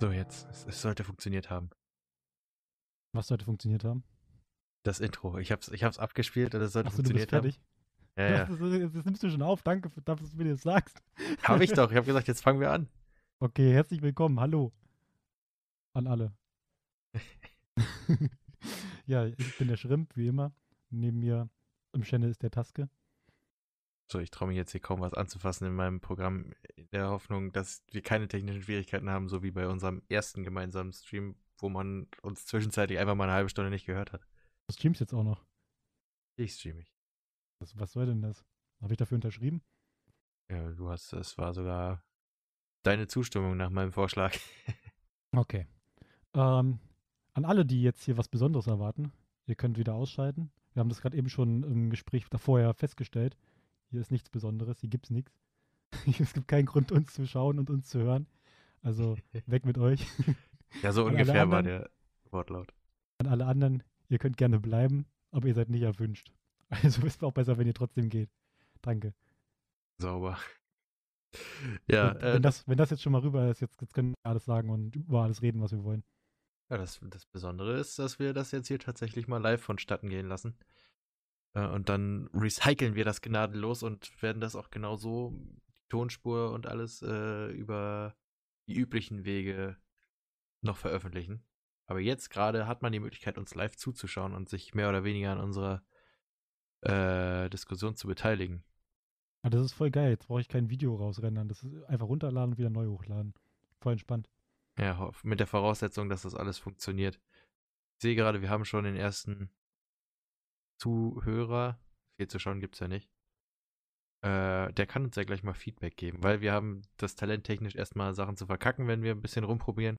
So, jetzt. Es, es sollte funktioniert haben. Was sollte funktioniert haben? Das Intro. Ich hab's, ich hab's abgespielt und es sollte Achso, funktioniert fertig? haben. Ja, ja. Das, das, das nimmst du schon auf. Danke, für, dass du mir das sagst. Hab ich doch. Ich hab gesagt, jetzt fangen wir an. Okay, herzlich willkommen. Hallo. An alle. ja, ich bin der Schrimp, wie immer. Neben mir im Channel ist der Taske. So, ich traue mich jetzt hier kaum was anzufassen in meinem Programm, der Hoffnung, dass wir keine technischen Schwierigkeiten haben, so wie bei unserem ersten gemeinsamen Stream, wo man uns zwischenzeitlich einfach mal eine halbe Stunde nicht gehört hat. Du streamst jetzt auch noch. Ich streame ich. Was, was soll denn das? Habe ich dafür unterschrieben? Ja, du hast, es war sogar deine Zustimmung nach meinem Vorschlag. Okay. Ähm, an alle, die jetzt hier was Besonderes erwarten, ihr könnt wieder ausschalten. Wir haben das gerade eben schon im Gespräch davor ja festgestellt. Hier ist nichts Besonderes, hier gibt es nichts. es gibt keinen Grund, uns zu schauen und uns zu hören. Also weg mit euch. Ja, so ungefähr war anderen? der Wortlaut. An alle anderen, ihr könnt gerne bleiben, aber ihr seid nicht erwünscht. Also ist auch besser, wenn ihr trotzdem geht. Danke. Sauber. Ja, Und äh, wenn, das, wenn das jetzt schon mal rüber ist, jetzt, jetzt können wir alles sagen und über alles reden, was wir wollen. Ja, das, das Besondere ist, dass wir das jetzt hier tatsächlich mal live vonstatten gehen lassen. Äh, und dann recyceln wir das gnadenlos und werden das auch genau so, Tonspur und alles, äh, über die üblichen Wege noch veröffentlichen. Aber jetzt gerade hat man die Möglichkeit, uns live zuzuschauen und sich mehr oder weniger an unserer äh, Diskussion zu beteiligen. Ah, das ist voll geil. Jetzt brauche ich kein Video rausrennen. Das ist einfach runterladen und wieder neu hochladen. Voll entspannt. Ja, mit der Voraussetzung, dass das alles funktioniert. Ich sehe gerade, wir haben schon den ersten Zuhörer. Viel zu schauen gibt es ja nicht. Äh, der kann uns ja gleich mal Feedback geben, weil wir haben das Talent technisch erstmal Sachen zu verkacken, wenn wir ein bisschen rumprobieren.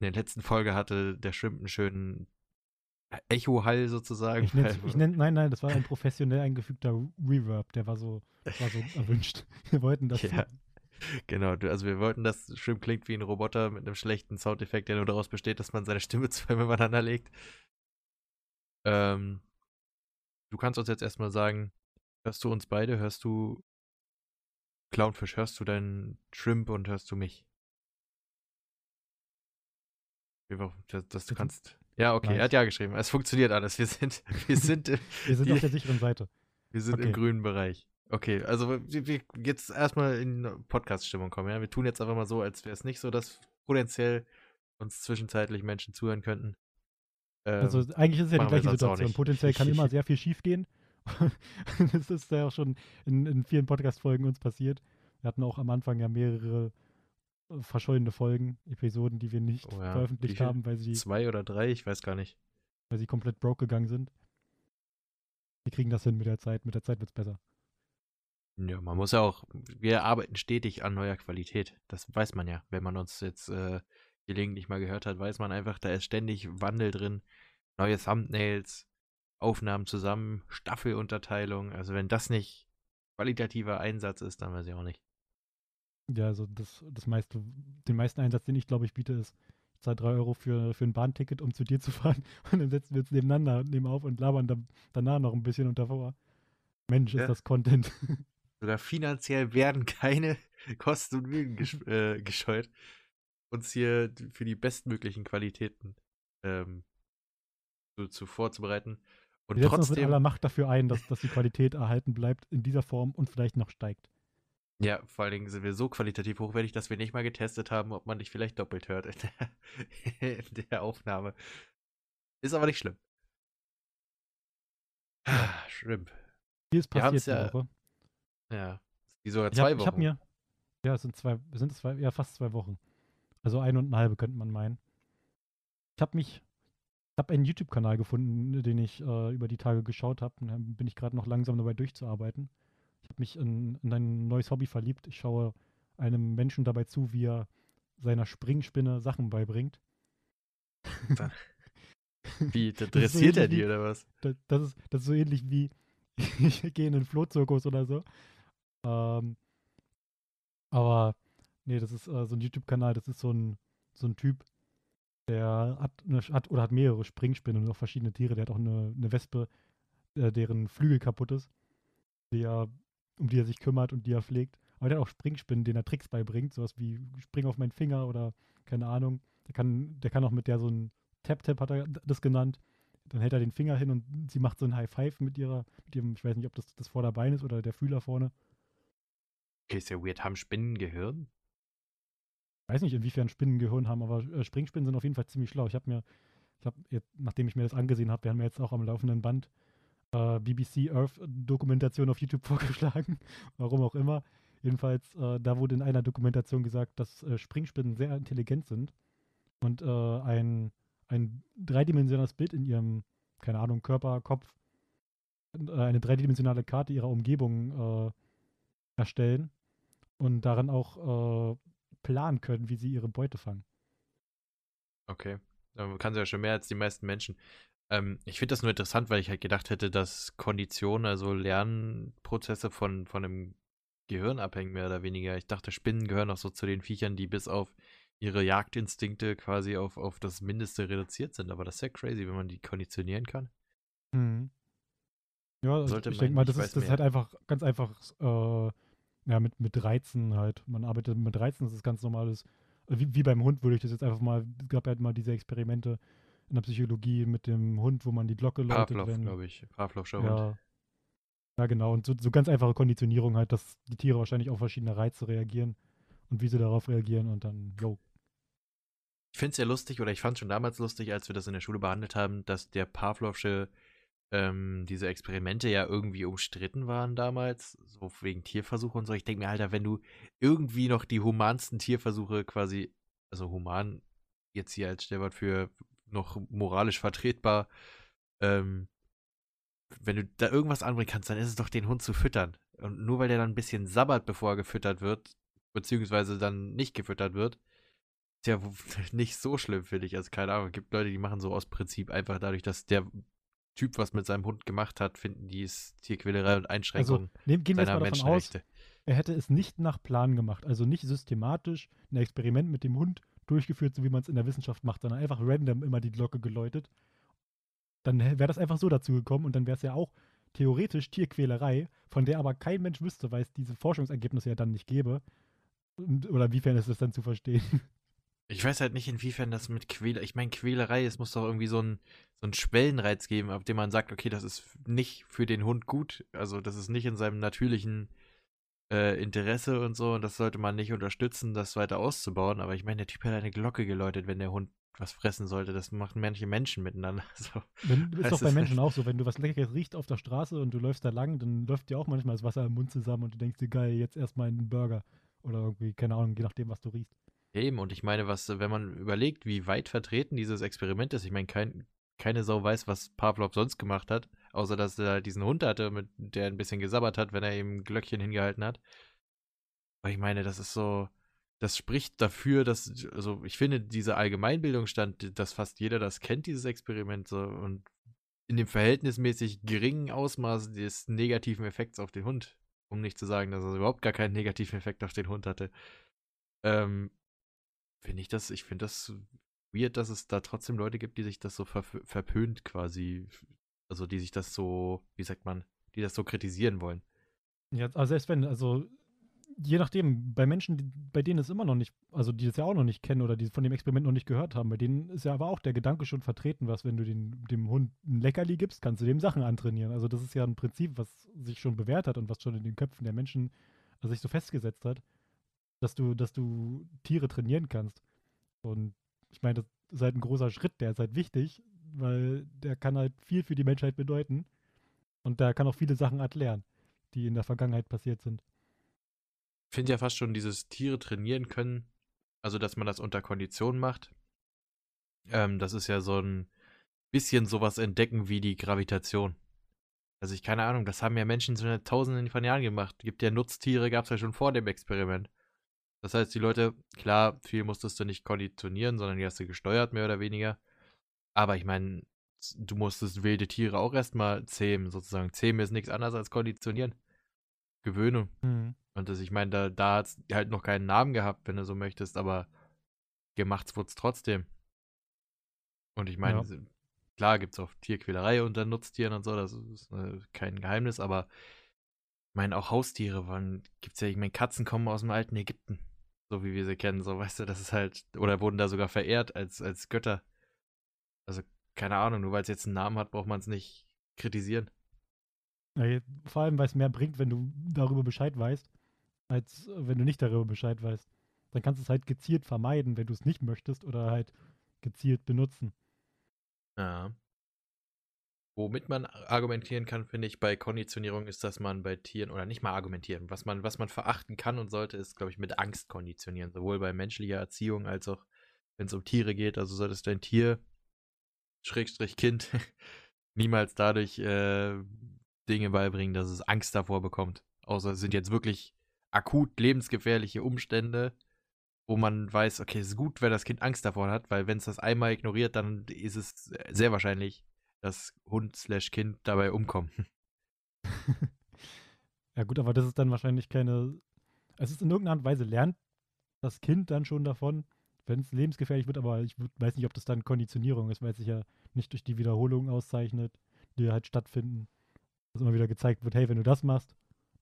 In der letzten Folge hatte der Shrimp einen schönen Echo-Hall sozusagen. Ich nenne, ich nenn, nein, nein, das war ein professionell eingefügter Reverb. Der war so, war so erwünscht. Wir wollten das. Ja. Genau, also wir wollten, dass Shrimp klingt wie ein Roboter mit einem schlechten Soundeffekt, der nur daraus besteht, dass man seine Stimme zweimal übereinander legt. Ähm, du kannst uns jetzt erstmal sagen, hörst du uns beide, hörst du Clownfish, hörst du deinen Shrimp und hörst du mich? Wie war- Das, das du kannst. Ja, okay, er Nice. hat ja geschrieben. Es funktioniert alles. Wir sind, wir sind, im- Wir sind die- auf der sicheren Seite. wir sind im Okay. grünen Bereich. Okay, also wir, jetzt erstmal in Podcast-Stimmung kommen, ja. Wir tun jetzt einfach mal so, als wäre es nicht so, dass potenziell uns zwischenzeitlich Menschen zuhören könnten. Ähm, Also eigentlich ist es ja die gleiche Situation. Potenziell kann immer sehr viel schief gehen. das ist ja auch schon in, in vielen Podcast-Folgen uns passiert. Wir hatten auch am Anfang ja mehrere äh, verschollene Folgen, Episoden, die wir nicht Oh ja, veröffentlicht haben, weil sie, zwei oder drei, ich weiß gar nicht. weil sie komplett broke gegangen sind. Wir kriegen das hin mit der Zeit. Mit der Zeit wird es besser. Ja, man muss ja auch, wir arbeiten stetig an neuer Qualität. Das weiß man ja. Wenn man uns jetzt äh, gelegentlich mal gehört hat, weiß man einfach, da ist ständig Wandel drin. Neue Thumbnails, Aufnahmen zusammen, Staffelunterteilung. Also wenn das nicht qualitativer Einsatz ist, dann weiß ich auch nicht. Ja, also das, das meiste, den meisten Einsatz, den ich glaube ich biete, ist, ich zahle 3 Euro für, für ein Bahnticket, um zu dir zu fahren und dann setzen wir uns nebeneinander, nehmen auf und labern dann, danach noch ein bisschen und davor. Mensch, ist Ja. das Content. Sogar finanziell werden keine Kosten und Mühen gesch äh, gescheut, uns hier für die bestmöglichen Qualitäten ähm, zu, zu vorzubereiten. Und Wir setzen uns mit trotzdem, aller Macht dafür ein, dass, dass die Qualität erhalten bleibt in dieser Form und vielleicht noch steigt. ja, vor allen Dingen sind wir so qualitativ hochwertig, dass wir nicht mal getestet haben, ob man dich vielleicht doppelt hört in der, in der Aufnahme. Ist aber nicht schlimm. Ah, Shrimp. Viel ist passiert die ja Woche. Ja. Die sogar Ich zwei habe Wochen. hab mir, ja, es sind zwei, sind es zwei, ja, fast zwei Wochen. Also eine und eine halbe könnte man meinen. Ich habe mich, ich habe einen YouTube-Kanal gefunden, den ich äh, über die Tage geschaut habe. Bin ich gerade noch langsam dabei durchzuarbeiten. Ich habe mich in, in ein neues Hobby verliebt. Ich schaue einem Menschen dabei zu, wie er seiner Springspinne Sachen beibringt. Wie, Das ist so interessiert er die oder was? Das, das, ist, das ist so ähnlich wie, ich gehe in den Flohzirkus oder so. Ähm, aber nee, das ist äh, so ein YouTube-Kanal, das ist so ein, so ein Typ, der hat, eine, hat oder hat mehrere Springspinnen und auch verschiedene Tiere. Der hat auch eine, eine Wespe, äh, deren Flügel kaputt ist, die er, um die er sich kümmert und die er pflegt. Aber der hat auch Springspinnen, denen er Tricks beibringt, sowas wie spring auf meinen Finger oder keine Ahnung. Der kann, der kann auch mit der so ein Tap-Tap hat er das genannt. Dann hält er den Finger hin und sie macht so ein High Five mit ihrer, mit ihrem, ich weiß nicht, ob das das Vorderbein ist oder der Fühler vorne. Okay, ist ja weird. Haben Spinnen Gehirn? Weiß nicht, inwiefern Spinnen Gehirn haben, aber äh, Springspinnen sind auf jeden Fall ziemlich schlau. Ich habe mir, ich habe nachdem ich mir das angesehen habe, wir haben jetzt auch am laufenden Band äh, BBC Earth Dokumentation auf YouTube vorgeschlagen, warum auch immer. Jedenfalls, äh, da wurde in einer Dokumentation gesagt, dass äh, Springspinnen sehr intelligent sind und äh, ein, ein dreidimensionales Bild in ihrem, keine Ahnung, Körper, Kopf, eine dreidimensionale Karte ihrer Umgebung erstellen und daran auch planen können, wie sie ihre Beute fangen. Okay. Man kann sie ja schon mehr als die meisten Menschen. Ähm, ich finde das nur interessant, weil ich halt gedacht hätte, dass Konditionen, also Lernprozesse von, von einem Gehirn abhängen, mehr oder weniger. Ich dachte, Spinnen gehören auch so zu den Viechern, die bis auf ihre Jagdinstinkte quasi auf, auf das Mindeste reduziert sind. Aber das ist ja crazy, wenn man die konditionieren kann. Mhm. Ja, Sollte ich denke mal, das, ist, das ist halt einfach ganz einfach, äh, ja, mit, mit Reizen halt. Man arbeitet mit Reizen, das ist ganz normales. Wie, wie beim Hund würde ich das jetzt einfach mal, es gab halt mal diese Experimente, in der Psychologie mit dem Hund, wo man die Glocke läutet. Pavlov, glaube ich. Pavlovscher ja. Hund. Ja, genau. Und so, so ganz einfache Konditionierung halt, dass die Tiere wahrscheinlich auf verschiedene Reize reagieren und wie sie darauf reagieren und dann, yo. Ich finde es ja lustig, oder ich fand es schon damals lustig, als wir das in der Schule behandelt haben, dass der Pavlovsche, ähm, diese Experimente ja irgendwie umstritten waren damals, so wegen Tierversuche und so. Ich denke mir, Alter, wenn du irgendwie noch die humansten Tierversuche quasi, also human jetzt hier als Stellwort für noch moralisch vertretbar. Ähm, wenn du da irgendwas anbringen kannst, dann ist es doch den Hund zu füttern. Und nur weil der dann ein bisschen sabbert, bevor er gefüttert wird, beziehungsweise dann nicht gefüttert wird, ist ja nicht so schlimm, finde ich. Also keine Ahnung, es gibt Leute, die machen so aus Prinzip einfach dadurch, dass der Typ was mit seinem Hund gemacht hat, finden die es Tierquälerei und Einschränkung also, nehmen, gehen wir seiner Menschenrechte. Aus, er hätte es nicht nach Plan gemacht, also nicht systematisch ein Experiment mit dem Hund durchgeführt, so wie man es in der Wissenschaft macht, sondern einfach random immer die Glocke geläutet. Dann wäre das einfach so dazu gekommen und dann wäre es ja auch theoretisch Tierquälerei, von der aber kein Mensch wüsste, weil es diese Forschungsergebnisse ja dann nicht gäbe. Und, oder inwiefern ist das dann zu verstehen? Ich weiß halt nicht, inwiefern das mit Quälerei. Ich meine, Quälerei, es muss doch irgendwie so einen so Schwellenreiz geben, auf dem man sagt, okay, das ist nicht für den Hund gut. Also, das ist nicht in seinem natürlichen äh, Interesse und so und das sollte man nicht unterstützen, das weiter auszubauen. Aber ich meine, der Typ hat eine Glocke geläutet, wenn der Hund was fressen sollte. Das machen manche Menschen miteinander. So. Wenn, ist doch bei Menschen auch so, wenn du was Leckeres riechst auf der Straße und du läufst da lang, dann läuft dir auch manchmal das Wasser im Mund zusammen und du denkst dir, geil, jetzt erstmal einen Burger. Oder irgendwie, keine Ahnung, je nachdem, was du riechst. Eben, und ich meine, was, wenn man überlegt, wie weit vertreten dieses Experiment ist, ich meine, kein, keine Sau weiß, was Pavlov sonst gemacht hat, außer dass er diesen Hund hatte, mit der ein bisschen gesabbert hat, wenn er ihm Glöckchen hingehalten hat. Aber ich meine, das ist so, das spricht dafür, dass, also ich finde, dieser Allgemeinbildungsstand, dass fast jeder das kennt, dieses Experiment, so, und in dem verhältnismäßig geringen Ausmaß des negativen Effekts auf den Hund, um nicht zu sagen, dass er überhaupt gar keinen negativen Effekt auf den Hund hatte, ähm, finde ich das, ich finde das weird, dass es da trotzdem Leute gibt, die sich das so ver verpönt quasi, also die sich das so, wie sagt man, die das so kritisieren wollen. Ja, also selbst wenn, also je nachdem, bei Menschen, die, bei denen es immer noch nicht, also die das ja auch noch nicht kennen oder die von dem Experiment noch nicht gehört haben, bei denen ist ja aber auch der Gedanke schon vertreten, was, wenn du den, dem Hund ein Leckerli gibst, kannst du dem Sachen antrainieren. Also das ist ja ein Prinzip, was sich schon bewährt hat und was schon in den Köpfen der Menschen also sich so festgesetzt hat, dass du, dass du Tiere trainieren kannst. Und ich meine, das ist halt ein großer Schritt, der ist halt wichtig, weil der kann halt viel für die Menschheit bedeuten. Und der kann auch viele Sachen erklären, die in der Vergangenheit passiert sind. Ich finde ja fast schon dieses Tiere trainieren können, also dass man das unter Konditionen macht. Ähm, das ist ja so ein bisschen sowas entdecken wie die Gravitation. Also ich keine Ahnung, das haben ja Menschen schon tausenden von Jahren gemacht. Gibt ja Nutztiere, gab es ja schon vor dem Experiment. Das heißt, die Leute, klar, viel musstest du nicht konditionieren, sondern die hast du gesteuert, mehr oder weniger. Aber ich meine, du musstest wilde Tiere auch erstmal zähmen, sozusagen. Zähmen ist nichts anderes als konditionieren. Gewöhnung. Mhm. Und das, ich meine, da, da hat es halt noch keinen Namen gehabt, wenn du so möchtest, aber gemacht wurde es trotzdem. Und ich meine, ja. klar gibt es auch Tierquälerei unter Nutztieren und so, das ist äh, kein Geheimnis, aber ich meine, auch Haustiere waren, gibt es ja, ich meine, Katzen kommen aus dem alten Ägypten. So wie wir sie kennen, so weißt du, das ist halt, oder wurden da sogar verehrt als, als Götter. Also, keine Ahnung, nur weil es jetzt einen Namen hat, braucht man es nicht kritisieren. Ja, vor allem, weil es mehr bringt, wenn du darüber Bescheid weißt, als äh, wenn du nicht darüber Bescheid weißt. Dann kannst du es halt gezielt vermeiden, wenn du es nicht möchtest, oder halt gezielt benutzen. Ja. Womit man argumentieren kann, finde ich, bei Konditionierung ist, dass man bei Tieren, oder nicht mal argumentieren, was man, was man verachten kann und sollte, ist, glaube ich, mit Angst konditionieren. Sowohl bei menschlicher Erziehung als auch, wenn es um Tiere geht. Also solltest dein Tier, Schrägstrich Kind, niemals dadurch äh, Dinge beibringen, dass es Angst davor bekommt. Außer es sind jetzt wirklich akut lebensgefährliche Umstände, wo man weiß, okay, es ist gut, wenn das Kind Angst davor hat, weil wenn es das einmal ignoriert, dann ist es sehr wahrscheinlich, dass Hund slash Kind dabei umkommen. ja gut, aber das ist dann wahrscheinlich keine. Es ist in irgendeiner Art und Weise lernt das Kind dann schon davon, wenn es lebensgefährlich wird, aber ich weiß nicht, ob das dann Konditionierung ist, weil es sich ja nicht durch die Wiederholung auszeichnet, die halt stattfinden. Dass immer wieder gezeigt wird, hey, wenn du das machst,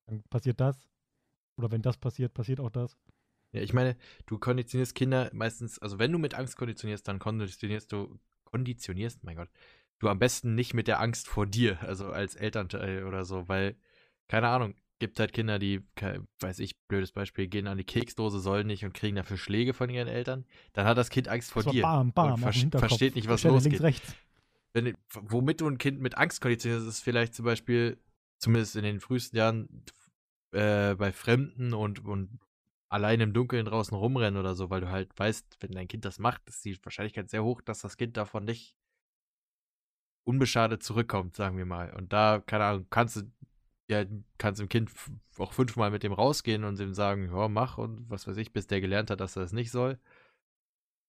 dann passiert das. Oder wenn das passiert, passiert auch das. Ja, ich meine, du konditionierst Kinder meistens, also wenn du mit Angst konditionierst, dann konditionierst du, konditionierst, mein Gott, du am besten nicht mit der Angst vor dir, also als Elternteil oder so, weil, keine Ahnung, gibt halt Kinder, die, weiß ich, blödes Beispiel, gehen an die Keksdose, sollen nicht und kriegen dafür Schläge von ihren Eltern. Dann hat das Kind Angst vor so dir bam, bam, und ver versteht nicht, was losgeht. Wenn, womit du ein Kind mit Angst konditionierst, ist vielleicht zum Beispiel, zumindest in den frühesten Jahren, äh, bei Fremden und, und allein im Dunkeln draußen rumrennen oder so, weil du halt weißt, wenn dein Kind das macht, ist die Wahrscheinlichkeit sehr hoch, dass das Kind davon nicht unbeschadet zurückkommt, sagen wir mal. Und da, keine Ahnung, kannst du ja, kannst dem Kind auch fünfmal mit dem rausgehen und ihm sagen, ja, mach und was weiß ich, bis der gelernt hat, dass er es nicht soll.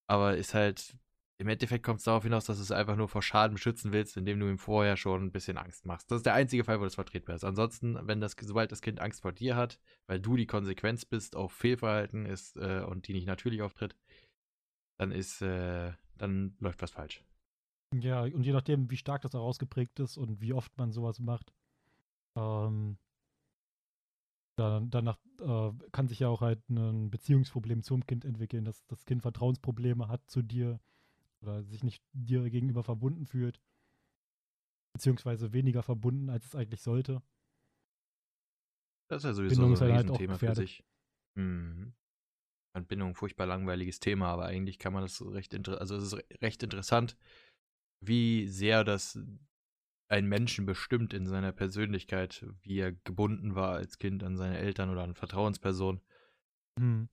Aber ist halt, im Endeffekt kommt es darauf hinaus, dass du es einfach nur vor Schaden schützen willst, indem du ihm vorher schon ein bisschen Angst machst. Das ist der einzige Fall, wo das vertretbar ist. Ansonsten, wenn das, sobald das Kind Angst vor dir hat, weil du die Konsequenz bist auf Fehlverhalten ist äh, und die nicht natürlich auftritt, dann ist, äh, dann läuft was falsch. Ja, und je nachdem, wie stark das auch ausgeprägt ist und wie oft man sowas macht, ähm, dann, danach äh, kann sich ja auch halt ein Beziehungsproblem zum Kind entwickeln, dass das Kind Vertrauensprobleme hat zu dir oder sich nicht dir gegenüber verbunden fühlt, beziehungsweise weniger verbunden, als es eigentlich sollte. Das ist ja sowieso Bindung ein halt Riesenthema für sich. Mhm. Bindung, furchtbar langweiliges Thema, aber eigentlich kann man das recht, also es ist recht interessant, wie sehr das einen Menschen bestimmt in seiner Persönlichkeit, wie er gebunden war als Kind an seine Eltern oder an Vertrauenspersonen. Mhm.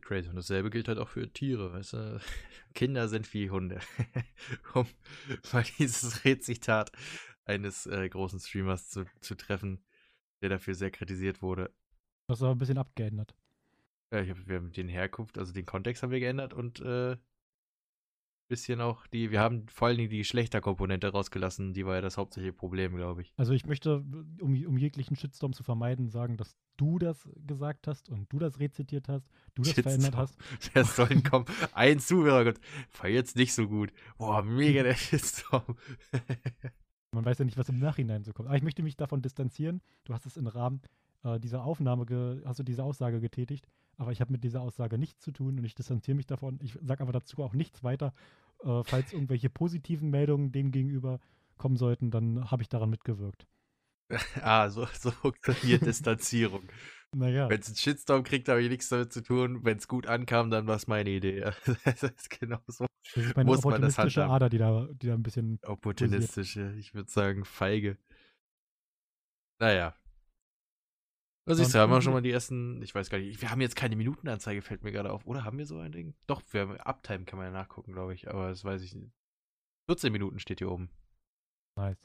Crazy. Und dasselbe gilt halt auch für Tiere, weißt du? Kinder sind wie Hunde. um mal dieses Redzitat eines äh, großen Streamers zu, zu treffen, der dafür sehr kritisiert wurde. Das ist aber ein bisschen abgeändert. Ja, ich hab, wir haben den Herkunft, also den Kontext haben wir geändert und äh, bisschen auch die, wir haben vor allen Dingen die Geschlechterkomponente rausgelassen, die war ja das hauptsächliche Problem, glaube ich. Also ich möchte, um, um jeglichen Shitstorm zu vermeiden, sagen, dass du das gesagt hast und du das rezitiert hast, du das Shitstorm. verändert hast. Wer soll denn kommen? Ein Zuhörer, Gott, war jetzt nicht so gut. Boah, mega der Shitstorm. Man weiß ja nicht, was im Nachhinein so kommt. Aber ich möchte mich davon distanzieren. Du hast es im Rahmen äh, dieser Aufnahme, hast du diese Aussage getätigt aber ich habe mit dieser Aussage nichts zu tun und ich distanziere mich davon. Ich sage aber dazu auch nichts weiter. Äh, falls irgendwelche positiven Meldungen dem gegenüber kommen sollten, dann habe ich daran mitgewirkt. ah, so, so funktioniert Distanzierung. Naja. Wenn es einen Shitstorm kriegt, habe ich nichts damit zu tun. Wenn es gut ankam, dann war es meine Idee. das ist genau so. Das ist meine Muss opportunistische Ader, die da, die da ein bisschen. Opportunistische, ich würde sagen, feige. Naja, da siehst du, haben wir schon mal die ersten, ich weiß gar nicht, wir haben jetzt keine Minutenanzeige, fällt mir gerade auf. Oder haben wir so ein Ding? Doch, wir haben Uptime kann man ja nachgucken, glaube ich, aber das weiß ich nicht. 14 Minuten steht hier oben. Nice.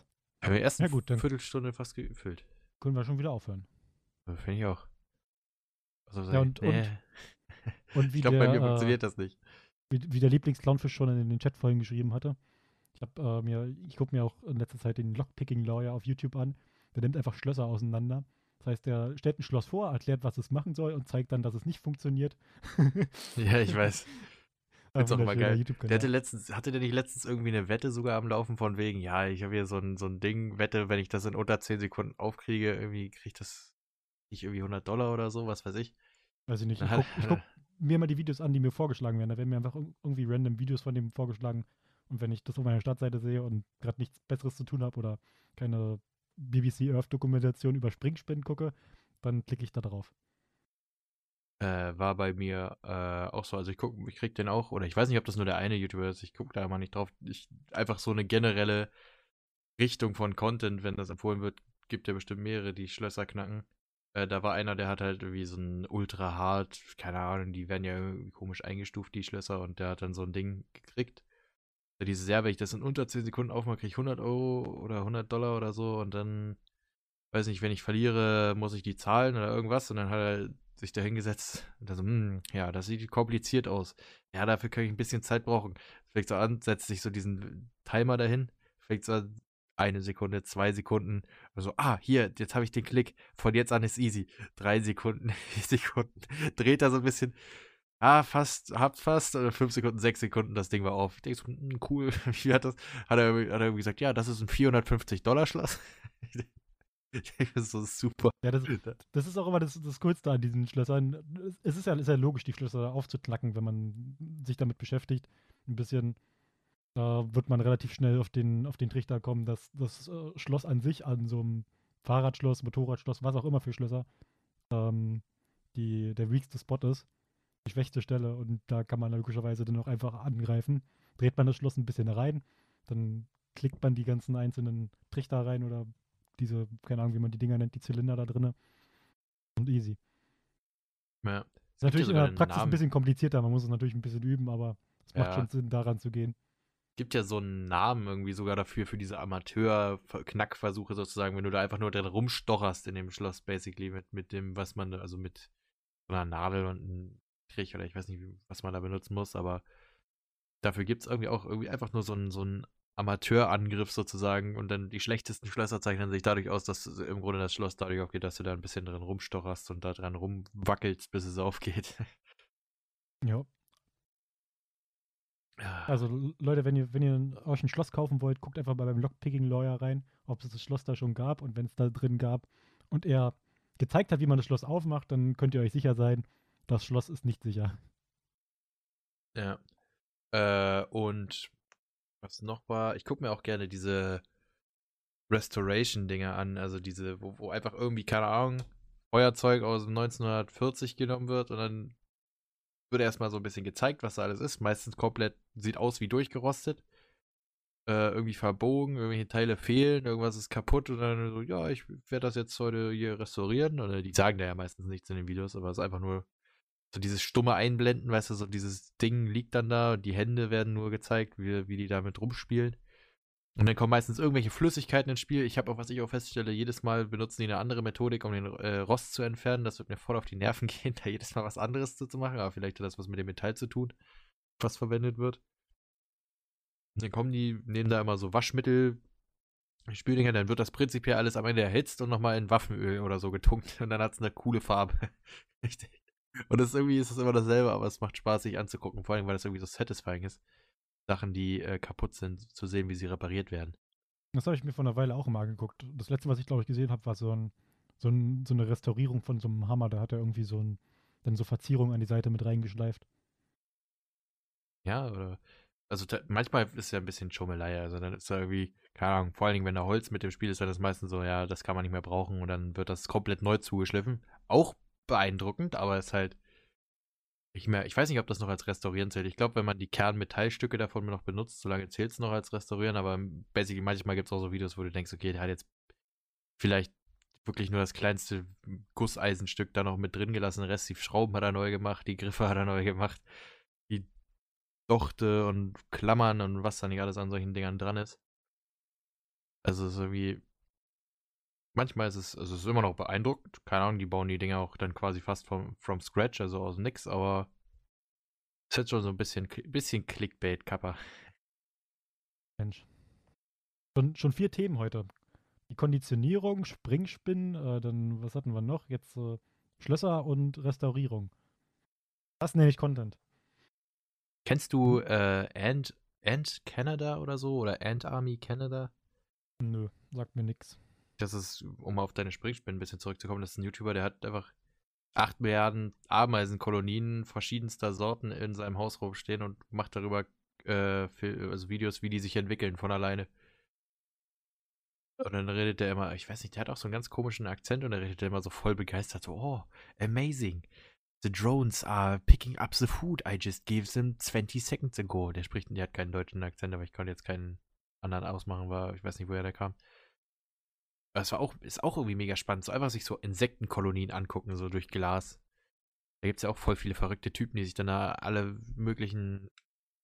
Haben wir erst eine ja, gut, Viertelstunde fast gefüllt. Können wir schon wieder aufhören. Finde ich auch. Also, ja, und, nee. und, und ich glaube, bei mir äh, funktioniert das nicht. Wie, wie der Lieblingsclownfisch schon in den Chat vorhin geschrieben hatte. Ich habe äh, mir, ich gucke mir auch in letzter Zeit den Lockpicking Lawyer auf YouTube an. Der nimmt einfach Schlösser auseinander das heißt, er stellt ein Schloss vor, erklärt, was es machen soll und zeigt dann, dass es nicht funktioniert. ja, ich weiß. Das ist auch mal geil. Der hatte letztens, hatte der nicht letztens irgendwie eine Wette sogar am Laufen von wegen, ja, ich habe hier so ein, so ein Ding, Wette, wenn ich das in unter 10 Sekunden aufkriege, irgendwie kriege ich das nicht irgendwie 100 Dollar oder so, was weiß ich. Weiß ich nicht. Ich gucke guck mir mal die Videos an, die mir vorgeschlagen werden. Da werden mir einfach irgendwie random Videos von dem vorgeschlagen. Und wenn ich das auf meiner Startseite sehe und gerade nichts Besseres zu tun habe oder keine BBC Earth-Dokumentation über Springspinnen gucke, dann klicke ich da drauf. Äh, war bei mir äh, auch so. Also ich gucke, ich krieg den auch, oder ich weiß nicht, ob das nur der eine YouTuber ist, ich gucke da immer nicht drauf. Ich, einfach so eine generelle Richtung von Content, wenn das empfohlen wird, gibt ja bestimmt mehrere, die Schlösser knacken. Äh, da war einer, der hat halt irgendwie so ein ultra hart, keine Ahnung, die werden ja irgendwie komisch eingestuft, die Schlösser, und der hat dann so ein Ding gekriegt. Diese Server, wenn ich das in unter 10 Sekunden aufmache, kriege ich 100 Euro oder 100 Dollar oder so und dann, weiß nicht, wenn ich verliere, muss ich die zahlen oder irgendwas und dann hat er sich da hingesetzt und dann so, hm, ja, das sieht kompliziert aus. Ja, dafür kann ich ein bisschen Zeit brauchen. Fängt so an, setzt sich so diesen Timer dahin, fängt so an, eine Sekunde, zwei Sekunden. So, ah, hier, jetzt habe ich den Klick. Von jetzt an ist easy. Drei Sekunden, vier Sekunden. Dreht er so ein bisschen. Ah, fast, habt fast. Oder fünf Sekunden, sechs Sekunden, das Ding war auf. Ich denke so, hm, cool. Wie hat das? Hat er, hat er irgendwie gesagt, ja, das ist ein 450-Dollar-Schloss. Ich denke, das ist so super. Ja, das, das, ist auch immer das, das Coolste an diesen Schlössern. Es ist ja, ist ja logisch, die Schlösser aufzuknacken, wenn man sich damit beschäftigt. Ein bisschen da wird man relativ schnell auf den, auf den Trichter kommen, dass das äh, Schloss an sich, an so einem Fahrradschloss, Motorradschloss, was auch immer für Schlösser, ähm, die, der weakste Spot ist, die schwächste Stelle und da kann man logischerweise dann auch einfach angreifen. Dreht man das Schloss ein bisschen rein, dann klickt man die ganzen einzelnen Trichter rein oder diese, keine Ahnung, wie man die Dinger nennt, die Zylinder da drinne und easy. Ja. Ist natürlich in der Praxis Namen. ein bisschen komplizierter, man muss es natürlich ein bisschen üben, aber es macht ja. schon Sinn, daran zu gehen gibt ja so einen Namen irgendwie sogar dafür, für diese Amateur-Knackversuche sozusagen, wenn du da einfach nur drin rumstocherst in dem Schloss, basically, mit, mit dem, was man, also mit so einer Nadel und einem Strich oder ich weiß nicht, was man da benutzen muss, aber dafür gibt es irgendwie auch irgendwie einfach nur so einen, so einen Amateurangriff sozusagen und dann die schlechtesten Schlösser zeichnen sich dadurch aus, dass im Grunde das Schloss dadurch aufgeht, dass du da ein bisschen drin rumstocherst und da dran rumwackelst, bis es aufgeht. Ja, also Leute, wenn ihr, wenn ihr euch ein Schloss kaufen wollt, guckt einfach mal beim Lockpicking-Lawyer rein, ob es das Schloss da schon gab und wenn es da drin gab und er gezeigt hat, wie man das Schloss aufmacht, dann könnt ihr euch sicher sein, das Schloss ist nicht sicher. Ja. Äh, und was noch war, ich gucke mir auch gerne diese Restoration-Dinger an, also diese, wo, wo einfach irgendwie, keine Ahnung, Feuerzeug aus 1940 genommen wird und dann wird erstmal so ein bisschen gezeigt, was da alles ist. Meistens komplett sieht aus wie durchgerostet. Äh, irgendwie verbogen, irgendwelche Teile fehlen, irgendwas ist kaputt und dann so, ja, ich werde das jetzt heute hier restaurieren. Oder die sagen da ja meistens nichts in den Videos, aber es ist einfach nur so dieses stumme Einblenden, weißt du, so dieses Ding liegt dann da und die Hände werden nur gezeigt, wie, wie die damit rumspielen. Und dann kommen meistens irgendwelche Flüssigkeiten ins Spiel. Ich habe auch, was ich auch feststelle, jedes Mal benutzen die eine andere Methodik, um den äh, Rost zu entfernen. Das wird mir voll auf die Nerven gehen, da jedes Mal was anderes zu, zu machen. Aber vielleicht hat das was mit dem Metall zu tun, was verwendet wird. Und dann kommen die, nehmen da immer so Waschmittel, Spüldinger, dann wird das prinzipiell alles am Ende erhitzt und nochmal in Waffenöl oder so getunkt. Und dann hat es eine coole Farbe. Richtig. Und das irgendwie ist es immer dasselbe, aber es macht Spaß, sich anzugucken. Vor allem, weil das irgendwie so satisfying ist. Sachen, die äh, kaputt sind, zu sehen, wie sie repariert werden. Das habe ich mir vor einer Weile auch immer angeguckt. Das letzte, was ich glaube ich gesehen habe, war so, ein, so, ein, so, eine Restaurierung von so einem Hammer. Da hat er irgendwie so ein, dann so Verzierungen an die Seite mit reingeschleift. Ja, oder also manchmal ist es ja ein bisschen Schummelei. Also dann ist da irgendwie, keine Ahnung, vor allen Dingen, wenn da Holz mit dem Spiel ist, dann ist das meistens so, ja, das kann man nicht mehr brauchen und dann wird das komplett neu zugeschliffen. Auch beeindruckend, aber es ist halt ich, mehr, ich weiß nicht, ob das noch als Restaurieren zählt. Ich glaube, wenn man die Kernmetallstücke davon noch benutzt, solange zählt es noch als Restaurieren, aber basically manchmal gibt es auch so Videos, wo du denkst, okay, der hat jetzt vielleicht wirklich nur das kleinste Gusseisenstück da noch mit drin gelassen, den Rest, die Schrauben hat er neu gemacht, die Griffe hat er neu gemacht, die Dochte und Klammern und was da nicht alles an solchen Dingern dran ist. Also ist irgendwie, manchmal ist es, also es ist immer noch beeindruckend. Keine Ahnung, die bauen die Dinger auch dann quasi fast vom, from scratch, also aus nix, aber es ist schon so ein bisschen, bisschen Clickbait-Kapper. Mensch. Schon, schon vier Themen heute. Die Konditionierung, Springspinnen, äh, dann, was hatten wir noch? Jetzt äh, Schlösser und Restaurierung. Das nenne ich Content. Kennst du hm? äh, Ant, Ant Canada oder so? Oder Ant Army Canada? Nö, sagt mir nix das ist, um auf deine Springspinnen ein bisschen zurückzukommen, das ist ein YouTuber, der hat einfach 8 Milliarden Ameisenkolonien verschiedenster Sorten in seinem Haus rumstehen und macht darüber äh, also Videos, wie die sich entwickeln von alleine. Und dann redet der immer, ich weiß nicht, der hat auch so einen ganz komischen Akzent und er redet immer so voll begeistert, so, oh, amazing. The drones are picking up the food I just gave them 20 seconds ago. Der spricht, der hat keinen deutschen Akzent, aber ich konnte jetzt keinen anderen ausmachen, war, ich weiß nicht, woher der kam. Das war auch, ist auch irgendwie mega spannend, so einfach sich so Insektenkolonien angucken, so durch Glas. Da gibt es ja auch voll viele verrückte Typen, die sich dann da alle möglichen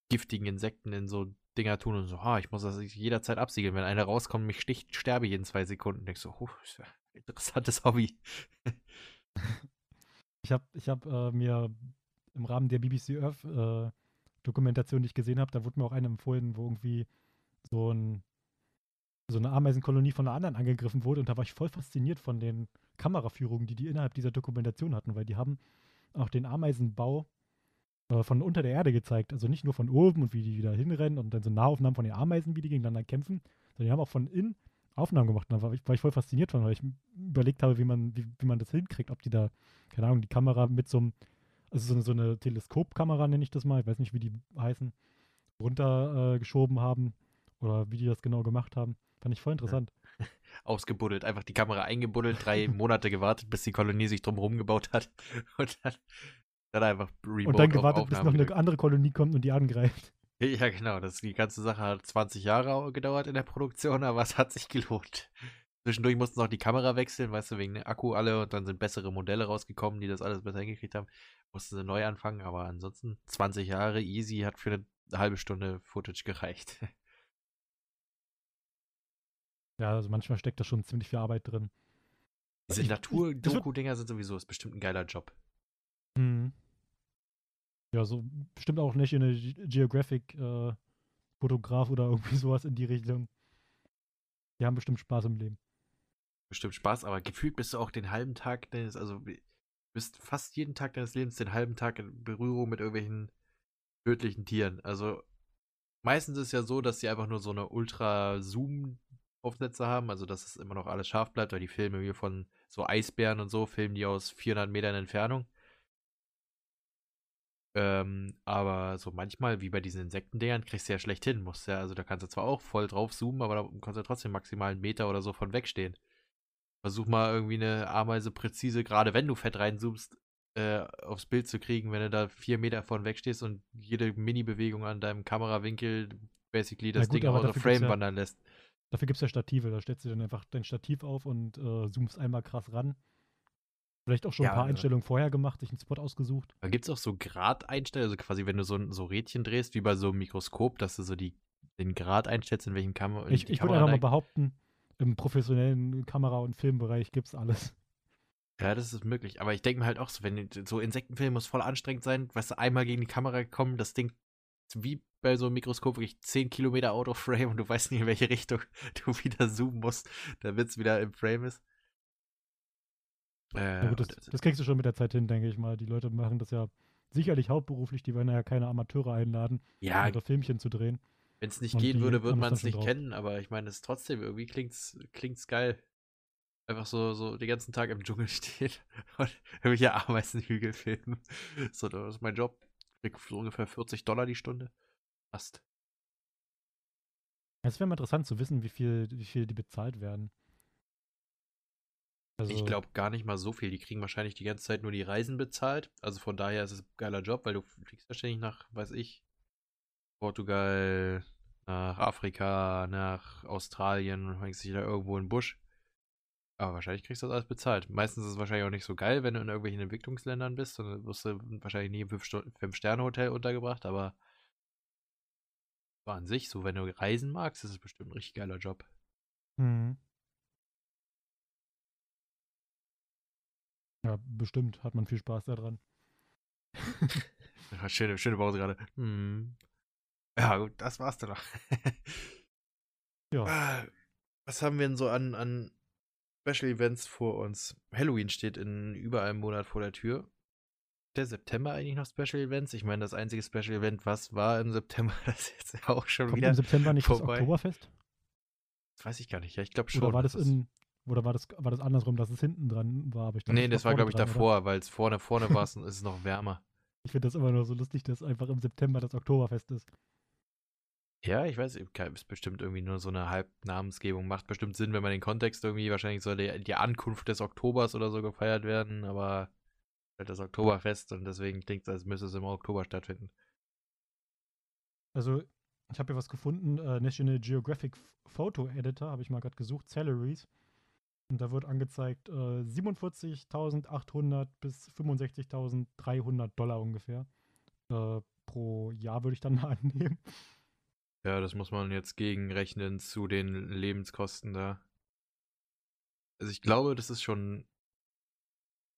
giftigen Insekten in so Dinger tun und so, ha, ich muss das jederzeit absiegeln. Wenn einer rauskommt mich sticht, sterbe ich in zwei Sekunden. Denkst so, oh, interessantes Hobby. Ich habe ich hab, äh, mir im Rahmen der BBC Earth äh, Dokumentation, die ich gesehen habe, da wurde mir auch eine empfohlen, wo irgendwie so, ein, so eine Ameisenkolonie von einer anderen angegriffen wurde und da war ich voll fasziniert von den Kameraführungen, die die innerhalb dieser Dokumentation hatten, weil die haben auch den Ameisenbau äh, von unter der Erde gezeigt. Also nicht nur von oben und wie die wieder hinrennen und dann so Nahaufnahmen von den Ameisen, wie die gegeneinander kämpfen, sondern die haben auch von innen Aufnahmen gemacht. Und da war ich, war ich voll fasziniert von, weil ich überlegt habe, wie man, wie, wie man das hinkriegt, ob die da, keine Ahnung, die Kamera mit so einem, also so eine, so eine Teleskopkamera nenne ich das mal, ich weiß nicht, wie die heißen, runtergeschoben äh, haben oder wie die das genau gemacht haben. Fand ich voll interessant. Ausgebuddelt, einfach die Kamera eingebuddelt, drei Monate gewartet, bis die Kolonie sich drumherum gebaut hat und dann dann einfach remote Und dann gewartet, bis noch eine andere Kolonie kommt und die angreift. Ja, genau. Das, die ganze Sache hat 20 Jahre gedauert in der Produktion, aber es hat sich gelohnt. Zwischendurch mussten noch die Kamera wechseln, weißt du, wegen Akku alle und dann sind bessere Modelle rausgekommen, die das alles besser hingekriegt haben. Mussten sie neu anfangen, aber ansonsten 20 Jahre easy hat für eine halbe Stunde Footage gereicht. Ja, also manchmal steckt da schon ziemlich viel Arbeit drin. Diese Natur-Doku-Dinger sind sowieso, ist bestimmt ein geiler Job. Mhm. Ja, so bestimmt auch nicht in eine Geographic-Fotograf äh, oder irgendwie sowas in die Richtung. Die haben bestimmt Spaß im Leben. Bestimmt Spaß, aber gefühlt bist du auch den halben Tag deines, also bist fast jeden Tag deines Lebens den halben Tag in Berührung mit irgendwelchen tödlichen Tieren. Also meistens ist es ja so, dass sie einfach nur so eine Ultra-Zoom-Aufsätze haben, also dass es immer noch alles scharf bleibt, weil die Filme hier von so Eisbären und so filmen die aus 400 Metern Entfernung. Ähm, aber so manchmal, wie bei diesen Insektendingern, kriegst du ja schlecht hin. Musst ja, also da kannst du zwar auch voll drauf zoomen, aber da kannst du ja trotzdem maximal einen Meter oder so von wegstehen. Versuch mal irgendwie eine Ameise präzise, gerade wenn du fett reinzoomst, äh, aufs Bild zu kriegen, wenn du da vier Meter von wegstehst und jede Mini-Bewegung an deinem Kamerawinkel basically das gut, Ding aus der Frame ja, wandern lässt. Dafür gibt es ja Stative, da stellst du dann einfach dein Stativ auf und äh, zoomst einmal krass ran. Vielleicht auch schon ja, ein paar Einstellungen vorher gemacht, sich einen Spot ausgesucht. Da gibt es auch so Grad-Einstellungen, also quasi, wenn du so, so Rädchen drehst, wie bei so einem Mikroskop, dass du so die, den Grad einstellst, in welchem Kamera. Ich, ich würde einfach mal behaupten, im professionellen Kamera- und Filmbereich gibt es alles. Ja, das ist möglich. Aber ich denke mir halt auch so, wenn so Insektenfilm muss voll anstrengend sein, weißt du, einmal gegen die Kamera kommen, das Ding wie bei so einem Mikroskop wirklich 10 Kilometer out of frame und du weißt nicht, in welche Richtung du wieder zoomen musst, damit es wieder im Frame ist. Äh, gut, das, das, kriegst du schon mit der Zeit hin, denke ich mal. Die Leute machen das ja sicherlich hauptberuflich, die werden ja keine Amateure einladen, ja, um Filmchen zu drehen. Wenn es nicht gehen würde, würde man es nicht drauf. kennen, aber ich meine, es ist trotzdem, irgendwie klingt's, klingt's geil. Einfach so, so den ganzen Tag im Dschungel stehen und irgendwelche Ameisenhügel filmen. So, das ist mein Job. Krieg so ungefähr 40 Dollar die Stunde. Fast. Es wäre mal interessant zu wissen, wie viel, wie viel die bezahlt werden. Also, ich glaube gar nicht mal so viel. Die kriegen wahrscheinlich die ganze Zeit nur die Reisen bezahlt. Also von daher ist es ein geiler Job, weil du fliegst wahrscheinlich nach, weiß ich, Portugal, nach Afrika, nach Australien und hängst dich da irgendwo in den Busch. Aber wahrscheinlich kriegst du das alles bezahlt. Meistens ist es wahrscheinlich auch nicht so geil, wenn du in irgendwelchen Entwicklungsländern bist. Dann wirst du wahrscheinlich nie im Fünf-Sterne-Hotel untergebracht, aber an sich, so wenn du reisen magst, ist es bestimmt ein richtig geiler Job. Mhm. Ja, bestimmt hat man viel Spaß daran. schöne, schöne Pause gerade. Hm. Ja, gut, das war's dann noch. ja. Ah, was haben wir denn so an, an Special Events vor uns? Halloween steht in über einem Monat vor der Tür. Der September eigentlich noch Special Events? Ich meine, das einzige Special Event, was war im September, das ist jetzt auch schon Kommt wieder. im September nicht vorbei. das Oktoberfest? Das weiß ich gar nicht, ja, ich glaube schon. Oder war das, das in Oder war das, war das andersrum, dass es hinten dran war? Aber ich nee, das war, glaube ich, dran, davor, weil es vorne, vorne war es ist es noch wärmer. Ich finde das immer nur so lustig, dass einfach im September das Oktoberfest ist. Ja, ich weiß, ist bestimmt irgendwie nur so eine Halbnamensgebung. Macht bestimmt Sinn, wenn man den Kontext irgendwie, wahrscheinlich soll die, die Ankunft des Oktobers oder so gefeiert werden, aber halt das Oktoberfest und deswegen klingt es, als müsste es im Oktober stattfinden. Also, ich habe hier was gefunden, äh, National Geographic Photo Editor, habe ich mal gerade gesucht, Salaries. Und da wird angezeigt äh, 47.800 bis 65.300 Dollar ungefähr. Äh, pro Jahr würde ich dann mal annehmen. Ja, das muss man jetzt gegenrechnen zu den Lebenskosten da. Also ich glaube, das ist schon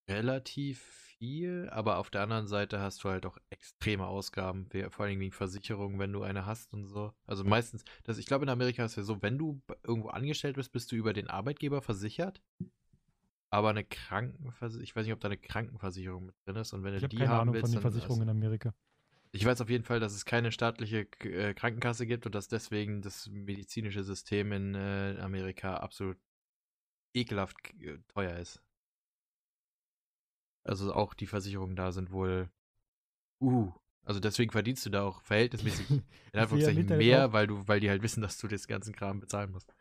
relativ viel, aber auf der anderen Seite hast du halt auch extreme Ausgaben, vor allem wegen Versicherungen, wenn du eine hast und so. Also meistens, das, ich glaube in Amerika ist ja so, wenn du irgendwo angestellt bist, bist du über den Arbeitgeber versichert. Aber eine Krankenversicherung, ich weiß nicht, ob da eine Krankenversicherung mit drin ist und wenn du ich die keine haben Ahnung willst, von den Versicherungen in Amerika. Ich weiß auf jeden Fall, dass es keine staatliche äh, Krankenkasse gibt und dass deswegen das medizinische System in äh, Amerika absolut ekelhaft äh, teuer ist. Also auch die Versicherungen da sind wohl. Uh, also deswegen verdienst du da auch verhältnismäßig in Anführungszeichen mehr, weil du, weil die halt wissen, dass du das ganzen Kram bezahlen musst.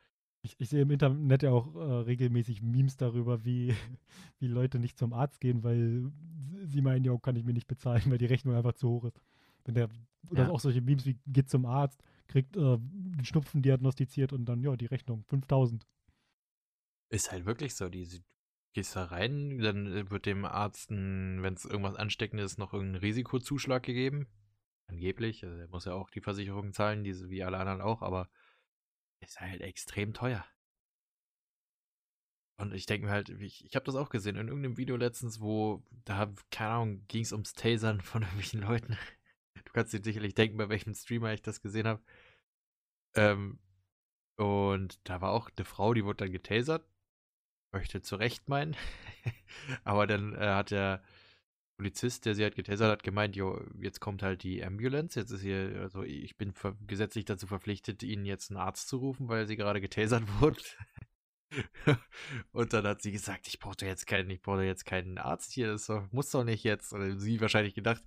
Ich, ich sehe im Internet ja auch äh, regelmäßig Memes darüber, wie, wie Leute nicht zum Arzt gehen, weil sie meinen, ja, kann ich mir nicht bezahlen, weil die Rechnung einfach zu hoch ist. Wenn der, oder ja. auch solche Memes wie geht zum Arzt, kriegt äh, den Schnupfen diagnostiziert und dann, ja, die Rechnung, 5000. Ist halt wirklich so, die, gehst da rein, dann äh, wird dem Arzt, wenn es irgendwas Ansteckendes ist, noch irgendein Risikozuschlag gegeben. Angeblich, also er muss ja auch die Versicherung zahlen, diese wie alle anderen auch, aber ist halt extrem teuer. Und ich denke mir halt, ich, ich habe das auch gesehen in irgendeinem Video letztens, wo, da, keine Ahnung, ging es ums Tasern von irgendwelchen Leuten. Du kannst dir sicherlich denken, bei welchem Streamer ich das gesehen habe. Ähm, und da war auch eine Frau, die wurde dann getasert möchte zurecht meinen. Aber dann äh, hat der Polizist, der sie halt getasert hat, gemeint, jo, jetzt kommt halt die Ambulance, jetzt ist hier, also ich bin gesetzlich dazu verpflichtet, ihnen jetzt einen Arzt zu rufen, weil sie gerade getasert wurde. und dann hat sie gesagt, ich brauche jetzt keinen, ich brauche jetzt keinen Arzt hier, das muss doch nicht jetzt. Oder sie wahrscheinlich gedacht,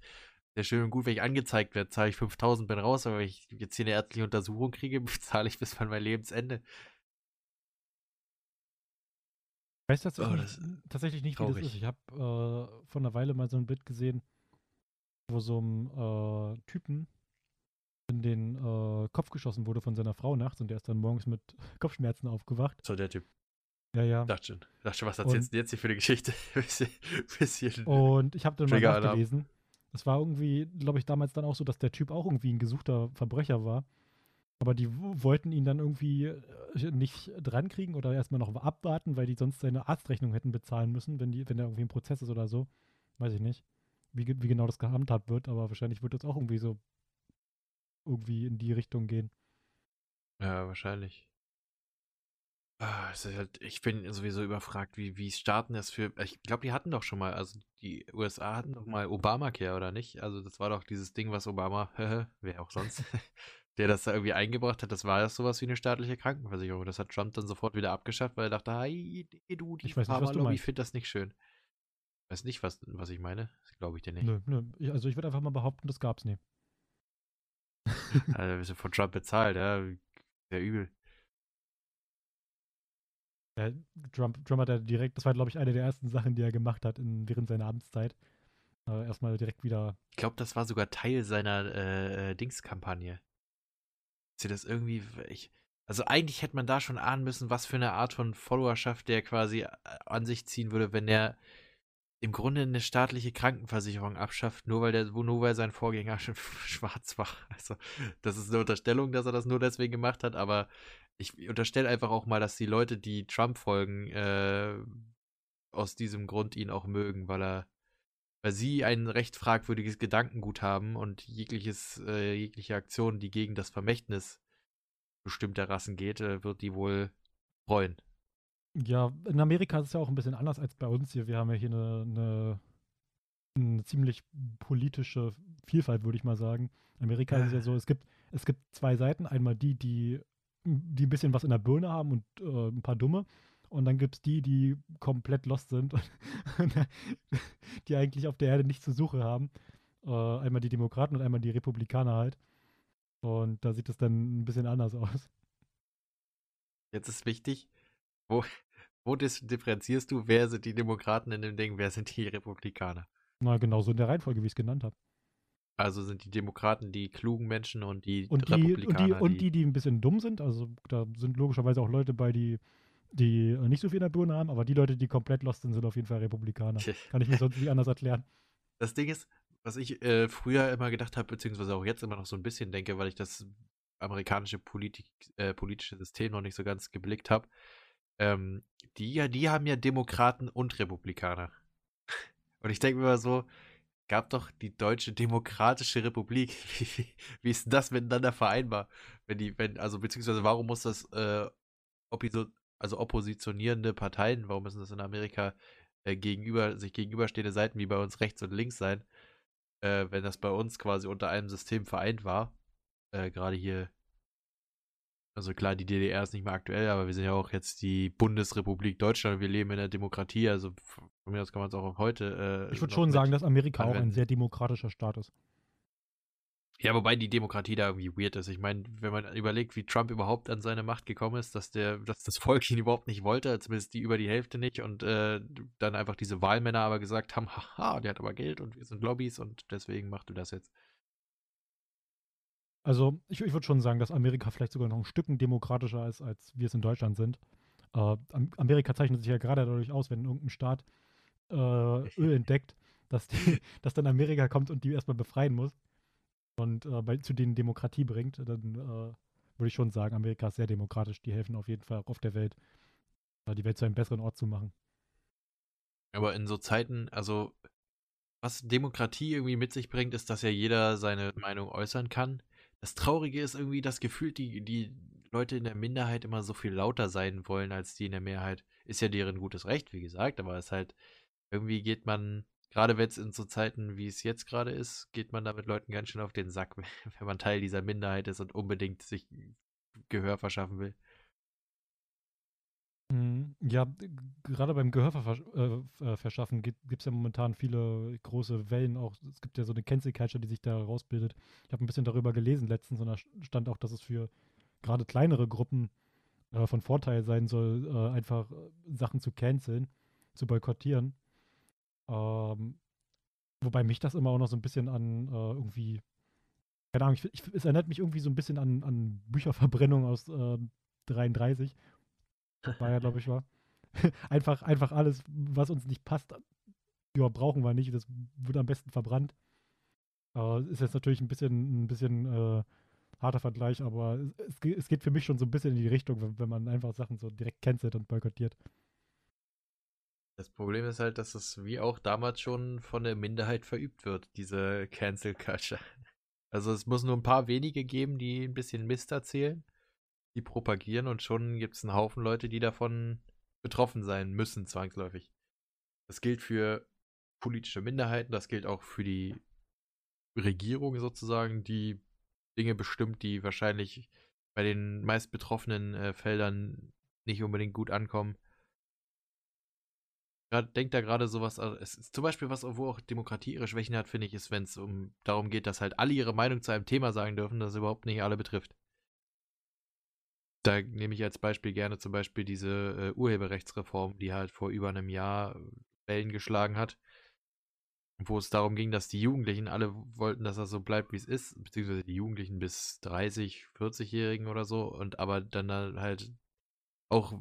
sehr schön und gut, wenn ich angezeigt werde, zahle ich 5000, bin raus, aber wenn ich jetzt hier eine ärztliche Untersuchung kriege, zahle ich bis an mein Lebensende. weiß tatsächlich, oh, das tatsächlich nicht, traurig. wie das ist. Ich habe äh, vor einer Weile mal so ein Bild gesehen, wo so ein äh, Typen in den äh, Kopf geschossen wurde von seiner Frau nachts und der ist dann morgens mit Kopfschmerzen aufgewacht. So der Typ. Ja, ja. Dachte schon. Dachte schon, was erzählst du jetzt hier für eine Geschichte? bisschen, bisschen und ich habe dann mal nachgelesen. Es war irgendwie, glaube ich, damals dann auch so, dass der Typ auch irgendwie ein gesuchter Verbrecher war. Aber die wollten ihn dann irgendwie äh, nicht drankriegen oder erstmal noch abwarten, weil die sonst seine Arztrechnung hätten bezahlen müssen, wenn, die, wenn da irgendwie ein Prozess ist oder so. Weiß ich nicht, wie, wie genau das gehandhabt wird, aber wahrscheinlich wird das auch irgendwie so irgendwie in die Richtung gehen. Ja, wahrscheinlich. Ah, halt, ich bin sowieso überfragt, wie, wie starten das für. Ich glaube, die hatten doch schon mal, also die USA hatten doch mal Obamacare, oder nicht? Also, das war doch dieses Ding, was Obama, wer auch sonst, der das da irgendwie eingebracht hat, das war ja sowas wie eine staatliche Krankenversicherung. Das hat Trump dann sofort wieder abgeschafft, weil er dachte, hey, du, die Pharma-Lobby findet das nicht schön. Ich weiß nicht, was, was ich meine. Das glaube ich dir nicht. Nö, nö. Also ich würde einfach mal behaupten, das gab's nie. also bist du von Trump bezahlt, ja. Sehr übel. Ja, Trump, Trump hat ja direkt, das war glaube ich eine der ersten Sachen, die er gemacht hat in, während seiner Amtszeit. Äh, erstmal direkt wieder. Ich glaube, das war sogar Teil seiner äh, äh Dingskampagne sie das irgendwie. Ich, also eigentlich hätte man da schon ahnen müssen, was für eine Art von Followerschaft der quasi äh, an sich ziehen würde, wenn er im Grunde eine staatliche Krankenversicherung abschafft, nur weil der, nur weil sein Vorgänger schon schwarz war. Also, das ist eine Unterstellung, dass er das nur deswegen gemacht hat, aber ich unterstelle einfach auch mal, dass die Leute, die Trump folgen, äh, aus diesem Grund ihn auch mögen, weil er weil sie ein recht fragwürdiges Gedankengut haben und jegliches, äh, jegliche Aktion, die gegen das Vermächtnis bestimmter Rassen geht, äh, wird die wohl freuen. Ja, in Amerika ist es ja auch ein bisschen anders als bei uns hier. Wir haben ja hier eine, eine, eine ziemlich politische Vielfalt, würde ich mal sagen. In Amerika ist es ja so, es gibt, es gibt zwei Seiten. Einmal die, die, die ein bisschen was in der Birne haben und äh, ein paar Dumme. Und dann gibt es die, die komplett lost sind und die eigentlich auf der Erde nichts zu suchen haben. Äh, einmal die Demokraten und einmal die Republikaner halt. Und da sieht es dann ein bisschen anders aus. Jetzt ist wichtig, wo, wo differenzierst du, wer sind die Demokraten in dem Ding, wer sind die Republikaner? Na, genauso in der Reihenfolge, wie ich es genannt habe. Also sind die Demokraten die klugen Menschen und die und die, Republikaner. Und die, und die, die ein bisschen dumm sind. Also da sind logischerweise auch Leute bei, die, die nicht so viel in der Birne haben, aber die Leute, die komplett lost sind, sind auf jeden Fall Republikaner. Kann ich mir sonst nicht anders erklären. Das Ding ist, was ich äh, früher immer gedacht habe, beziehungsweise auch jetzt immer noch so ein bisschen denke, weil ich das amerikanische Politik, äh, politische System noch nicht so ganz geblickt habe, ähm, die, die haben ja Demokraten und Republikaner. Und ich denke mir immer so, gab doch die Deutsche Demokratische Republik. Wie, wie, ist das miteinander vereinbar? Wenn die, wenn, also beziehungsweise warum muss das äh, also oppositionierende Parteien, warum müssen das in Amerika äh, gegenüber, sich gegenüberstehende Seiten wie bei uns rechts und links sein, äh, wenn das bei uns quasi unter einem System vereint war? Äh, gerade hier also klar, die DDR ist nicht mehr aktuell, aber wir sind ja auch jetzt die Bundesrepublik Deutschland. Wir leben in der Demokratie, also von mir aus kann man es auch heute. Äh, ich würde schon sagen, dass Amerika anwenden. auch ein sehr demokratischer Staat ist. Ja, wobei die Demokratie da irgendwie weird ist. Ich meine, wenn man überlegt, wie Trump überhaupt an seine Macht gekommen ist, dass der, dass das Volk ihn überhaupt nicht wollte, zumindest die über die Hälfte nicht, und äh, dann einfach diese Wahlmänner aber gesagt haben, haha, der hat aber Geld und wir sind Lobbys und deswegen machst du das jetzt. Also ich, ich würde schon sagen, dass Amerika vielleicht sogar noch ein Stück demokratischer ist, als wir es in Deutschland sind. Äh, Amerika zeichnet sich ja gerade dadurch aus, wenn irgendein Staat äh, Öl entdeckt, dass, die, dass dann Amerika kommt und die erstmal befreien muss und äh, bei, zu denen Demokratie bringt, dann äh, würde ich schon sagen, Amerika ist sehr demokratisch. Die helfen auf jeden Fall auch auf der Welt, äh, die Welt zu einem besseren Ort zu machen. Aber in so Zeiten, also was Demokratie irgendwie mit sich bringt, ist, dass ja jeder seine Meinung äußern kann das Traurige ist irgendwie, dass gefühlt die, die Leute in der Minderheit immer so viel lauter sein wollen als die in der Mehrheit. Ist ja deren gutes Recht, wie gesagt, aber es ist halt, irgendwie geht man, gerade wenn es in so Zeiten, wie es jetzt gerade ist, geht man damit Leuten ganz schön auf den Sack, wenn man Teil dieser Minderheit ist und unbedingt sich Gehör verschaffen will. Mhm. Ja, gerade beim Gehörverschaffen äh, äh gibt es ja momentan viele große Wellen auch. Es gibt ja so eine Cancel Culture, die sich da rausbildet. Ich habe ein bisschen darüber gelesen letztens und da stand auch, dass es für gerade kleinere Gruppen äh, von Vorteil sein soll, äh, einfach äh, Sachen zu canceln, zu boykottieren. Ähm, wobei mich das immer auch noch so ein bisschen an äh, irgendwie, keine Ahnung, ich, ich, es erinnert mich irgendwie so ein bisschen an, an Bücherverbrennung aus 33 war ja, glaube ich, war. einfach, einfach alles, was uns nicht passt, ja, brauchen wir nicht. Das wird am besten verbrannt. Äh, ist jetzt natürlich ein bisschen, ein bisschen äh, harter Vergleich, aber es, es, geht für mich schon so ein bisschen in die Richtung, wenn, wenn man einfach Sachen so direkt cancelt und boykottiert. Das Problem ist halt, dass es wie auch damals schon von der Minderheit verübt wird, diese Cancel Culture. Also es muss nur ein paar wenige geben, die ein bisschen Mist erzählen die propagieren und schon gibt es einen Haufen Leute, die davon betroffen sein müssen, zwangsläufig. Das gilt für politische Minderheiten, das gilt auch für die Regierung sozusagen, die Dinge bestimmt, die wahrscheinlich bei den meist betroffenen äh, Feldern nicht unbedingt gut ankommen. denkt da gerade sowas, also es ist zum Beispiel was, wo auch Demokratie ihre Schwächen hat, finde ich, ist, wenn es um darum geht, dass halt alle ihre Meinung zu einem Thema sagen dürfen, das überhaupt nicht alle betrifft. Da nehme ich als Beispiel gerne zum Beispiel diese äh, Urheberrechtsreform, die halt vor über einem Jahr äh, Wellen geschlagen hat, wo es darum ging, dass die Jugendlichen alle wollten, dass das so bleibt, wie es ist, beziehungsweise die Jugendlichen bis 30, 40-Jährigen oder so, und aber dann halt auch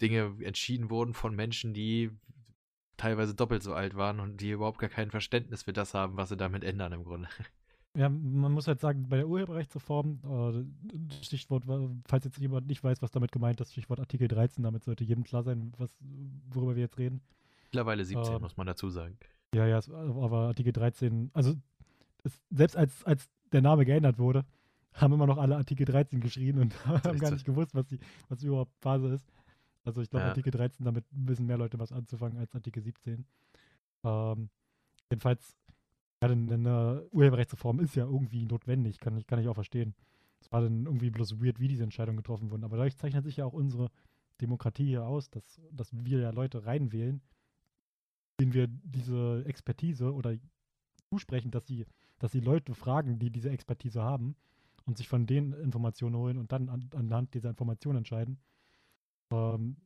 Dinge entschieden wurden von Menschen, die teilweise doppelt so alt waren und die überhaupt gar kein Verständnis für das haben, was sie damit ändern im Grunde. Ja, man muss halt sagen, bei der Urheberrechtsreform, äh, Stichwort, falls jetzt jemand nicht weiß, was damit gemeint ist, Stichwort Artikel 13, damit sollte jedem klar sein, was, worüber wir jetzt reden. Mittlerweile 17, äh, muss man dazu sagen. Ja, ja, aber Artikel 13, also es, selbst als, als der Name geändert wurde, haben immer noch alle Artikel 13 geschrien und haben gar nicht gewusst, was, die, was überhaupt Phase ist. Also ich glaube, ja. Artikel 13, damit wissen mehr Leute was anzufangen als Artikel 17. Ähm, jedenfalls ja, denn, eine Urheberrechtsreform ist ja irgendwie notwendig, kann ich, kann ich auch verstehen. Es war dann irgendwie bloß weird, wie diese Entscheidungen getroffen wurden. Aber dadurch zeichnet sich ja auch unsere Demokratie hier aus, dass, dass wir ja Leute reinwählen, denen wir diese Expertise oder zusprechen, dass sie, dass sie Leute fragen, die diese Expertise haben und sich von denen Informationen holen und dann an, anhand dieser Informationen entscheiden. Ähm,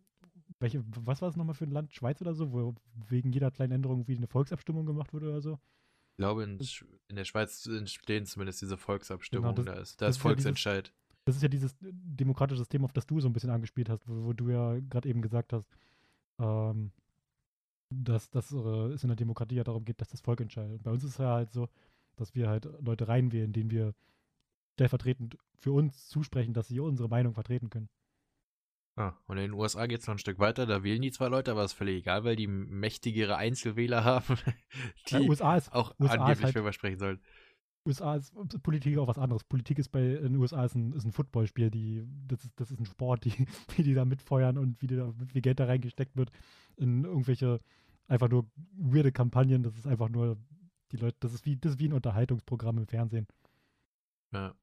welche, was war es nochmal für ein Land? Schweiz oder so, wo wegen jeder kleinen Änderung wie eine Volksabstimmung gemacht wurde oder so? Ich glaube, in, in der Schweiz entstehen zumindest diese Volksabstimmungen. Genau, das- da ist, da das ist ist ja dieses- Volksentscheid. Das ist ja dieses demokratische System, auf das du so ein bisschen angespielt hast, wo, wo du ja gerade eben gesagt hast, ähm, dass, dass äh, es in der Demokratie ja darum geht, dass das Volk entscheidet. Bei uns ist es ja halt so, dass wir halt Leute reinwählen, denen wir stellvertretend für uns zusprechen, dass sie unsere Meinung vertreten können. Ah, und in den USA geht es noch ein Stück weiter. Da wählen die zwei Leute, aber ist völlig egal, weil die mächtigere Einzelwähler haben, die Ja, USA ist, auch USA angeblich halt- für was sprechen sollen. USA ist Politik auch was anderes. Politik ist bei in den USA ist ein, ist ein Footballspiel, die, das ist, das ist ein Sport, die, wie die da mitfeuern und wie, die da, wie viel Geld da reingesteckt wird in irgendwelche einfach nur weirde Kampagnen. Das ist einfach nur die Leute, das ist wie, das ist wie ein Unterhaltungsprogramm im Fernsehen. Ja.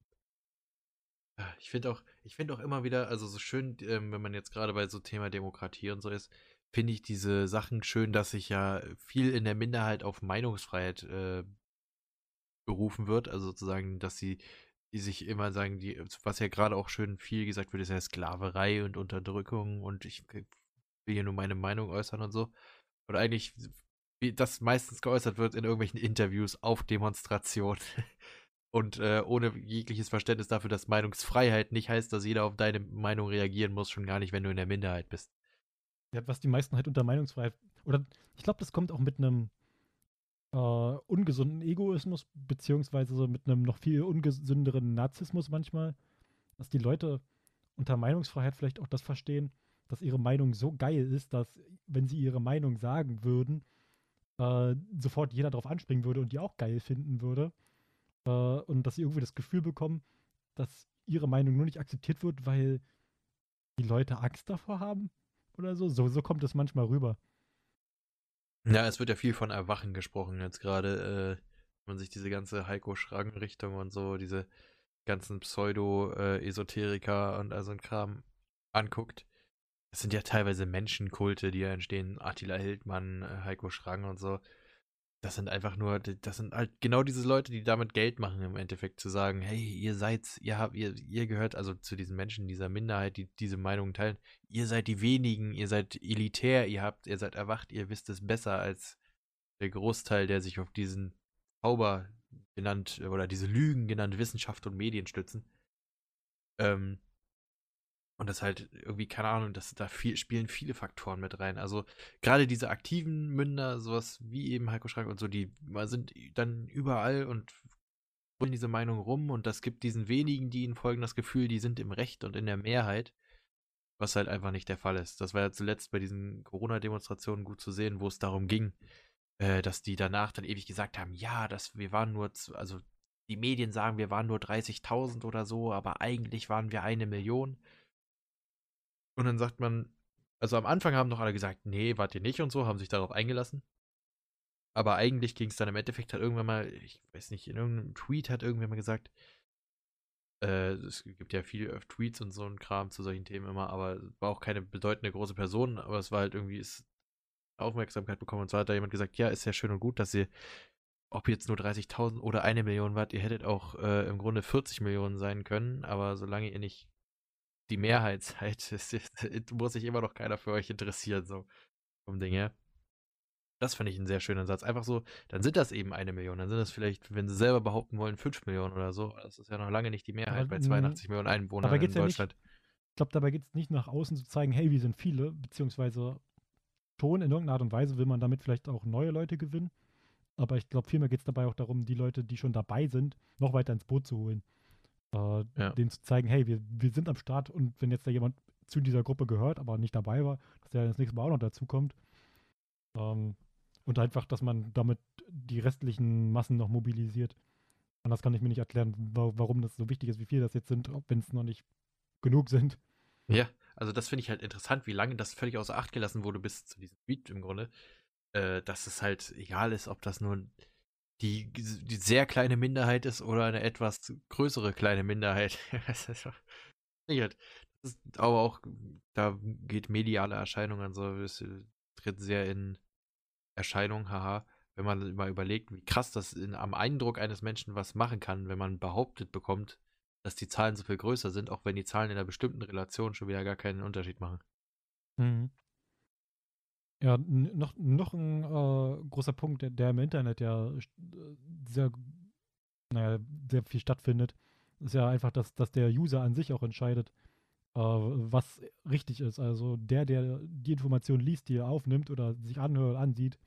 Ah, Ich finde auch, ich finde auch immer wieder, also so schön, ähm, wenn man jetzt gerade bei so Thema Demokratie und so ist, finde ich diese Sachen schön, dass sich ja viel in der Minderheit auf Meinungsfreiheit äh, berufen wird. Also sozusagen, dass sie, die sich immer sagen, die, was ja gerade auch schön viel gesagt wird, ist ja Sklaverei und Unterdrückung und ich will hier nur meine Meinung äußern und so. Und eigentlich, wie das meistens geäußert wird in irgendwelchen Interviews auf Demonstrationen. Und äh, ohne jegliches Verständnis dafür, dass Meinungsfreiheit nicht heißt, dass jeder auf deine Meinung reagieren muss, schon gar nicht, wenn du in der Minderheit bist. Ja, was die meisten halt unter Meinungsfreiheit, oder ich glaube, das kommt auch mit einem äh, ungesunden Egoismus, beziehungsweise so mit einem noch viel ungesünderen Narzissmus manchmal, dass die Leute unter Meinungsfreiheit vielleicht auch das verstehen, dass ihre Meinung so geil ist, dass, wenn sie ihre Meinung sagen würden, äh, sofort jeder darauf anspringen würde und die auch geil finden würde. Äh, und dass sie irgendwie das Gefühl bekommen, dass ihre Meinung nur nicht akzeptiert wird, weil die Leute Angst davor haben oder so. So, so kommt es manchmal rüber. Ja, es wird ja viel von Erwachen gesprochen jetzt gerade, äh, wenn man sich diese ganze Heiko Schragen-Richtung und so, diese ganzen Pseudo-Esoteriker und all so ein Kram anguckt. Das sind ja teilweise Menschenkulte, die ja entstehen. Attila Hildmann, äh, Heiko Schrang und so. Das sind einfach nur, das sind halt genau diese Leute, die damit Geld machen, im Endeffekt zu sagen, hey, ihr seid, ihr habt, ihr, ihr gehört also zu diesen Menschen, dieser Minderheit, die diese Meinungen teilen. Ihr seid die wenigen, ihr seid elitär, ihr habt, ihr seid erwacht, ihr wisst es besser als der Großteil, der sich auf diesen Zauber genannt, oder diese Lügen genannt Wissenschaft und Medien stützen. Ähm, und das halt irgendwie, keine Ahnung, das, da viel, spielen viele Faktoren mit rein. Also gerade diese aktiven Münder, sowas wie eben Heiko Schrank und so, die sind dann überall und wollen diese Meinung rum und das gibt diesen wenigen, die ihnen folgen, das Gefühl, die sind im Recht und in der Mehrheit, was halt einfach nicht der Fall ist. Das war ja zuletzt bei diesen Corona-Demonstrationen gut zu sehen, wo es darum ging, äh, dass die danach dann ewig gesagt haben, ja, dass wir waren nur, also die Medien sagen, wir waren nur 30.000 oder so, aber eigentlich waren wir eine Million. Und dann sagt man, also am Anfang haben noch alle gesagt, nee, wart ihr nicht und so, haben sich darauf eingelassen. Aber eigentlich ging es dann im Endeffekt halt irgendwann mal, ich weiß nicht, in irgendeinem Tweet hat irgendwer mal gesagt, äh, es gibt ja viele Tweets und so ein Kram zu solchen Themen immer, aber war auch keine bedeutende große Person, aber es war halt irgendwie, ist Aufmerksamkeit bekommen und zwar hat da jemand gesagt, ja, ist ja schön und gut, dass ihr, ob jetzt nur 30.000 oder eine Million wart, ihr hättet auch äh, im Grunde 40 Millionen sein können, aber solange ihr nicht die Mehrheit seid, ist, ist, muss sich immer noch keiner für euch interessieren, so vom Ding her. Das finde ich einen sehr schönen Satz. Einfach so, dann sind das eben eine Million. Dann sind das vielleicht, wenn sie selber behaupten wollen, 5 Millionen oder so. Das ist ja noch lange nicht die Mehrheit Aber, bei mm, 82 Millionen Einwohnern dabei in geht's ja nicht- Deutschland. Ich glaube, dabei geht es nicht nach außen zu zeigen, hey, wir sind viele, beziehungsweise schon in irgendeiner Art und Weise will man damit vielleicht auch neue Leute gewinnen. Aber ich glaube, vielmehr geht es dabei auch darum, die Leute, die schon dabei sind, noch weiter ins Boot zu holen. Äh, Ja. Denen zu zeigen, hey, wir, wir sind am Start und wenn jetzt da jemand zu dieser Gruppe gehört, aber nicht dabei war, dass der das nächste Mal auch noch dazukommt. Ähm, und einfach, dass man damit die restlichen Massen noch mobilisiert. Anders kann ich mir nicht erklären, wa warum das so wichtig ist, wie viele das jetzt sind, wenn es noch nicht genug sind. Ja, also das finde ich halt interessant, wie lange das völlig außer Acht gelassen wurde bis zu diesem Tweet im Grunde. Äh, dass es halt egal ist, ob das nur die, die sehr kleine Minderheit ist oder eine etwas größere kleine Minderheit. das ist aber auch, da geht mediale Erscheinungen so, es tritt sehr in Erscheinung, haha, wenn man mal überlegt, wie krass das in, am Eindruck eines Menschen was machen kann, wenn man behauptet bekommt, dass die Zahlen so viel größer sind, auch wenn die Zahlen in einer bestimmten Relation schon wieder gar keinen Unterschied machen. Mhm. Ja, noch, noch ein äh, großer Punkt, der, der, im Internet ja sehr, naja, sehr viel stattfindet, ist ja einfach, dass, dass der User an sich auch entscheidet, äh, was richtig ist. Also der, der die Information liest, die er aufnimmt oder sich anhört, ansieht,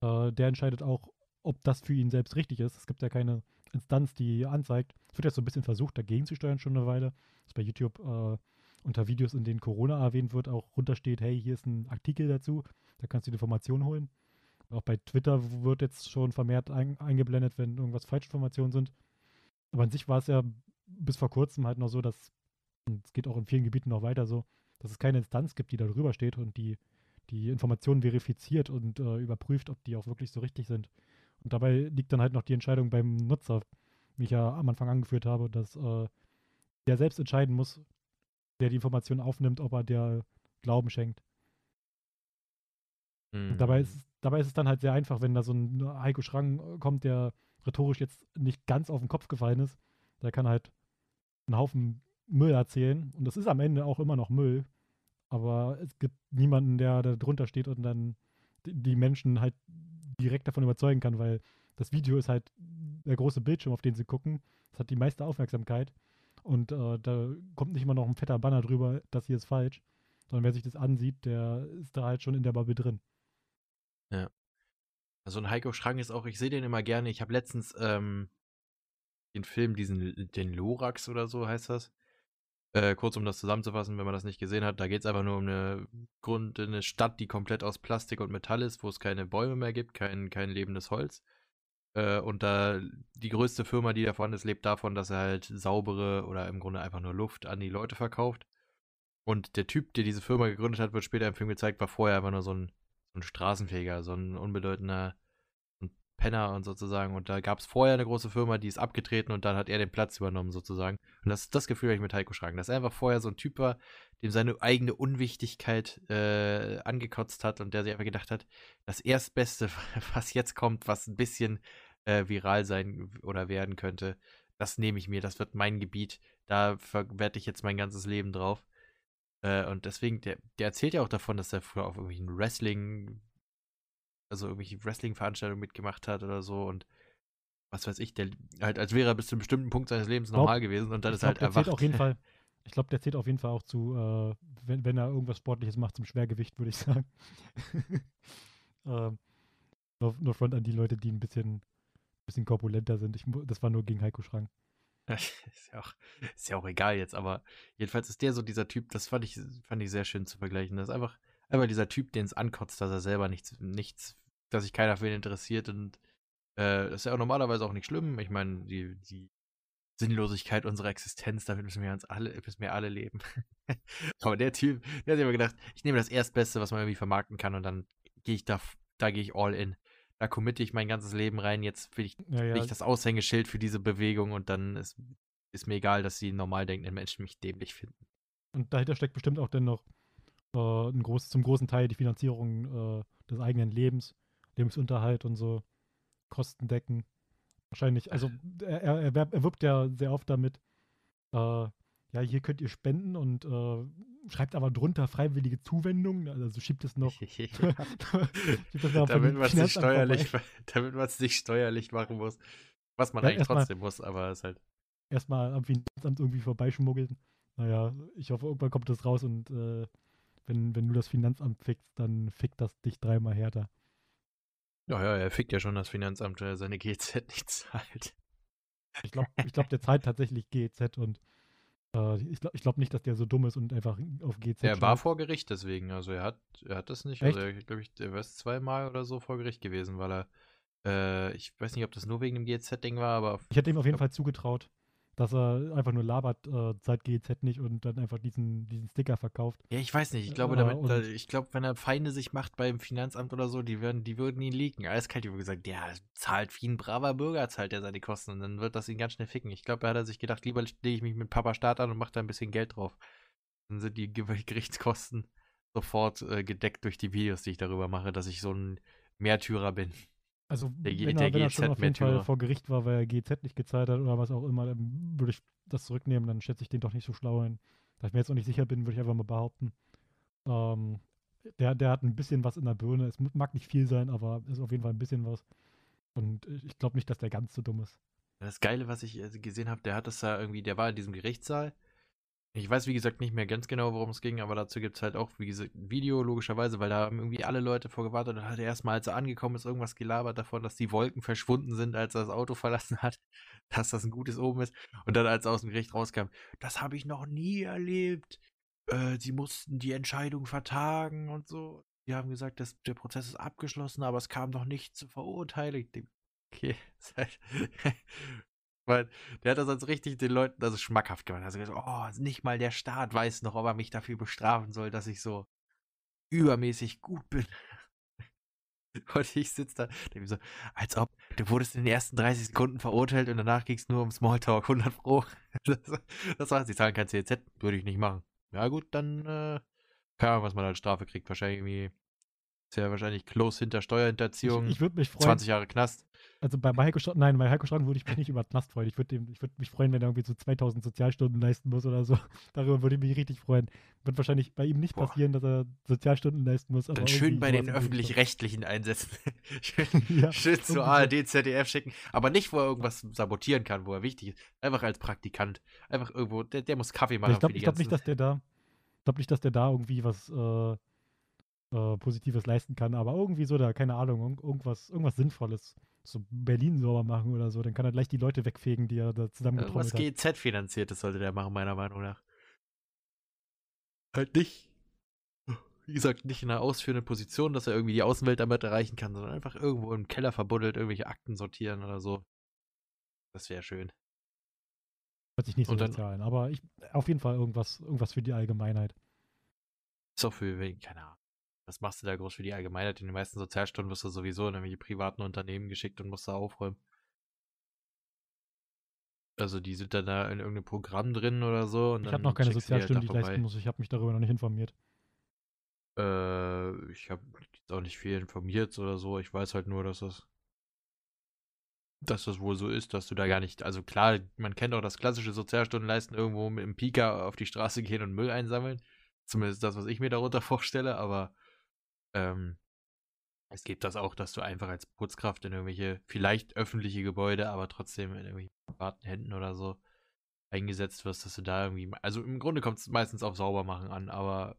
äh, der entscheidet auch, ob das für ihn selbst richtig ist. Es gibt ja keine Instanz, die anzeigt. Es wird jetzt so ein bisschen versucht, dagegen zu steuern, schon eine Weile. Das bei YouTube äh, unter Videos, in denen Corona erwähnt wird, auch runtersteht, hey, hier ist ein Artikel dazu, da kannst du die Informationen holen. Auch bei Twitter wird jetzt schon vermehrt ein, eingeblendet, wenn irgendwas Falschinformationen sind. Aber an sich war es ja bis vor kurzem halt noch so, dass, und es geht auch in vielen Gebieten noch weiter so, dass es keine Instanz gibt, die da drüber steht und die die Informationen verifiziert und äh, überprüft, ob die auch wirklich so richtig sind. Und dabei liegt dann halt noch die Entscheidung beim Nutzer, wie ich ja am Anfang angeführt habe, dass äh, der selbst entscheiden muss, der die Information aufnimmt, ob er der Glauben schenkt. Mhm. Dabei, ist, dabei ist es dann halt sehr einfach, wenn da so ein Heiko Schrang kommt, der rhetorisch jetzt nicht ganz auf den Kopf gefallen ist. Der kann halt einen Haufen Müll erzählen und das ist am Ende auch immer noch Müll. Aber es gibt niemanden, der da drunter steht und dann die Menschen halt direkt davon überzeugen kann, weil das Video ist halt der große Bildschirm, auf den sie gucken. Das hat die meiste Aufmerksamkeit. Und äh, da kommt nicht immer noch ein fetter Banner drüber, das hier ist falsch. Sondern wer sich das ansieht, der ist da halt schon in der Bubble drin. Ja. Also ein Heiko Schrang ist auch, ich sehe den immer gerne. Ich habe letztens ähm, den Film, diesen, den Lorax oder so heißt das. Äh, kurz um das zusammenzufassen, wenn man das nicht gesehen hat, da geht es einfach nur um eine Grund, eine Stadt, die komplett aus Plastik und Metall ist, wo es keine Bäume mehr gibt, kein, kein lebendes Holz. Äh, und da die größte Firma, die davon ist, lebt davon, dass er halt saubere oder im Grunde einfach nur Luft an die Leute verkauft. Und der Typ, der diese Firma gegründet hat, wird später im Film gezeigt, war vorher einfach nur so ein, so ein Straßenfeger, so ein unbedeutender Penner und sozusagen. Und da gab es vorher eine große Firma, die ist abgetreten und dann hat er den Platz übernommen sozusagen. Und das, das Gefühl habe ich mit Heiko Schrank, dass er einfach vorher so ein Typ war, dem seine eigene Unwichtigkeit äh, angekotzt hat und der sich einfach gedacht hat, das Erstbeste, was jetzt kommt, was ein bisschen äh, viral sein oder werden könnte, das nehme ich mir, das wird mein Gebiet, da verwerte ich jetzt mein ganzes Leben drauf. Äh, und deswegen, der, der erzählt ja auch davon, dass er früher auf irgendwelchen Wrestling- also irgendwelche Wrestling-Veranstaltungen mitgemacht hat oder so und was weiß ich, der halt, als wäre er bis zu einem bestimmten Punkt seines Lebens glaub, normal gewesen und dann ist halt der erwacht. Zählt auf jeden Fall, ich glaube, der zählt auf jeden Fall auch zu, äh, wenn, wenn er irgendwas Sportliches macht, zum Schwergewicht, würde ich sagen. ähm, nur, nur Front an die Leute, die ein bisschen, bisschen korpulenter sind. Ich, das war nur gegen Heiko Schrank. ist, ja auch, ist ja auch egal jetzt, aber jedenfalls ist der so dieser Typ, das fand ich, fand ich sehr schön zu vergleichen. Das ist einfach, einfach dieser Typ, den es ankotzt, dass er selber nichts, nichts dass sich keiner für ihn interessiert und äh, das ist ja auch normalerweise auch nicht schlimm. Ich meine, die, die Sinnlosigkeit unserer Existenz, damit müssen wir uns alle, müssen wir alle leben. Aber der Typ, der hat sich immer gedacht, ich nehme das Erstbeste, was man irgendwie vermarkten kann und dann gehe ich da, da gehe ich all in. Da committe ich mein ganzes Leben rein, jetzt will ich, ja, ja. will ich das Aushängeschild für diese Bewegung und dann ist, ist mir egal, dass die normal denkenden Menschen mich dämlich finden. Und dahinter steckt bestimmt auch dann noch äh, ein groß, zum großen Teil die Finanzierung äh, des eigenen Lebens Lebensunterhalt und so Kosten decken. Wahrscheinlich, also er, er, er wirbt ja sehr oft damit, äh, ja, hier könnt ihr spenden und äh, schreibt aber drunter freiwillige Zuwendungen, also schiebt es noch. schiebt es noch damit man es nicht steuerlich, damit man es nicht steuerlich machen muss. Was man ja, eigentlich trotzdem mal, muss, aber es halt. Erstmal am Finanzamt irgendwie vorbeischmuggeln. Naja, ich hoffe, irgendwann kommt das raus und äh, wenn, wenn du das Finanzamt fickst, dann fickt das dich dreimal härter. Ja, ja, er fickt ja schon das Finanzamt, weil er seine GZ nicht zahlt. Ich glaube, ich glaub, der zahlt tatsächlich GZ und äh, ich glaube ich glaub nicht, dass der so dumm ist und einfach auf GZ. Er war vor Gericht deswegen, also er hat, er hat das nicht. Also Echt? Also, glaube ich, er war zweimal oder so vor Gericht gewesen, weil er, äh, ich weiß nicht, ob das nur wegen dem GZ-Ding war, aber. Ich hätte ihm auf jeden Fall zugetraut dass er einfach nur labert äh, seit GEZ nicht und dann einfach diesen, diesen Sticker verkauft. Ja, ich weiß nicht. Ich glaube, damit, äh, ich glaube, wenn er Feinde sich macht beim Finanzamt oder so, die würden, die würden ihn leaken. Eiskalt über gesagt, der zahlt wie ein braver Bürger, zahlt er seine Kosten und dann wird das ihn ganz schnell ficken. Ich glaube, er hat sich gedacht, lieber lege ich mich mit Papa Staat an und mache da ein bisschen Geld drauf. dann sind die Gerichtskosten sofort äh, gedeckt durch die Videos, die ich darüber mache, dass ich so ein Märtyrer bin. Also der, wenn, der er, wenn er schon auf jeden Fall vor Gericht war, weil er GZ nicht gezahlt hat oder was auch immer, dann würde ich das zurücknehmen, dann schätze ich den doch nicht so schlau ein. Da ich mir jetzt auch nicht sicher bin, würde ich einfach mal behaupten. Ähm, der, der hat ein bisschen was in der Birne. Es mag nicht viel sein, aber ist auf jeden Fall ein bisschen was. Und ich glaube nicht, dass der ganz so dumm ist. Das Geile, was ich äh, gesehen habe, der hat das da irgendwie, der war in diesem Gerichtssaal ich weiß, wie gesagt, nicht mehr ganz genau, worum es ging, aber dazu gibt es halt auch, wie gesagt, ein Video, logischerweise, weil da haben irgendwie alle Leute vorgewartet und hat er erstmal, als er angekommen ist, irgendwas gelabert davon, dass die Wolken verschwunden sind, als er das Auto verlassen hat, dass das ein gutes Oben ist. Und dann, als er aus dem Gericht rauskam, das habe ich noch nie erlebt. Äh, sie mussten die Entscheidung vertagen und so. Die haben gesagt, dass der Prozess ist abgeschlossen, aber es kam noch nicht zur Verurteilung. Okay, halt weil der hat das als richtig den Leuten also schmackhaft gemacht. Also gesagt, oh, nicht mal der Staat weiß noch, ob er mich dafür bestrafen soll, dass ich so übermäßig gut bin. Und ich sitze da, denke so, als ob du wurdest in den ersten 30 Sekunden verurteilt und danach ging es nur um Smalltalk, 100 Pro. Das, das war's, sie zahlen kein CZ, würde ich nicht machen. Ja gut, dann, äh, keine Ahnung, was man als Strafe kriegt. Wahrscheinlich irgendwie ist ja wahrscheinlich Klos hinter Steuerhinterziehung. Ich, ich würde mich freuen. 20 Jahre Knast. Also bei, Heiko Strang, nein, bei Heiko Strang würde ich mich nicht über Knast freuen. Ich würde würd mich freuen, wenn er irgendwie so 2000 Sozialstunden leisten muss oder so. Darüber würde ich mich richtig freuen. Wird wahrscheinlich bei ihm nicht Boah. passieren, dass er Sozialstunden leisten muss. Dann schön bei den öffentlich-rechtlichen einsetzen. schön, ja, schön zu ARD, ZDF schicken. Aber nicht, wo er irgendwas sabotieren kann, wo er wichtig ist. Einfach als Praktikant. Einfach irgendwo, der, der muss Kaffee machen. Ich glaube glaub nicht, dass der da, ich glaube nicht, dass der da irgendwie was, äh, äh, Positives leisten kann, aber irgendwie so da, keine Ahnung, irgendwas, irgendwas Sinnvolles. So Berlin sauber machen oder so, dann kann er gleich die Leute wegfegen, die er da zusammengetrommelt hat. Was GZ finanziert, das sollte der machen, meiner Meinung nach. Halt nicht, wie gesagt, nicht in einer ausführenden Position, dass er irgendwie die Außenwelt damit erreichen kann, sondern einfach irgendwo im Keller verbuddelt, irgendwelche Akten sortieren oder so. Das wäre schön. Hört sich nicht so sozial an, aber ich, auf jeden Fall irgendwas, irgendwas für die Allgemeinheit. Ist auch für, keine Ahnung was machst du da groß für die Allgemeinheit? In den meisten Sozialstunden wirst du sowieso in irgendwelche privaten Unternehmen geschickt und musst da aufräumen. Also die sind dann da in irgendeinem Programm drin oder so. ich habe noch keine Sozialstunden, halt die ich leisten muss. Ich habe mich darüber noch nicht informiert. Äh, ich habe auch nicht viel informiert oder so. Ich weiß halt nur, dass das dass das wohl so ist, dass du da gar nicht, also klar, man kennt auch das klassische Sozialstundenleisten irgendwo mit dem Pika auf die Straße gehen und Müll einsammeln. Zumindest das, was ich mir darunter vorstelle, aber ähm, es gibt das auch, dass du einfach als Putzkraft in irgendwelche, vielleicht öffentliche Gebäude, aber trotzdem in irgendwelchen privaten Händen oder so eingesetzt wirst, dass du da irgendwie, also im Grunde kommt es meistens auf Saubermachen an, aber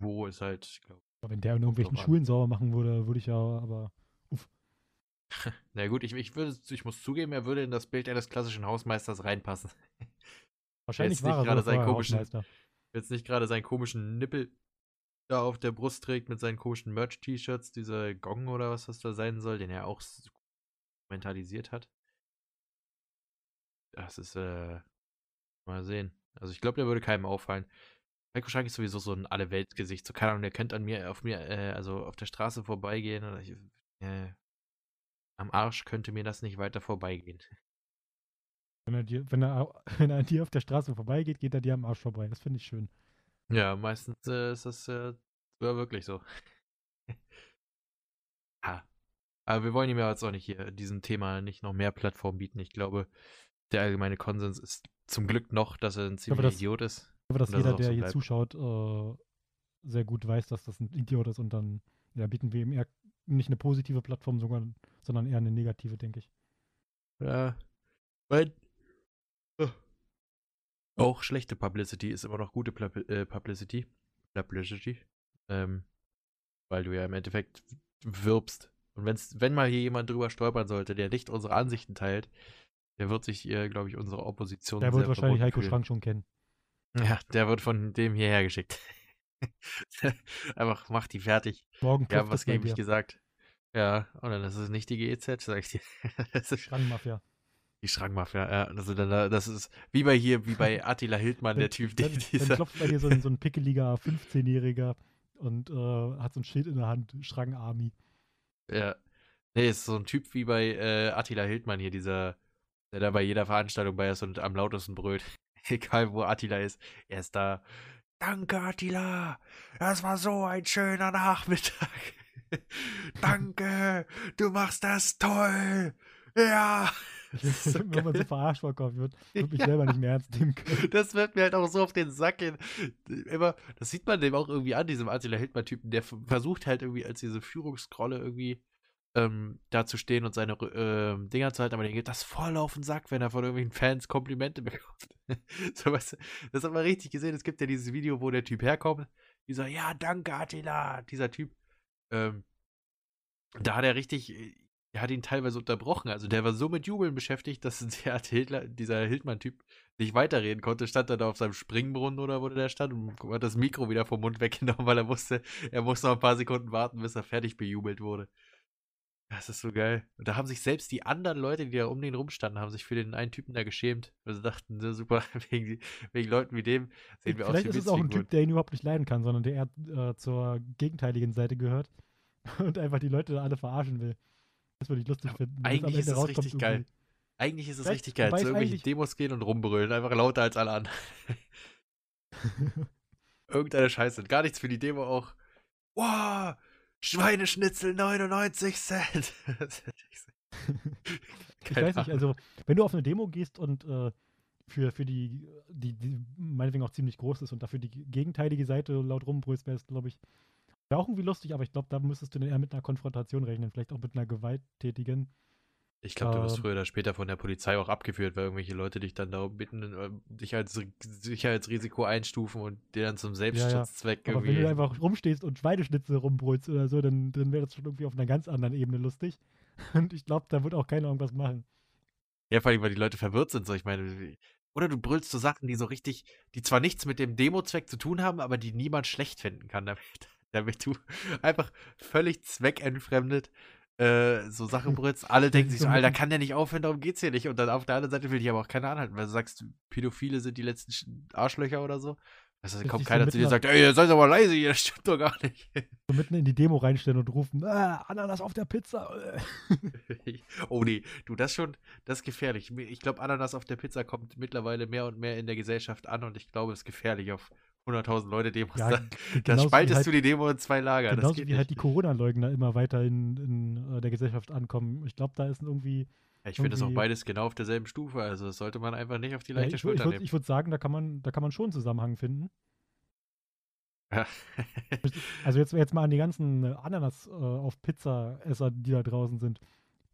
wo ist halt, ich glaube. Wenn der in irgendwelchen Schulen sauber machen würde, würde ich ja, aber uff. Na gut, ich, ich, würde, ich muss zugeben, er würde in das Bild eines klassischen Hausmeisters reinpassen. Wahrscheinlich war er gerade seinen komischen, jetzt nicht gerade seinen komischen Nippel da auf der Brust trägt mit seinen komischen Merch-T-Shirts, dieser Gong oder was das da sein soll, den er auch mentalisiert hat. Das ist, äh, mal sehen. Also ich glaube, der würde keinem auffallen. Heiko Schank ist sowieso so ein Alle-Welt-Gesicht. So, keine Ahnung, der könnte an mir, auf mir, äh, also auf der Straße vorbeigehen oder ich, äh, am Arsch könnte mir das nicht weiter vorbeigehen. Wenn er, dir, wenn, er, wenn er an dir auf der Straße vorbeigeht, geht er dir am Arsch vorbei. Das finde ich schön. Ja, meistens äh, ist das äh, wirklich so. ha. Aber wir wollen ihm ja jetzt auch nicht hier diesem Thema nicht noch mehr Plattform bieten. Ich glaube, der allgemeine Konsens ist zum Glück noch, dass er ein ziemlicher Idiot ist. Ich glaube, dass jeder, dass der so hier zuschaut, äh, sehr gut weiß, dass das ein Idiot ist und dann ja, bieten wir ihm eher nicht eine positive Plattform, sondern, sondern eher eine negative, denke ich. Ja. Weil auch schlechte Publicity ist immer noch gute äh, Publicity. Publicity. Ähm, weil du ja im Endeffekt wirbst. Und wenn's, wenn mal hier jemand drüber stolpern sollte, der nicht unsere Ansichten teilt, der wird sich, glaube ich, unsere Opposition. Der wird wahrscheinlich Heiko fühlen. Schrank schon kennen. Ja, der wird von dem hierher geschickt. Einfach mach die fertig. Morgen Ja, was gegen mich gesagt. Ja, und dann ist es nicht die GEZ, sag ich dir. das ist Schrankmafia. Die Schrankmafia, ja. Also dann, das ist wie bei hier, wie bei Attila Hildmann, der Typ, der. Dieser... dann klopft bei dir so ein, so ein pickeliger 15-Jähriger und äh, hat so ein Schild in der Hand, Schrank-Army. Ja. Nee, ist so ein Typ wie bei äh, Attila Hildmann hier, dieser, der da bei jeder Veranstaltung bei ist und am lautesten brüllt. Egal wo Attila ist, er ist da. Danke, Attila. Das war so ein schöner Nachmittag. Danke, du machst das toll. Ja. So Wenn man so verarscht vorkommt, wird, wird mich ja. selber nicht mehr ernst nehmen können. Das wird mir halt auch so auf den Sack gehen. Immer, das sieht man dem auch irgendwie an, diesem Attila Hildmann-Typen, der versucht halt irgendwie als diese Führungsrolle irgendwie ähm, da zu stehen und seine äh, Dinger zu halten, aber den geht das voll auf den Sack, wenn er von irgendwelchen Fans Komplimente bekommt. so, was, das hat man richtig gesehen. Es gibt ja dieses Video, wo der Typ herkommt, dieser, ja, danke, Attila, dieser Typ. Ähm, da hat er richtig, er hat ihn teilweise unterbrochen. Also der war so mit Jubeln beschäftigt, dass der Hitler, dieser Hildmann-Typ nicht weiterreden konnte. Stand er da auf seinem Springbrunnen oder wo der stand und hat das Mikro wieder vom Mund weggenommen, weil er wusste, er muss noch ein paar Sekunden warten, bis er fertig bejubelt wurde. Das ist so geil. Und da haben sich selbst die anderen Leute, die da um den rumstanden, haben sich für den einen Typen da geschämt. Weil sie dachten, so super, wegen, wegen Leuten wie dem sehen wir Vielleicht aus ist es auch ein Typ, der ihn überhaupt nicht leiden kann, sondern der eher äh, zur gegenteiligen Seite gehört und einfach die Leute da alle verarschen will. Das würde ich lustig finden. Eigentlich ist es richtig geil. Eigentlich ist es richtig geil, zu irgendwelchen Demos gehen und rumbrüllen, einfach lauter als alle anderen. Irgendeine Scheiße. Gar nichts für die Demo auch. Wow, Schweineschnitzel 99 Cent. ich weiß nicht, also wenn du auf eine Demo gehst und äh, für, für die, die, die meinetwegen auch ziemlich groß ist und dafür die gegenteilige Seite laut rumbrüllst, wäre es, glaube ich, wäre auch irgendwie lustig, aber ich glaube, da müsstest du dann eher mit einer Konfrontation rechnen, vielleicht auch mit einer gewalttätigen. Ich glaube, du wirst ähm. früher oder später von der Polizei auch abgeführt, weil irgendwelche Leute dich dann darum bitten, äh, dich als Sicherheitsrisiko einstufen und dir dann zum Selbstschutzzweck ja, ja. Aber irgendwie. wenn du einfach rumstehst und Schweineschnitzel rumbrüllst oder so, dann, dann wäre das schon irgendwie auf einer ganz anderen Ebene lustig. Und ich glaube, da wird auch keiner irgendwas machen. Ja, vor allem, weil die Leute verwirrt sind, so ich meine. Oder du brüllst so Sachen, die so richtig, die zwar nichts mit dem Demozweck zu tun haben, aber die niemand schlecht finden kann damit. Damit du einfach völlig zweckentfremdet äh, so Sachen brüllst, alle denken sich so, Alter, kann der nicht aufhören, darum geht's hier nicht. Und dann auf der anderen Seite will ich aber auch keiner anhalten, weil du sagst, Pädophile sind die letzten Arschlöcher oder so. Also dann kommt keiner so zu dir und sagt, ey, seid aber leise hier, das stimmt doch gar nicht. So mitten in die Demo reinstellen und rufen, ah, Ananas auf der Pizza. oh nee, du, das schon, das ist gefährlich. Ich glaube, Ananas auf der Pizza kommt mittlerweile mehr und mehr in der Gesellschaft an und ich glaube, es ist gefährlich auf 100.000 Leute Demos. Ja, da, spaltest halt, du die Demo in zwei Lager. Genauso wie nicht. halt die Corona-Leugner immer weiter in, in, äh, der Gesellschaft ankommen. Ich glaube, da ist irgendwie. Ja, ich finde das auch beides genau auf derselben Stufe. Also das sollte man einfach nicht auf die leichte ja, ich, Schulter ich würd, nehmen. Ich würde sagen, da kann, man, da kann man schon einen Zusammenhang finden. also jetzt, jetzt mal an die ganzen Ananas äh, auf Pizza-Esser, die da draußen sind.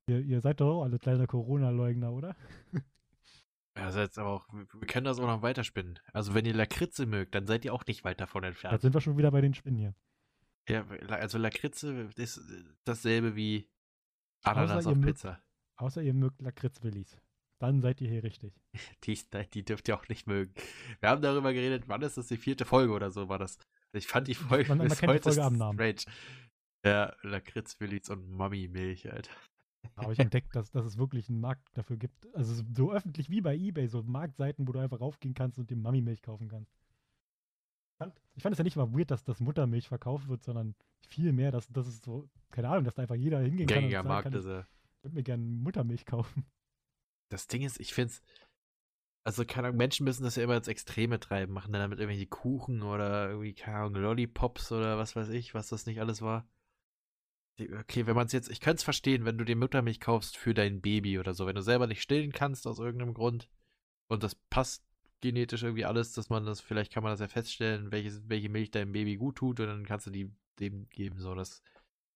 Ihr, ihr seid doch auch alle kleine Corona-Leugner, oder? Ja, das aber auch, wir können das auch noch weiterspinnen. Also wenn ihr Lakritze mögt, dann seid ihr auch nicht weit davon entfernt. Jetzt sind wir schon wieder bei den Spinnen hier. Ja, also Lakritze ist äh, dasselbe wie Ananas auf Pizza. Mögt, außer ihr mögt Lakritzwillis. Dann seid ihr hier richtig. Die, die dürft ihr auch nicht mögen. Wir haben darüber geredet, wann ist das die vierte Folge oder so war das. Ich fand die Folge man, man bis heute die Folge am Namen. strange. Ja, Lakritzwillis und Mami-Milch, Alter. Aber ich entdeckt, dass, dass es wirklich einen Markt dafür gibt. Also so öffentlich wie bei Ebay, so Marktseiten, wo du einfach raufgehen kannst und dir Mami-Milch kaufen kannst. Ich fand es ja nicht mal weird, dass das Muttermilch verkauft wird, sondern viel mehr, dass das ist so, keine Ahnung, dass da einfach jeder hingehen Gängiger kann. Und Markt ist er. Ich würde mir gerne Muttermilch kaufen. Das Ding ist, ich finde es, also keine Ahnung, Menschen müssen das ja immer als Extreme treiben, machen dann damit irgendwelche Kuchen oder irgendwie, keine Ahnung, Lollipops oder was weiß ich, was das nicht alles war okay, wenn man es jetzt, ich könnte es verstehen, wenn du dir Muttermilch kaufst für dein Baby oder so, wenn du selber nicht stillen kannst aus irgendeinem Grund und das passt genetisch irgendwie alles, dass man das, vielleicht kann man das ja feststellen, welches, welche Milch deinem Baby gut tut und dann kannst du die dem geben, so das.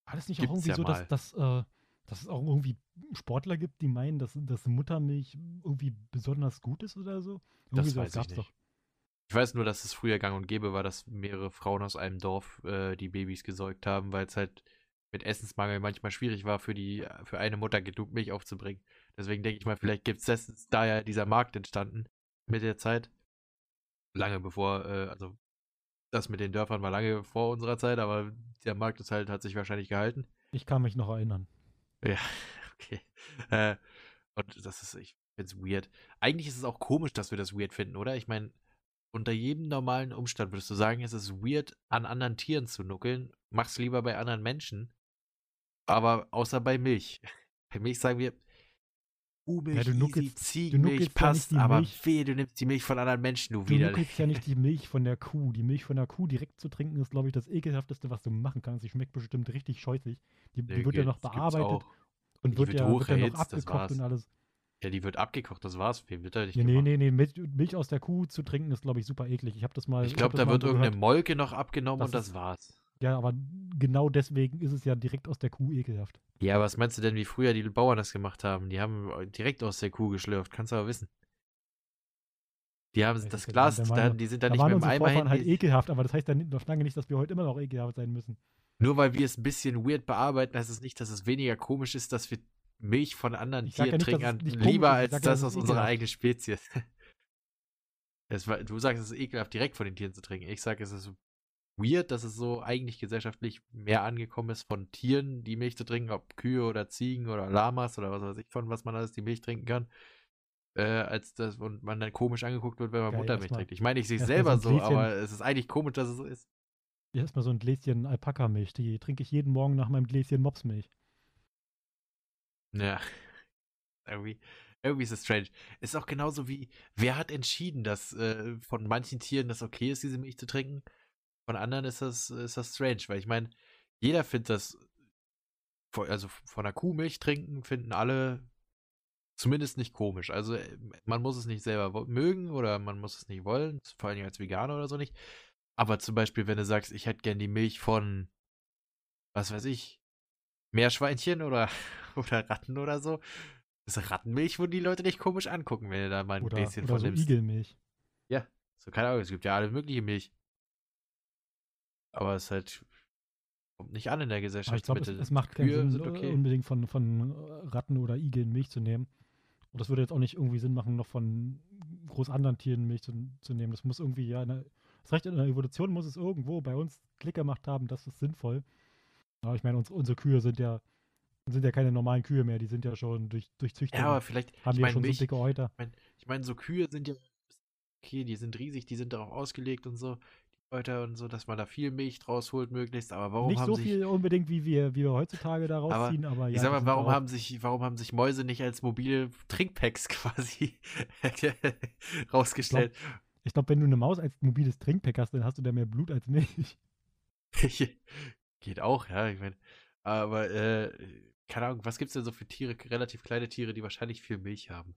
War das nicht auch irgendwie ja so, dass, dass, äh, dass es auch irgendwie Sportler gibt, die meinen, dass, dass Muttermilch irgendwie besonders gut ist oder so? Irgendwie das weiß ich nicht. Doch. Ich weiß nur, dass es früher gang und gäbe war, dass mehrere Frauen aus einem Dorf äh, die Babys gesäugt haben, weil es halt mit Essensmangel manchmal schwierig war, für die, für eine Mutter genug Milch aufzubringen. Deswegen denke ich mal, vielleicht gibt es da ja dieser Markt entstanden mit der Zeit. Lange bevor, äh, also das mit den Dörfern war lange vor unserer Zeit, aber der Markt ist halt, hat sich wahrscheinlich gehalten. Ich kann mich noch erinnern. Ja, okay. Äh, und das ist, ich finde es weird. Eigentlich ist es auch komisch, dass wir das weird finden, oder? Ich meine, unter jedem normalen Umstand würdest du sagen, es ist weird, an anderen Tieren zu nuckeln. Mach's lieber bei anderen Menschen. Aber außer bei Milch. Bei Milch sagen wir, Kuhmilch, Ja, du nuckelst- Ziegenmilch ja nicht passt, die aber Milch. weh, du nimmst die Milch von anderen Menschen, du, Du widerlich. nuckelst ja nicht die Milch von der Kuh. Die Milch von der Kuh direkt zu trinken ist, glaube ich, das ekelhafteste, was du machen kannst. Die schmeckt bestimmt richtig scheußlich. Die, die Nee, wird ja noch bearbeitet und Die wird wird ja, wird ja noch abgekocht und alles. Ja, die wird abgekocht, das war's. Wem wird da nicht Ja, nee, nee, nee, Milch, Milch aus der Kuh zu trinken ist, glaube ich, super eklig. Ich habe das mal. Ich glaube, da wird irgendeine gehört. Molke noch abgenommen Das und das war's. Ja, aber genau deswegen ist es ja direkt aus der Kuh ekelhaft. Ja, was meinst du denn, wie früher die Bauern das gemacht haben? Die haben äh, direkt aus der Kuh geschlürft, kannst du aber wissen. Die haben Ja, das da- Glas, da da, die sind da Da nicht waren mit dem Eimer Vorfahren hin. halt ekelhaft, aber das heißt ja nicht- noch lange nicht, dass wir heute immer noch ekelhaft sein müssen. Nur weil wir es ein bisschen weird bearbeiten, heißt es nicht, dass es weniger komisch ist, dass wir Milch von anderen ja Tieren es trinken, lieber als sag ja, das aus unserer eigenen Spezies. Es war, du sagst, es ist ekelhaft, direkt von den Tieren zu trinken. Ich sage, es ist weird, dass es so eigentlich gesellschaftlich mehr angekommen ist, von Tieren die Milch zu trinken, ob Kühe oder Ziegen oder Lamas oder was weiß ich von, was man alles die Milch trinken kann. Äh, als das und man dann komisch angeguckt wird, wenn man Geil, Muttermilch erstmal- trinkt. Ich meine, ich sehe es erstmal selber so aber es ist eigentlich komisch, dass es so ist. Hier ist mal so ein Gläschen Alpaka-Milch. Die trinke ich jeden Morgen nach meinem Gläschen Mopsmilch. Ja. Irgendwie, irgendwie ist es strange. Ist auch genauso wie, wer hat entschieden, dass äh, von manchen Tieren das okay ist, diese Milch zu trinken? Von anderen ist das, ist das strange, weil ich meine, jeder findet das, also von einer Kuh Milch trinken, finden alle zumindest nicht komisch. Also äh, man muss es nicht selber mögen oder man muss es nicht wollen, vor allem als Veganer oder so nicht. Aber zum Beispiel, wenn du sagst, ich hätte gern die Milch von, was weiß ich, Meerschweinchen oder, oder Ratten oder so. Das ist Rattenmilch, wo die Leute dich komisch angucken, wenn du da mal ein Oder, Gläschen oder von so nimmst. Igelmilch. So, keine Ahnung, es gibt ja alle mögliche Milch. Aber es halt kommt nicht an in der Aber ich Gesellschaft. glaube, es, es macht keinen Kühe Sinn, sind äh, okay. unbedingt von, von äh, Ratten oder Igeln Milch zu nehmen. Und das würde jetzt auch nicht irgendwie Sinn machen, noch von groß anderen Tieren Milch zu, zu nehmen. Das muss irgendwie, ja, in der, das reicht in der Evolution, muss es irgendwo bei uns Klick gemacht haben, das ist sinnvoll. Aber ich meine, uns, unsere Kühe sind ja, sind ja keine normalen Kühe mehr, die sind ja schon durch, durch Züchtung, Ja, aber vielleicht, haben ich die ja meine, schon Milch, so dicke Häuter. ich meine, so Kühe sind ja okay, die sind riesig, die sind darauf ausgelegt und so, die Euter und so, dass man da viel Milch draus holt möglichst, aber warum Nicht haben so sich, viel unbedingt, wie wir, wie wir heutzutage da Aber rausziehen, aber, ja. ich sag mal, warum haben sich, warum haben sich Mäuse nicht als mobile Trinkpacks quasi rausgestellt? Ich glaube, wenn du eine Maus als mobiles Trinkpack hast, dann hast du da mehr Blut als Milch. Geht auch, ja, ich meine, aber, äh, keine Ahnung, was gibt's denn so für Tiere, relativ kleine Tiere, die wahrscheinlich viel Milch haben?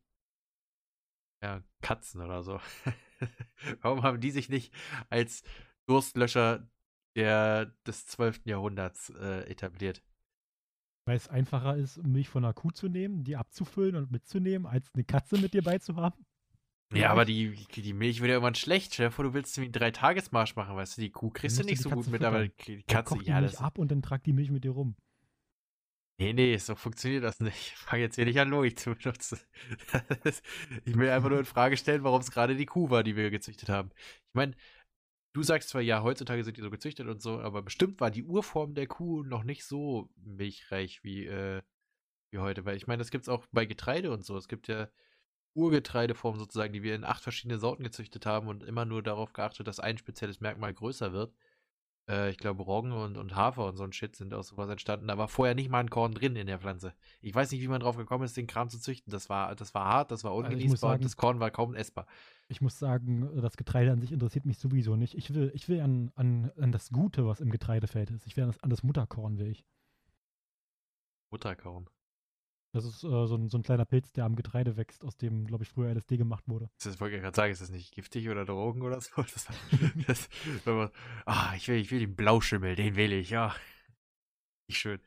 Ja, Katzen oder so. Warum haben die sich nicht als Durstlöscher der, des 12. Jahrhunderts äh, etabliert? Weil es einfacher ist, Milch von einer Kuh zu nehmen, die abzufüllen und mitzunehmen, als eine Katze mit dir beizuhaben. Ja, aber die, die Milch wird ja irgendwann schlecht. Stell dir vor, du willst irgendwie einen Dreitagesmarsch machen, weißt du, die Kuh kriegst du nicht die so gut mit, aber die Katze, die ja, Milch das. ab und dann trag die Milch mit dir rum. Nee, nee, so funktioniert das nicht. Ich fange jetzt hier nicht an, Logik zu benutzen. ich will einfach nur in Frage stellen, warum es gerade die Kuh war, die wir gezüchtet haben. Ich meine, du sagst zwar, ja, heutzutage sind die so gezüchtet und so, aber bestimmt war die Urform der Kuh noch nicht so milchreich wie, äh, wie heute. Weil ich meine, das gibt es auch bei Getreide und so. Es gibt ja Urgetreideformen sozusagen, die wir in acht verschiedene Sorten gezüchtet haben und immer nur darauf geachtet, dass ein spezielles Merkmal größer wird. Äh, ich glaube, Roggen und, und Hafer und so ein Shit sind aus sowas entstanden. Da war vorher nicht mal ein Korn drin in der Pflanze. Ich weiß nicht, wie man drauf gekommen ist, den Kram zu züchten. Das war, das war hart, das war Also ungenießbar sagen- und das Korn war kaum essbar. Ich muss sagen, das Getreide an sich interessiert mich sowieso nicht. Ich will, ich will an, an, an das Gute, was im Getreidefeld ist. Ich will an das, an das Mutterkorn will ich. Mutterkorn. Das ist äh, so, ein, so ein kleiner Pilz, der am Getreide wächst, aus dem, glaube ich, früher LSD gemacht wurde. Das wollte ich gerade sagen, ist das nicht giftig oder Drogen oder so? Das, das, man, ah, ich will, ich will den Blauschimmel, den will ich, ja. Nicht schön.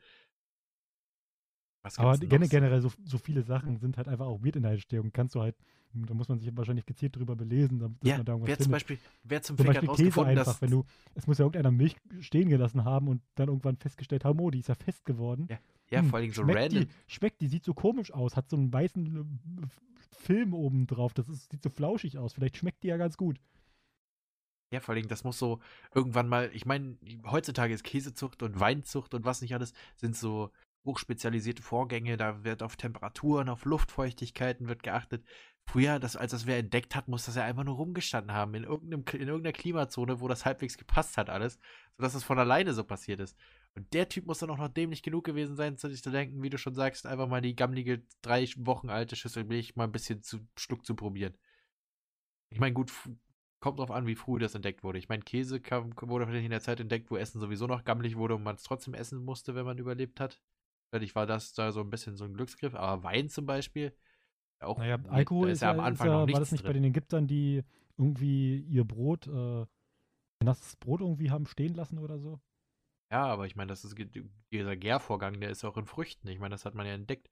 Was Aber gen generell so, so viele Sachen sind halt einfach auch weird in der Entstehung. Kannst du halt, da muss man sich wahrscheinlich gezielt drüber belesen, damit dass Ja, man da irgendwas wer zum findet. Beispiel, wer zum Zum Beispiel Käse einfach, wenn du, es muss ja irgendeiner Milch stehen gelassen haben und dann irgendwann festgestellt haben, oh, die ist ja fest geworden. Ja, ja, Hm, vor allem so schmeckt random, Die, schmeckt, die sieht so komisch aus, hat so einen weißen äh, Film oben drauf, das ist, sieht so flauschig aus. Vielleicht schmeckt die ja ganz gut. Ja, vor allem, das muss so irgendwann mal, ich meine, heutzutage ist Käsezucht und Weinzucht und was nicht alles, sind so hochspezialisierte Vorgänge, da wird auf Temperaturen, auf Luftfeuchtigkeiten wird geachtet. Früher, das, als das wer entdeckt hat, muss das ja einfach nur rumgestanden haben, in, irgendeinem, in irgendeiner Klimazone, wo das halbwegs gepasst hat alles, sodass es von alleine so passiert ist. Und der Typ muss dann auch noch dämlich genug gewesen sein, sich zu denken, wie du schon sagst, einfach mal die gammelige, drei Wochen alte Schüssel Milch mal ein bisschen zu Schluck zu probieren. Ich meine, gut, kommt drauf an, wie früh das entdeckt wurde. Ich meine, Käse kam, wurde vielleicht in der Zeit entdeckt, wo Essen sowieso noch gammelig wurde und man es trotzdem essen musste, wenn man überlebt hat. Vielleicht war das da so ein bisschen so ein Glücksgriff. Aber Wein zum Beispiel, auch naja, Alkohol ist, ist, ja am Anfang ja, noch nichts War das nicht drin. bei den Ägyptern, die irgendwie ihr Brot, äh, nasses Brot irgendwie haben stehen lassen oder so? Ja, aber ich meine, das ist dieser Gärvorgang, der ist auch in Früchten. Ich meine, das hat man ja entdeckt.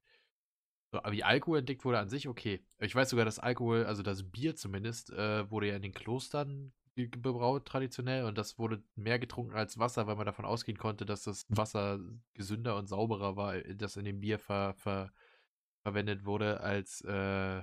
So, aber wie Alkohol entdeckt wurde an sich, okay. Ich weiß sogar, dass Alkohol, also das Bier zumindest, äh, wurde ja in den Klostern gebraut traditionell und das wurde mehr getrunken als Wasser, weil man davon ausgehen konnte, dass das Wasser gesünder und sauberer war, das in dem Bier ver, ver, verwendet wurde, als äh,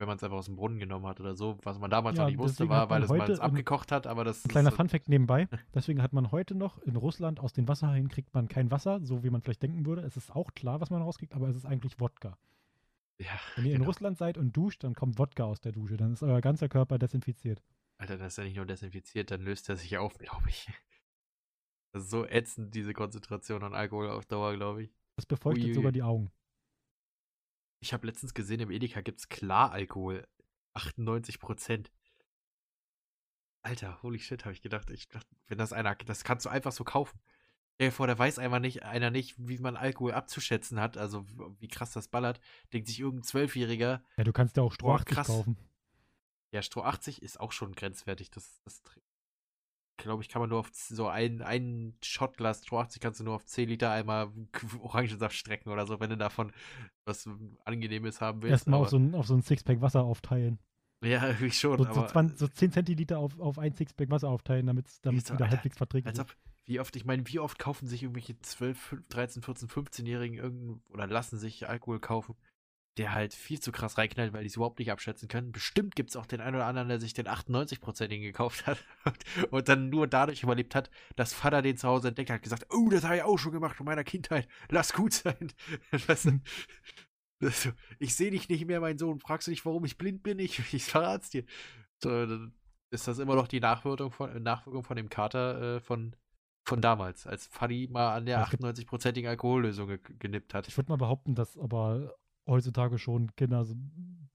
wenn man es einfach aus dem Brunnen genommen hat oder so, was man damals ja, noch nicht wusste, war, weil es es abgekocht hat, aber das Ein kleiner Funfact nebenbei, deswegen hat man heute noch in Russland aus den Wasserhähnen kriegt man kein Wasser, so wie man vielleicht denken würde. Es ist auch klar, was man rauskriegt, aber es ist eigentlich Wodka. Ja, Wenn ihr genau. in Russland seid und duscht, dann kommt Wodka aus der Dusche, dann ist euer ganzer Körper desinfiziert. Alter, das ist ja nicht nur desinfiziert, dann löst er sich auf, glaube ich. Das ist so ätzend, diese Konzentration an Alkohol auf Dauer, glaube ich. Das befeuchtet Ui, sogar die Augen. Ich habe letztens gesehen, im Edeka gibt es Klaralkohol. 98 Prozent. Alter, holy shit, habe ich gedacht. Ich dachte, wenn das einer, das kannst du einfach so kaufen. Stell vor, der weiß einfach nicht, einer nicht, wie man Alkohol abzuschätzen hat, also wie krass das ballert. Denkt sich irgendein Zwölfjähriger. Ja, du kannst ja auch Stroh 80 kaufen. Ja, Stroh 80 ist auch schon grenzwertig. Das, das glaube ich, kann man nur auf so ein, ein Shotglas Stroh 80 kannst du nur auf 10 Liter einmal Orangensaft strecken oder so, wenn du davon was Angenehmes haben willst. Erstmal auf so ein, auf so ein Sixpack Wasser aufteilen. Ja, ich schon. So, so, 20, so 10 Zentiliter auf, auf ein Sixpack Wasser aufteilen, damit es wieder Alter, halbwegs verträglich ist. Wie oft, ich meine, wie oft kaufen sich irgendwelche 12, 13, 14, 15-Jährigen irgend oder lassen sich Alkohol kaufen? Der halt viel zu krass reinknallt, weil die es überhaupt nicht abschätzen können. Bestimmt gibt es auch den einen oder anderen, der sich den 98%igen gekauft hat und dann nur dadurch überlebt hat, dass Vater den zu Hause entdeckt hat, gesagt, oh, das habe ich auch schon gemacht in meiner Kindheit, lass gut sein. weißt du, ich sehe dich nicht mehr, mein Sohn, fragst du dich, warum ich blind bin? Ich, ich verrat's dir. So, ist das immer noch die Nachwirkung von, Nachwirkung von dem Kater äh, von, von damals, als Fadi mal an der 98-prozentigen Alkohollösung ge genippt hat. Ich würde mal behaupten, dass aber heutzutage schon Kinder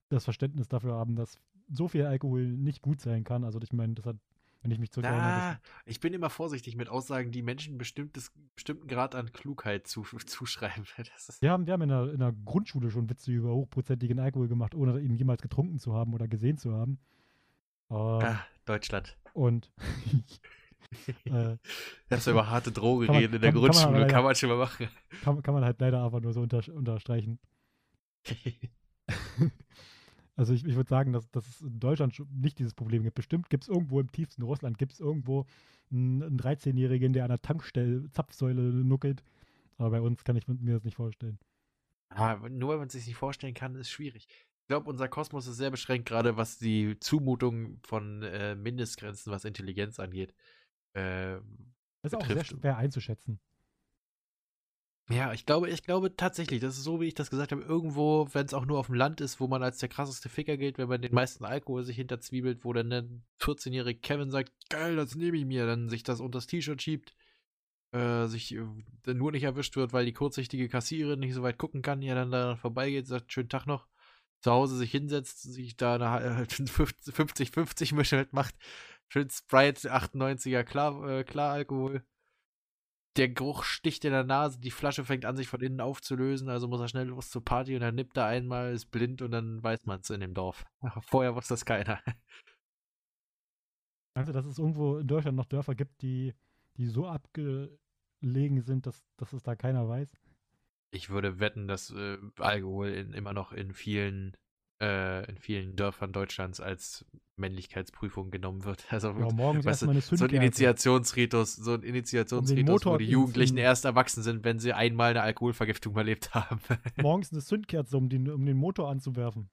das Verständnis dafür haben, dass so viel Alkohol nicht gut sein kann. Also ich meine, das hat, wenn ich mich zurück erinnere. Ich bin immer vorsichtig mit Aussagen, die Menschen bestimmtes, bestimmten Grad an Klugheit zu, zuschreiben. wir haben, wir haben in, der, in der Grundschule schon Witze über hochprozentigen Alkohol gemacht, ohne ihn jemals getrunken zu haben oder gesehen zu haben. Äh, ah, Deutschland. Und äh, Hast du über harte Drogen reden in der kann, Grundschule, kann man, kann man, schon mal machen. Kann, kann, man halt leider einfach nur so unter, unterstreichen. also ich, ich würde sagen, dass, dass es in Deutschland nicht dieses Problem gibt. Bestimmt gibt es irgendwo im tiefsten Russland, gibt es irgendwo einen, einen 13-Jährigen, der an der Tankstelle Zapfsäule nuckelt. Aber bei uns kann ich mir das nicht vorstellen. Ah, nur wenn man es sich nicht vorstellen kann, ist schwierig. Ich glaube, unser Kosmos ist sehr beschränkt, gerade was die Zumutung von äh, Mindestgrenzen, was Intelligenz angeht. Äh, das ist betrifft. auch sehr schwer einzuschätzen. Ja, ich glaube, ich glaube tatsächlich, das ist so, wie ich das gesagt habe, irgendwo, wenn es auch nur auf dem Land ist, wo man als der krasseste Ficker gilt, wenn man den meisten Alkohol sich hinterzwiebelt, wo dann der 14-jährige Kevin sagt, geil, das nehme ich mir, dann sich das unter das T-Shirt schiebt, äh, sich äh, nur nicht erwischt wird, weil die kurzsichtige Kassiererin nicht so weit gucken kann, ja dann da vorbeigeht, sagt, schönen Tag noch, zu Hause sich hinsetzt, sich da eine 50-50 Mische halt macht, schön Sprite 98er klar, äh, klar Alkohol der Geruch sticht in der Nase, die Flasche fängt an, sich von innen aufzulösen, also muss er schnell los zur Party und dann nippt er einmal, ist blind und dann weiß man es in dem Dorf. Vorher wusste das keiner. Also, dass es irgendwo in Deutschland noch Dörfer gibt, die, die so abgelegen sind, dass, dass es da keiner weiß? Ich würde wetten, dass äh, Alkohol in, immer noch in vielen äh, in vielen Dörfern Deutschlands als Männlichkeitsprüfung genommen wird. Also ja, morgens weißt du, so ein Initiationsritus, so ein Initiationsritus, um wo die Jugendlichen erst erwachsen sind, wenn sie einmal eine Alkoholvergiftung erlebt haben. morgens eine Zündkerze, um den, um den Motor anzuwerfen.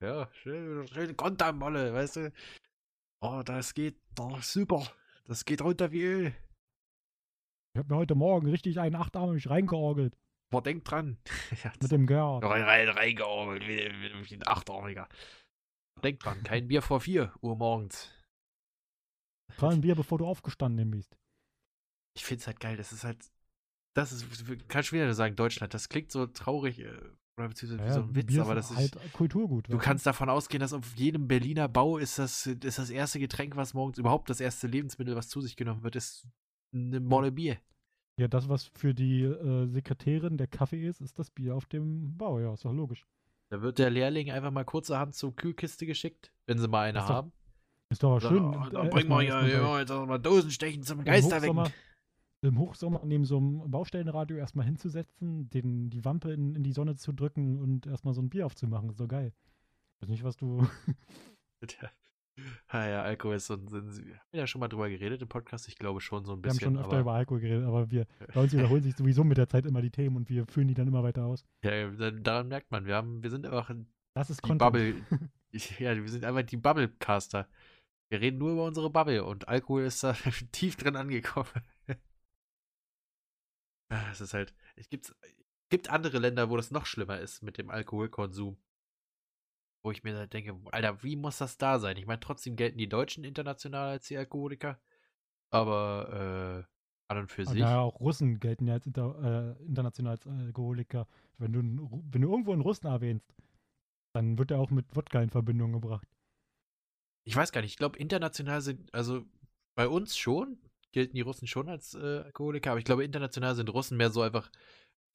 Ja, schön, schön Kontermolle, weißt du. Oh, das geht, oh, super. Das geht runter wie Öl. Ich habe mir heute Morgen richtig einen achtarmig reingeorgelt. Boah, denk dran. Mit dem Gerd. Rein, rein, reingeorgelt, wie, wie ein Achtarmiger. Denk dran, kein Bier vor 4 Uhr morgens. Trag ein Bier, bevor du aufgestanden bist. Ich find's halt geil, das ist halt, das ist, kann schon wieder sagen, Deutschland, das klingt so traurig, äh, oder beziehungsweise wie Ja, so ein Witz, Bier aber ist das halt ist, Kulturgut. du kannst davon ausgehen, dass auf jedem Berliner Bau ist das, ist das erste Getränk, was morgens, überhaupt das erste Lebensmittel, was zu sich genommen wird, ist eine Molle Bier. Ja, das, was für die äh, Sekretärin der Kaffee ist, ist das Bier auf dem Bau. Ja, ist doch logisch. Da wird der Lehrling einfach mal kurzerhand zur Kühlkiste geschickt, wenn sie mal eine ist doch haben. Ist doch Dann, schön. oh, dann äh, bringen wir erstmal- hier, erstmal hier jetzt auch mal Dosenstechen zum Geister. Hochsommer, Im Hochsommer neben so einem Baustellenradio erstmal hinzusetzen, den, die Wampe in, in die Sonne zu drücken und erstmal so ein Bier aufzumachen. Ist doch geil. Ich weiß nicht, was du. Ja. Ah ja, Alkohol ist so ein. Sind, haben wir ja schon mal drüber geredet im Podcast? Ich glaube schon so ein Wir haben bisschen. schon öfter über Alkohol geredet, aber wir, bei uns wiederholen sich sowieso mit der Zeit immer die Themen und wir führen die dann immer weiter aus. ja, da- daran merkt man, wir, haben, wir sind einfach Das ist die Content. Bubble. ja, wir sind einfach die Bubble-Caster. Wir reden nur über unsere Bubble und Alkohol ist da tief drin angekommen. Ah, Es ist halt. Es gibt, gibt andere Länder, wo das noch schlimmer ist mit dem Alkoholkonsum. Wo ich mir denke, Alter, wie muss das da sein? Ich meine, trotzdem gelten die Deutschen international als die Alkoholiker. Aber äh, an und für sich. naja, auch Russen gelten ja als inter, äh, international als Alkoholiker. Wenn du, wenn du irgendwo einen Russen erwähnst, dann wird er auch mit Wodka in Verbindung gebracht. Ich weiß gar nicht, ich glaube, international sind, also bei uns schon, gelten die Russen schon als äh, Alkoholiker, aber ich glaube, international sind Russen mehr so einfach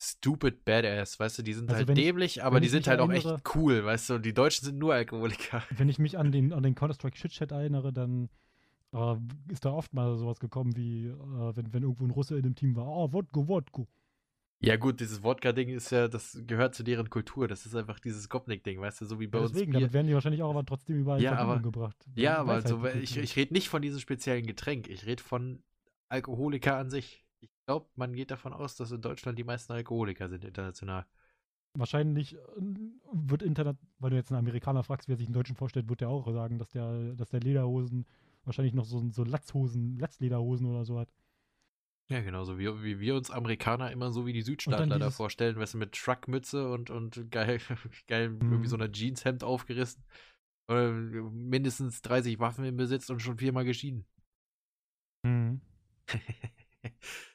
stupid badass, weißt du, die sind Also halt wenn ich- dämlich, aber die sind halt auch erinnere- echt cool, weißt du, die Deutschen sind nur Alkoholiker. Wenn ich mich an den, an den Counter-Strike Shit-Chat erinnere, dann äh, ist da oft mal sowas gekommen wie, äh, wenn, wenn irgendwo ein Russe in dem Team war, ah, Wodka, Wodka. Ja gut, dieses Wodka-Ding ist ja, das gehört zu deren Kultur, das ist einfach dieses Gopnik-Ding, weißt du, so wie bei Ja, uns deswegen, damit werden die wahrscheinlich auch aber trotzdem überall in Ja, aber- gebracht. Ja, aber halt so, ich, ich rede nicht von diesem speziellen Getränk, ich rede von Alkoholiker an sich. Ich glaube, man geht davon aus, dass in Deutschland die meisten Alkoholiker sind international. Wahrscheinlich äh, wird Internet, weil du jetzt einen Amerikaner fragst, wie er sich einen Deutschen vorstellt, wird der auch sagen, dass der, dass der Lederhosen wahrscheinlich noch so, so Latzhosen, Latzlederhosen oder so hat. Ja, genauso wie, wie wir uns Amerikaner immer so wie die Südstaatler da vorstellen, weißt du, mit Truckmütze und, und geil, geil irgendwie Mhm. so einer Jeanshemd aufgerissen. Oder mindestens 30 Waffen im Besitz und schon viermal geschieden. Mhm.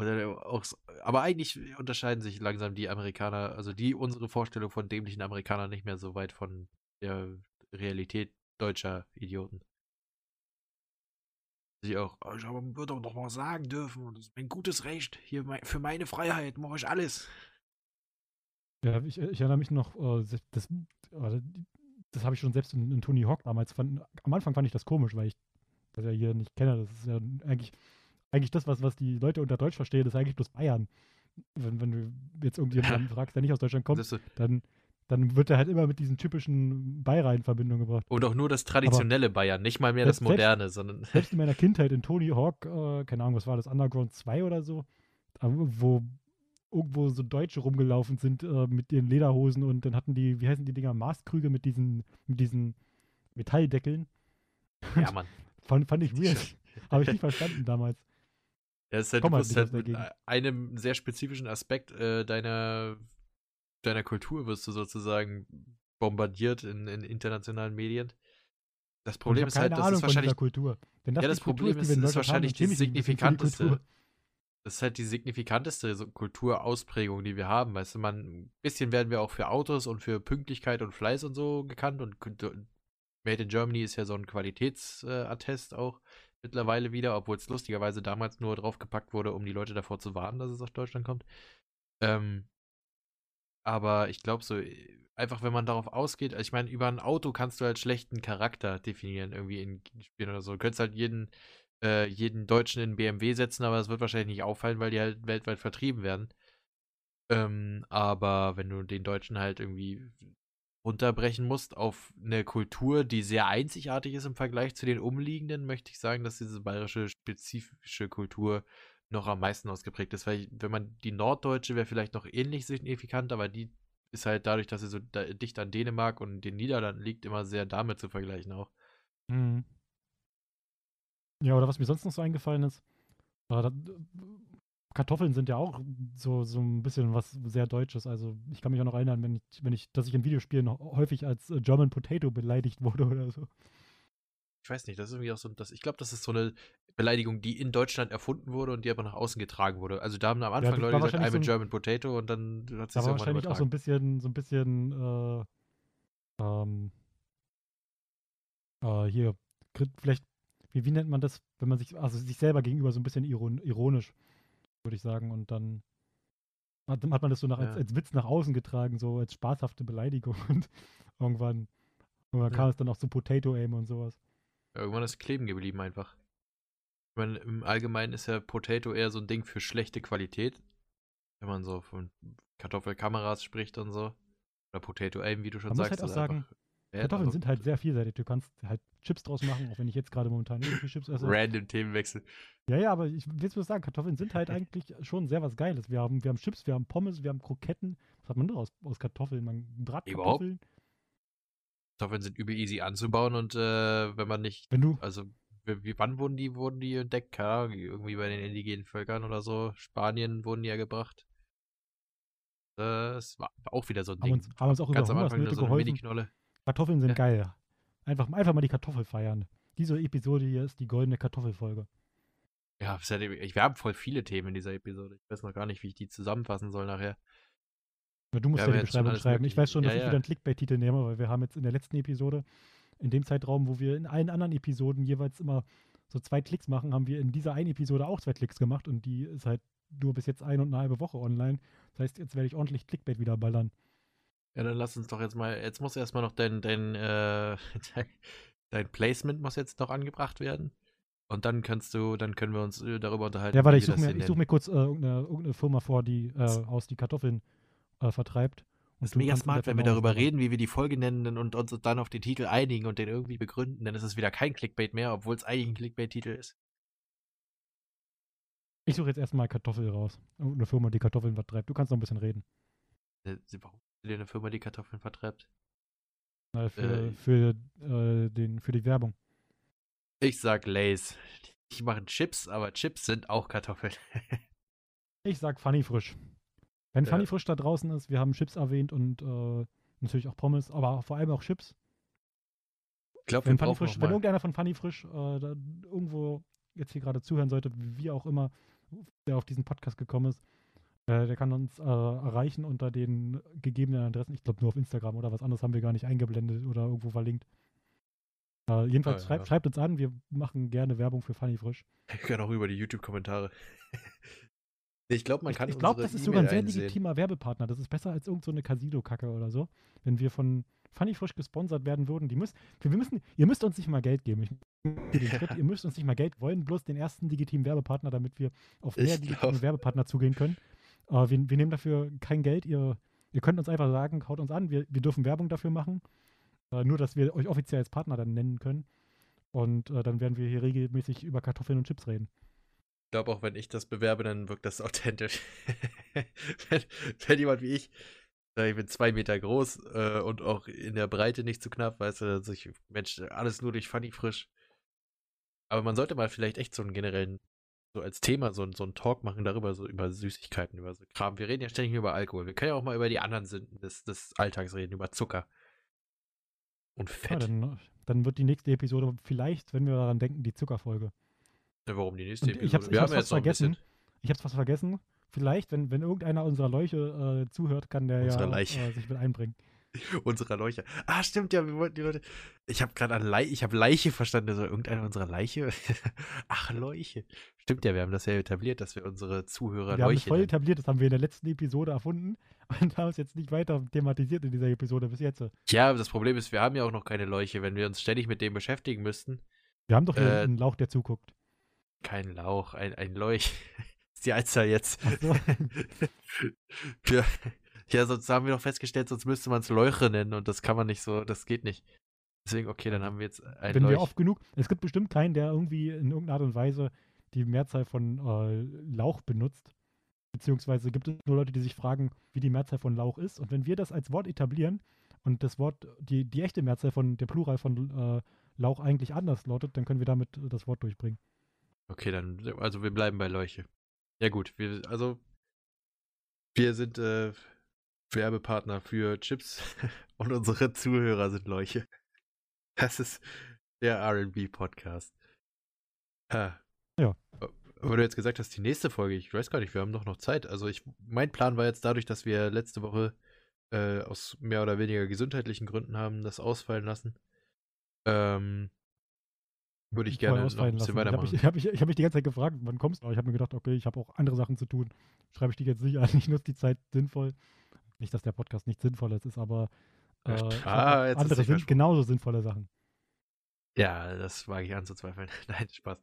Oder auch, aber eigentlich unterscheiden sich langsam die Amerikaner, also die unsere Vorstellung von dämlichen Amerikanern nicht mehr so weit von der Realität deutscher Idioten. Sie auch, "Oh, ich würde doch noch mal sagen dürfen, das ist mein gutes Recht. Hier mei- für meine Freiheit mache ich alles. Ja, ich, ich erinnere mich noch, äh, das, äh, das habe ich schon selbst in, in Tony Hawk damals. Fand, am Anfang fand ich das komisch, weil ich das ja hier nicht kenne. Das ist ja eigentlich, eigentlich das, was, was die Leute unter Deutsch verstehen, ist eigentlich bloß Bayern. Wenn, wenn du jetzt irgendjemanden fragst, der nicht aus Deutschland kommt, Das ist, dann, dann wird er halt immer mit diesen typischen Bayern in Verbindung gebracht. und auch nur das traditionelle Bayern, nicht mal mehr das Selbst- selbst- moderne, sondern Selbst in meiner Kindheit in Tony Hawk, äh, keine Ahnung, was war das, Underground 2 oder so, wo irgendwo so Deutsche rumgelaufen sind äh, mit ihren Lederhosen und dann hatten die, wie heißen die Dinger, Maßkrüge mit diesen, mit diesen Metalldeckeln. ja, Mann. Fand, fand ich weird. Habe ich nicht verstanden damals. Ja, ist halt, Komm du halt nicht halt mit einem sehr spezifischen Aspekt äh, deiner, deiner Kultur wirst du sozusagen bombardiert in, in internationalen Medien. Das Problem ist halt, das Ahnung ist wahrscheinlich, Kultur. Wenn das ja, das Problem ist, ist haben, wahrscheinlich die signifikanteste, das ist halt die signifikanteste so Kulturausprägung, die wir haben. Weißt du, man, ein bisschen werden wir auch für Autos und für Pünktlichkeit und Fleiß und so gekannt und Made in Germany ist ja so ein Qualitätsattest auch mittlerweile wieder, obwohl es lustigerweise damals nur draufgepackt wurde, um die Leute davor zu warnen, dass es aus Deutschland kommt. Ähm, aber ich glaube so, äh, einfach wenn man darauf ausgeht, also ich meine, über ein Auto kannst du halt schlechten Charakter definieren, irgendwie in Spielen oder so. Du könntest halt jeden, äh, jeden Deutschen in BMW setzen, aber es wird wahrscheinlich nicht auffallen, weil die halt weltweit vertrieben werden. Ähm, aber wenn du den Deutschen halt irgendwie runterbrechen musst auf eine Kultur, die sehr einzigartig ist im Vergleich zu den umliegenden, möchte ich sagen, dass diese bayerische spezifische Kultur noch am meisten ausgeprägt ist. Weil wenn man die norddeutsche wäre vielleicht noch ähnlich signifikant, aber die ist halt dadurch, dass sie so dicht an Dänemark und den Niederlanden liegt, immer sehr damit zu vergleichen auch. Mhm. Ja, oder was mir sonst noch so eingefallen ist, war, Kartoffeln sind ja auch so, so ein bisschen was sehr Deutsches. Also ich kann mich auch noch erinnern, wenn ich, wenn ich, dass ich in Videospielen häufig als äh, German Potato beleidigt wurde oder so. Ich weiß nicht, das ist irgendwie auch so, das, ich glaube, das ist so eine Beleidigung, die in Deutschland erfunden wurde und die aber nach außen getragen wurde. Also da haben am Anfang ja, Leute gesagt, I'm so a German Potato und dann hat sich das wahrscheinlich auch so ein bisschen, so ein bisschen, äh, ähm, äh, hier, vielleicht, wie, wie nennt man das, wenn man sich, also sich selber gegenüber so ein bisschen ironisch, würde ich sagen, und dann hat, hat man das so nach, ja. als, als, Witz nach außen getragen, so als spaßhafte Beleidigung und irgendwann, irgendwann ja. kam es dann auch zu Potato Aim und sowas. Irgendwann ist kleben geblieben einfach. Ich meine, im Allgemeinen ist ja Potato eher so ein Ding für schlechte Qualität. Wenn man so von Kartoffelkameras spricht und so. Oder Potato Aim, wie du schon man sagst. Muss halt auch sagen, Kartoffeln also, sind halt sehr vielseitig. Du kannst halt Chips draus machen, auch wenn ich jetzt gerade momentan nicht viel Chips esse. Random Themenwechsel. Ja, ja, aber ich will nur sagen, Kartoffeln sind halt eigentlich schon sehr was Geiles. Wir haben, wir haben Chips, wir haben Pommes, wir haben Kroketten. Was hat man noch aus, aus Kartoffeln? Man Bratkartoffeln. Überhaupt? Kartoffeln sind übel easy anzubauen und äh, wenn man nicht. Wenn du. Also, wie, wann wurden die, wurden die entdeckt? Ja, irgendwie bei den indigenen Völkern oder so. Spanien wurden die ja gebracht. Das war auch wieder so ein haben Ding. Uns, haben uns auch Ganz über Hungersnöte so geholfen. Kartoffeln sind ja. geil. Einfach, einfach mal die Kartoffel feiern. Diese Episode hier ist die goldene Kartoffelfolge. Ja, wir haben voll viele Themen in dieser Episode. Ich weiß noch gar nicht, wie ich die zusammenfassen soll nachher. Du musst ja, ja die Beschreibung schreiben. Ich weiß schon, dass ja, ich wieder einen Clickbait-Titel nehme, weil wir haben jetzt in der letzten Episode, in dem Zeitraum, wo wir in allen anderen Episoden jeweils immer so zwei Klicks machen, haben wir in dieser einen Episode auch zwei Klicks gemacht und die ist halt nur bis jetzt ein und eine halbe Woche online. Das heißt, jetzt werde ich ordentlich Clickbait wieder ballern. Ja, dann lass uns doch jetzt mal, jetzt muss erstmal noch dein, dein, äh, dein Placement muss jetzt noch angebracht werden. Und dann kannst du, dann können wir uns äh, darüber unterhalten. Ja, warte, ich suche mir, such mir kurz äh, irgendeine, irgendeine, Firma vor, die äh, aus die Kartoffeln äh, vertreibt. das ist mega smart, wenn wir darüber reden, wie wir die Folge nennen und uns dann auf den Titel einigen und den irgendwie begründen, dann ist es wieder kein Clickbait mehr, obwohl es eigentlich ein Clickbait-Titel ist. Ich suche jetzt erstmal Kartoffel raus. Eine Firma, die Kartoffeln vertreibt. Du kannst noch ein bisschen reden. Äh, warum dir eine Firma, die Kartoffeln vertreibt? Na, für, äh, für, äh, den, für die Werbung. Ich sag Lays. Die machen Chips, aber Chips sind auch Kartoffeln. ich sag Funny Frisch. Wenn ja. Funny Frisch da draußen ist, wir haben Chips erwähnt und äh, natürlich auch Pommes, aber vor allem auch Chips. Ich glaube, wenn, Funny Frisch, wenn irgendeiner von Funny Frisch äh, irgendwo jetzt hier gerade zuhören sollte, wie auch immer, der auf diesen Podcast gekommen ist, äh, der kann uns äh, erreichen unter den gegebenen Adressen. Ich glaube nur auf Instagram oder was anderes haben wir gar nicht eingeblendet oder irgendwo verlinkt. Äh, jedenfalls ja, schreibt, ja. schreibt uns an, wir machen gerne Werbung für Funny Frisch. Gerne auch über die YouTube-Kommentare. Ich glaube, man kann Ich, ich glaube, das ist sogar ein sehr einsehen. legitimer Werbepartner. Das ist besser als irgendeine so Casino-Kacke oder so. Wenn wir von Funny Frisch gesponsert werden würden, die müssen, wir müssen, ihr müsst uns nicht mal Geld geben. Ich, Schritt, ihr müsst uns nicht mal Geld wollen, bloß den ersten legitimen Werbepartner, damit wir auf mehr ich legitime. Werbepartner zugehen können. Uh, wir, wir, nehmen dafür kein Geld. Ihr, ihr könnt uns einfach sagen, haut uns an, wir, wir dürfen Werbung dafür machen. Uh, nur, dass wir euch offiziell als Partner dann nennen können. Und uh, dann werden wir hier regelmäßig über Kartoffeln und Chips reden. Ich glaube, auch wenn ich das bewerbe, dann wirkt das authentisch. wenn, wenn, jemand wie ich, ich bin zwei Meter groß äh, und auch in der Breite nicht zu knapp, weißt du, dass ich, Mensch, alles nur durch Funny frisch. Aber man sollte mal vielleicht echt so einen generellen, so als Thema so, so einen Talk machen darüber, so über Süßigkeiten, über so Kram. Wir reden ja ständig über Alkohol. Wir können ja auch mal über die anderen Sünden des, des Alltags reden, über Zucker. Und Fett. Ja, dann, dann wird die nächste Episode vielleicht, wenn wir daran denken, die Zuckerfolge. Ja, warum die nächste Episode? Ich hab's, ich hab's fast vergessen. Ich hab's fast vergessen. Vielleicht, wenn, wenn irgendeiner unserer Leuche äh, zuhört, kann der Unsere ja äh, sich mit einbringen. unserer Leuche. Ah, stimmt ja, wir wollten die Leute. Ich habe gerade an Leiche, ich habe Leiche verstanden, also irgendeiner unserer Leiche. Ach, Leuche. Stimmt ja, wir haben das ja etabliert, dass wir unsere Zuhörer wir Leuche. Wir haben es voll etabliert, das haben wir in der letzten Episode erfunden und haben es jetzt nicht weiter thematisiert in dieser Episode bis jetzt. Ja, das Problem ist, wir haben ja auch noch keine Leuche, wenn wir uns ständig mit dem beschäftigen müssten. Wir haben doch hier äh, einen Lauch, der zuguckt. Kein Lauch, ein, ein Leuch. ist die Einzahl jetzt. So. ja, ja, sonst haben wir doch festgestellt, sonst müsste man es Leuche nennen und das kann man nicht so, das geht nicht. Deswegen, okay, dann haben wir jetzt ein Wenn Leuch. wir oft genug, es gibt bestimmt keinen, der irgendwie in irgendeiner Art und Weise die Mehrzahl von äh, Lauch benutzt. Beziehungsweise gibt es nur Leute, die sich fragen, wie die Mehrzahl von Lauch ist. Und wenn wir das als Wort etablieren und das Wort, die, die echte Mehrzahl von, der Plural von äh, Lauch eigentlich anders lautet, dann können wir damit das Wort durchbringen. Okay, dann, also wir bleiben bei Leuche. Ja, gut, wir, also wir sind äh, Werbepartner für Chips und unsere Zuhörer sind Leuche. Das ist der RB-Podcast. Ja. Aber du jetzt gesagt hast, die nächste Folge, ich weiß gar nicht, wir haben doch noch Zeit. Also ich, mein Plan war jetzt dadurch, dass wir letzte Woche äh, aus mehr oder weniger gesundheitlichen Gründen haben das ausfallen lassen. Ähm, würde ich Voll gerne noch ein bisschen lassen. weitermachen. Ich habe mich, ich hab, ich hab die ganze Zeit gefragt, wann kommst du? Aber ich habe mir gedacht, okay, ich habe auch andere Sachen zu tun. Schreibe ich dich jetzt nicht an. Ich nutze die Zeit sinnvoll. Nicht, dass der Podcast nicht sinnvoll ist, aber äh, Ah, jetzt andere sind genauso sinnvolle Sachen. Ja, das wage ich anzuzweifeln. Nein, Spaß.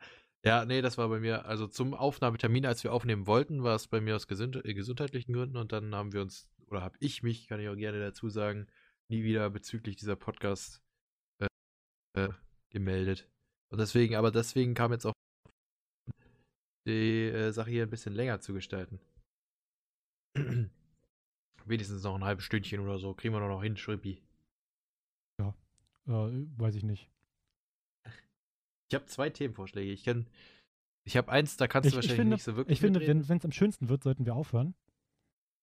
Ja, nee, das war bei mir, also zum Aufnahmetermin, als wir aufnehmen wollten, war es bei mir aus gesund äh, gesundheitlichen Gründen und dann haben wir uns, oder habe ich mich, kann ich auch gerne dazu sagen, nie wieder bezüglich dieser Podcast äh, äh, gemeldet. Und deswegen, aber deswegen kam jetzt auch die äh, Sache hier ein bisschen länger zu gestalten. Wenigstens noch ein halbes Stündchen oder so. Kriegen wir doch noch hin, Schrippi. Äh, weiß ich nicht. Ich habe zwei Themenvorschläge. Ich kann. Ich habe eins, da kannst Ich, du ich wahrscheinlich finde, nicht so wirklich. ich finde mitreden. wenn es am schönsten wird, sollten wir aufhören.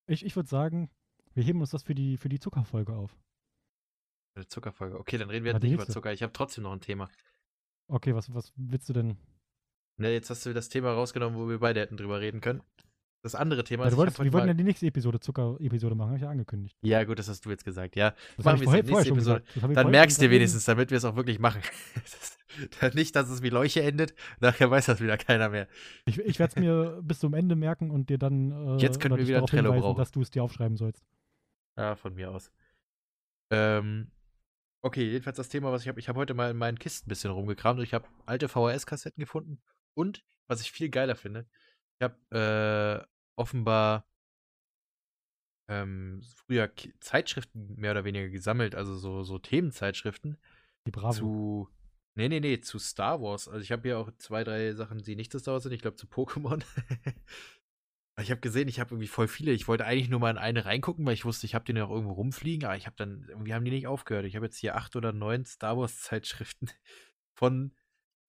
Ich, ich würde sagen, wir heben uns das für die, für die Zuckerfolge auf. Eine Zuckerfolge. Okay, dann reden wir Ja, jetzt nicht über. Zucker. Ich habe trotzdem noch ein Thema. Okay, was, was willst du denn? Ne, jetzt hast du das Thema rausgenommen, wo wir beide hätten drüber reden können. Das andere Thema ich wolltest, wir wollten ja die nächste Episode Zucker-Episode machen, habe ich ja angekündigt. Ja, gut, das hast du jetzt gesagt. Ja, Das Machen wir vorher, vorher schon nächste gesagt. Dann merkst du wenigstens, damit wir es auch wirklich machen. Nicht, dass es wie Leuche endet. Nachher weiß das wieder keiner mehr. Ich, ich werde es mir bis zum Ende merken und dir dann äh, Jetzt können wir wieder Trello brauchen. dass du es dir aufschreiben sollst. Ja, von mir aus. Ähm, okay, jedenfalls das Thema, was ich habe. Ich habe heute mal in meinen Kisten ein bisschen rumgekramt und ich habe alte VHS-Kassetten gefunden. Und, was ich viel geiler finde, ich habe äh, offenbar ähm, früher Ki Zeitschriften mehr oder weniger gesammelt, also so, so Themenzeitschriften Die Bravo. zu. Nee, nee, nee, zu Star Wars. Also ich habe hier auch zwei, drei Sachen, die nicht zu Star Wars sind. Ich glaube zu Pokémon. Ich habe gesehen, ich habe irgendwie voll viele. Ich wollte eigentlich nur mal in eine reingucken, weil ich wusste, ich habe die noch irgendwo rumfliegen, aber ich habe dann, irgendwie haben die nicht aufgehört. Ich habe jetzt hier acht oder neun Star Wars Zeitschriften von,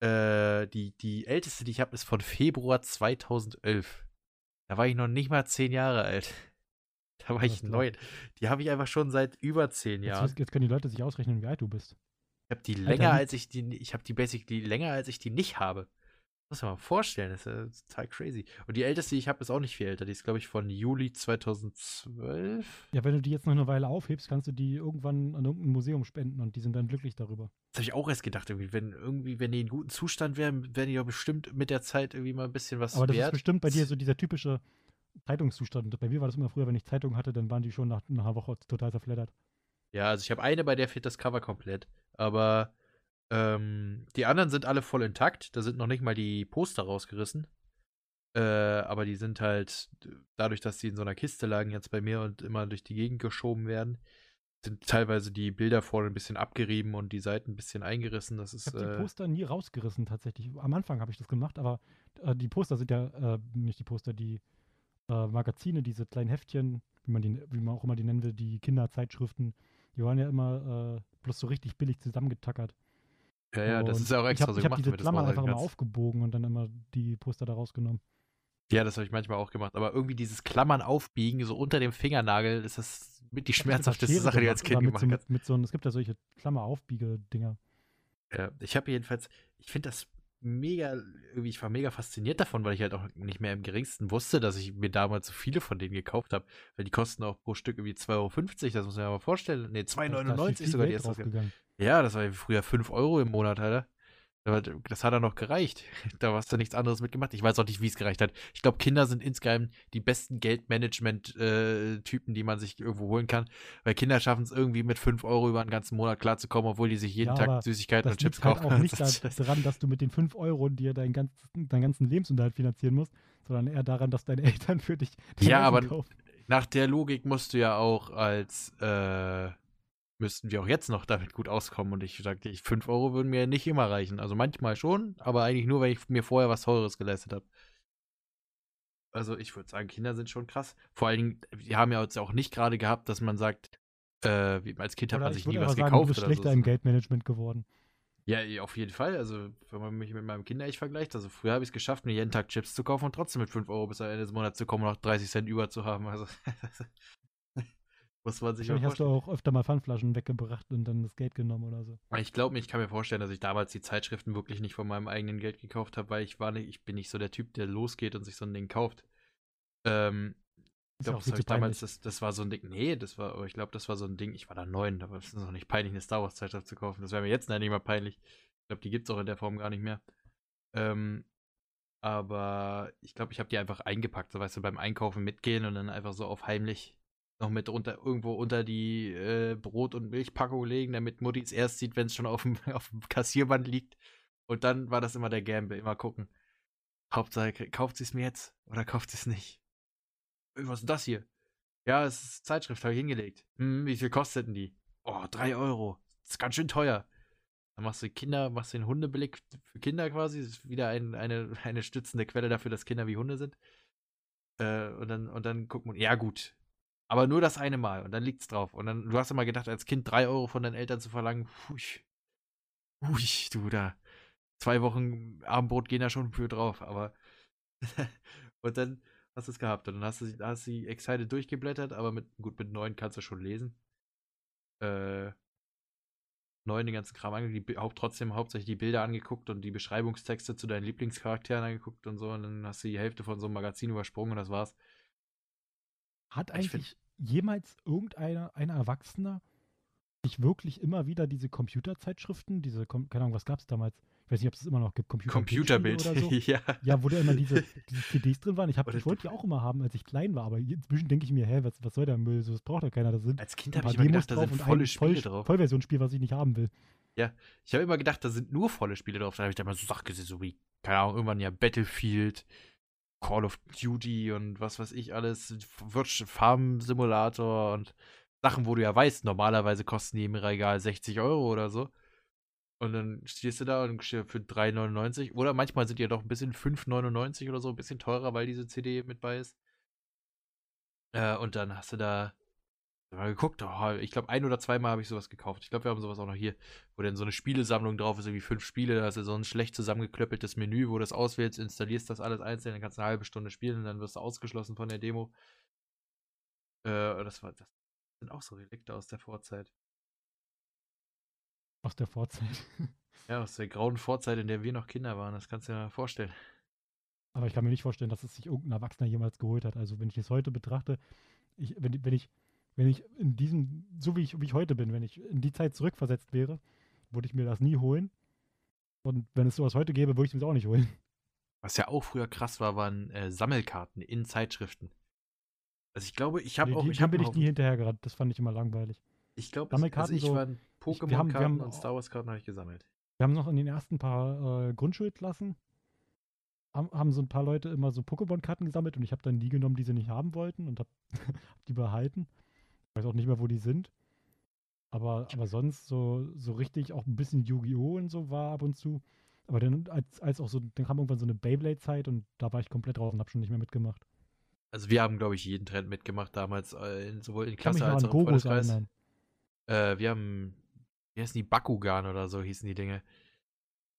äh, die, die älteste, die ich habe, ist von Februar 2011. Da war ich noch nicht mal zehn Jahre alt. Da war ich neun. Die habe ich einfach schon seit über zehn Jahren. Jetzt, jetzt können die Leute sich ausrechnen, wie alt du bist. Ich habe die Alter, länger, als ich die, ich habe die basically länger, als ich die nicht habe. Muss man mal vorstellen, das ist ja total crazy. Und die älteste, die ich habe, ist auch nicht viel älter. Die ist, glaube ich, von Juli 2012. Ja, wenn du die jetzt noch eine Weile aufhebst, kannst du die irgendwann an irgendein Museum spenden und die sind dann glücklich darüber. Das habe ich auch erst gedacht, irgendwie, wenn irgendwie, wenn die in gutem Zustand wären, wären die doch bestimmt mit der Zeit irgendwie mal ein bisschen was Aber das ist wert. bestimmt bei dir so dieser typische Zeitungszustand. Bei mir war das immer früher, wenn ich Zeitung hatte, dann waren die schon nach, nach einer Woche total zerfleddert. Ja, also ich habe eine, bei der fehlt das Cover komplett. Aber ähm, die anderen sind alle voll intakt. Da sind noch nicht mal die Poster rausgerissen. Äh, aber die sind halt, dadurch, dass die in so einer Kiste lagen jetzt bei mir und immer durch die Gegend geschoben werden, sind teilweise die Bilder vorne ein bisschen abgerieben und die Seiten ein bisschen eingerissen. Das Ich ist, habe die äh, Poster nie rausgerissen tatsächlich. Am Anfang habe ich das gemacht, aber äh, die Poster sind ja, äh, nicht die Poster, die äh, Magazine, diese kleinen Heftchen, wie man, die, wie man auch immer die nennen will, die Kinderzeitschriften, die waren ja immer bloß so richtig billig zusammengetackert. Ja, ja, das ist ja auch ich extra hab, so Ich habe gemacht, diese damit du das Klammer einfach immer aufgebogen und dann immer die Poster da rausgenommen. Ja, das habe ich manchmal auch gemacht. Aber irgendwie dieses Klammern aufbiegen, so unter dem Fingernagel, ist das mit die ich schmerzhafteste Sache, die du als Kind gemacht hast. so, mit so, Es gibt ja solche Klammer-Aufbiege-Dinger. Ja, ich habe jedenfalls, ich finde das mega, irgendwie, ich war mega fasziniert davon, weil ich halt auch nicht mehr im geringsten wusste, dass ich mir damals so viele von denen gekauft habe. Weil die kosten auch pro Stück irgendwie 2,50 Euro, das muss man ja mal vorstellen. Viel- 2,99 viel sogar die erste. Ja, das war früher 5 Euro im Monat, Alter. Aber Das hat dann noch gereicht. Da hast du nichts anderes mitgemacht. Ich weiß auch nicht, wie es gereicht hat. Ich glaube, Kinder sind insgeheim die besten Geldmanagement-Typen, die man sich irgendwo holen kann. Weil Kinder schaffen es irgendwie mit 5 Euro über einen ganzen Monat klarzukommen, obwohl die sich jeden Ja, Tag Süßigkeiten und Chips halt kaufen. auch nicht Das- da- das- daran, dass du mit den 5 Euro dir deinen ganzen, deinen ganzen Lebensunterhalt finanzieren musst, sondern eher daran, dass deine Eltern für dich Ja, Essen aber- kaufen. Nach der Logik musst du ja auch als, äh, müssten wir auch jetzt noch damit gut auskommen. Und ich sagte, ich, 5 Euro würden mir nicht immer reichen. Also manchmal schon, aber eigentlich nur, weil ich mir vorher was Teures geleistet habe. Also ich würde sagen, Kinder sind schon krass. Vor allen Dingen, wir haben ja jetzt auch nicht gerade gehabt, dass man sagt, äh, als Kind hat Oder man ich sich nie was sagen, du gekauft bist oder schlechter so. im Geldmanagement geworden. Ja, auf jeden Fall. Also, wenn man mich mit meinem Kinder-Ich vergleicht, also früher habe ich es geschafft, mir jeden Tag Chips zu kaufen und trotzdem mit 5 Euro bis Ende des Monats zu kommen und noch 30 Cent über zu haben. Also, muss man sich Wahrscheinlich hast du auch öfter mal Pfandflaschen weggebracht und dann das Geld genommen oder so. Ich glaube, ich kann mir vorstellen, dass ich damals die Zeitschriften wirklich nicht von meinem eigenen Geld gekauft habe, weil ich war nicht, ich bin nicht so der Typ, der losgeht und sich so ein Ding kauft. Ähm, ich glaube, das, damals, das, das war so ein Ding. Nee, das war, ich glaube, das war so ein Ding. Ich war da neun, aber es ist noch nicht peinlich, eine Star Wars Zeitschrift zu kaufen. Das wäre mir jetzt nicht mal peinlich. Ich glaube, die gibt es auch in der Form gar nicht mehr. Ähm, aber ich glaube, ich habe die einfach eingepackt, so weißt du, beim Einkaufen mitgehen und dann einfach so auf heimlich noch mit unter, irgendwo unter die äh, Brot- und Milchpackung legen, damit Mutti es erst sieht, wenn es schon auf dem, auf dem Kassierband liegt. Und dann war das immer der Gamble, immer gucken. Hauptsache, kauft sie es mir jetzt oder kauft sie es nicht? was ist das hier? Ja, es ist Zeitschrift, habe ich hingelegt. Hm, wie viel kostet denn die? Oh, drei Euro. Das ist ganz schön teuer. Dann machst du Kinder, machst den Hundeblick für Kinder quasi. Das ist wieder ein, eine, eine stützende Quelle dafür, dass Kinder wie Hunde sind. Äh, und dann, und dann guckt man, ja gut. Aber nur das eine Mal und dann liegt's drauf. Und dann, du hast immer gedacht, als Kind drei Euro von deinen Eltern zu verlangen, hui, hui, du da. Zwei Wochen Abendbrot gehen da schon für drauf, aber. und dann, hast du es gehabt. Und dann hast du hast sie excited durchgeblättert, aber mit, gut, mit neun kannst du schon lesen. Äh, neun den ganzen Kram angeguckt, haupt, trotzdem hauptsächlich die Bilder angeguckt und die Beschreibungstexte zu deinen Lieblingscharakteren angeguckt und so. Und dann hast du die Hälfte von so einem Magazin übersprungen und das war's. Hat eigentlich find, jemals irgendeiner, ein Erwachsener sich wirklich immer wieder diese Computerzeitschriften, diese, keine Ahnung, was gab es damals? Ich weiß nicht, ob es immer noch gibt. Computer Computerbild. Oder so. ja. ja, wo da immer diese, diese CDs drin waren. Ich, ich wollte die auch immer haben, als ich klein war, aber inzwischen denke ich mir, hä, was, was soll der Müll? So, das braucht ja keiner. Das sind als Kind habe ich immer gedacht, da sind volle Spiele Voll, drauf. Vollversionsspiel, was ich nicht haben will. Ja, ich habe immer gedacht, da sind nur volle Spiele drauf. Da habe ich dann mal so Sachen gesehen, so wie, keine Ahnung, irgendwann ja Battlefield, Call of Duty und was weiß ich alles, Farm Simulator und Sachen, wo du ja weißt, normalerweise kosten die im Regal 60 Euro oder so. Und dann stehst du da und für 3,99 oder manchmal sind die ja doch ein bisschen 5,99 oder so, ein bisschen teurer, weil diese CD mit bei ist. Äh, und dann hast du da mal geguckt, oh, ich glaube ein oder zweimal habe ich sowas gekauft. Ich glaube, wir haben sowas auch noch hier, wo dann so eine Spielesammlung drauf ist, irgendwie fünf Spiele, da du so ein schlecht zusammengeklöppeltes Menü, wo du das auswählst, installierst das alles einzeln, dann kannst du eine halbe Stunde spielen und dann wirst du ausgeschlossen von der Demo. Äh, das war, das sind auch so Relikte aus der Vorzeit. Aus der Vorzeit. ja, aus der grauen Vorzeit, in der wir noch Kinder waren. Das kannst du dir mal vorstellen. Aber ich kann mir nicht vorstellen, dass es sich irgendein Erwachsener jemals geholt hat. Also wenn ich es heute betrachte, ich, wenn, wenn, ich, wenn ich in diesem, so wie ich, wie ich heute bin, wenn ich in die Zeit zurückversetzt wäre, würde ich mir das nie holen. Und wenn es sowas heute gäbe, würde ich es mir auch nicht holen. Was ja auch früher krass war, waren äh, Sammelkarten in Zeitschriften. Also ich glaube, ich habe nee, auch. Die, ich habe bin ich nie hinterher gerade. Das fand ich immer langweilig. Ich glaube, also ich so, war Pokémon-Karten und Star Wars-Karten habe ich gesammelt. Wir haben noch in den ersten paar äh, Grundschulklassen haben, haben, so ein paar Leute immer so Pokémon-Karten gesammelt und ich habe dann die genommen, die sie nicht haben wollten und habe hab die behalten. Ich weiß auch nicht mehr, wo die sind. Aber, aber sonst so, so richtig auch ein bisschen Yu-Gi-Oh! und so war ab und zu. Aber dann, als, als auch so, dann kam irgendwann so eine Beyblade-Zeit und da war ich komplett drauf und habe schon nicht mehr mitgemacht. Also wir haben, glaube ich, jeden Trend mitgemacht damals, äh, sowohl in Klasse als auch im Freundeskreis. Äh, wir haben wie heißen die, Bakugan oder so hießen die Dinge.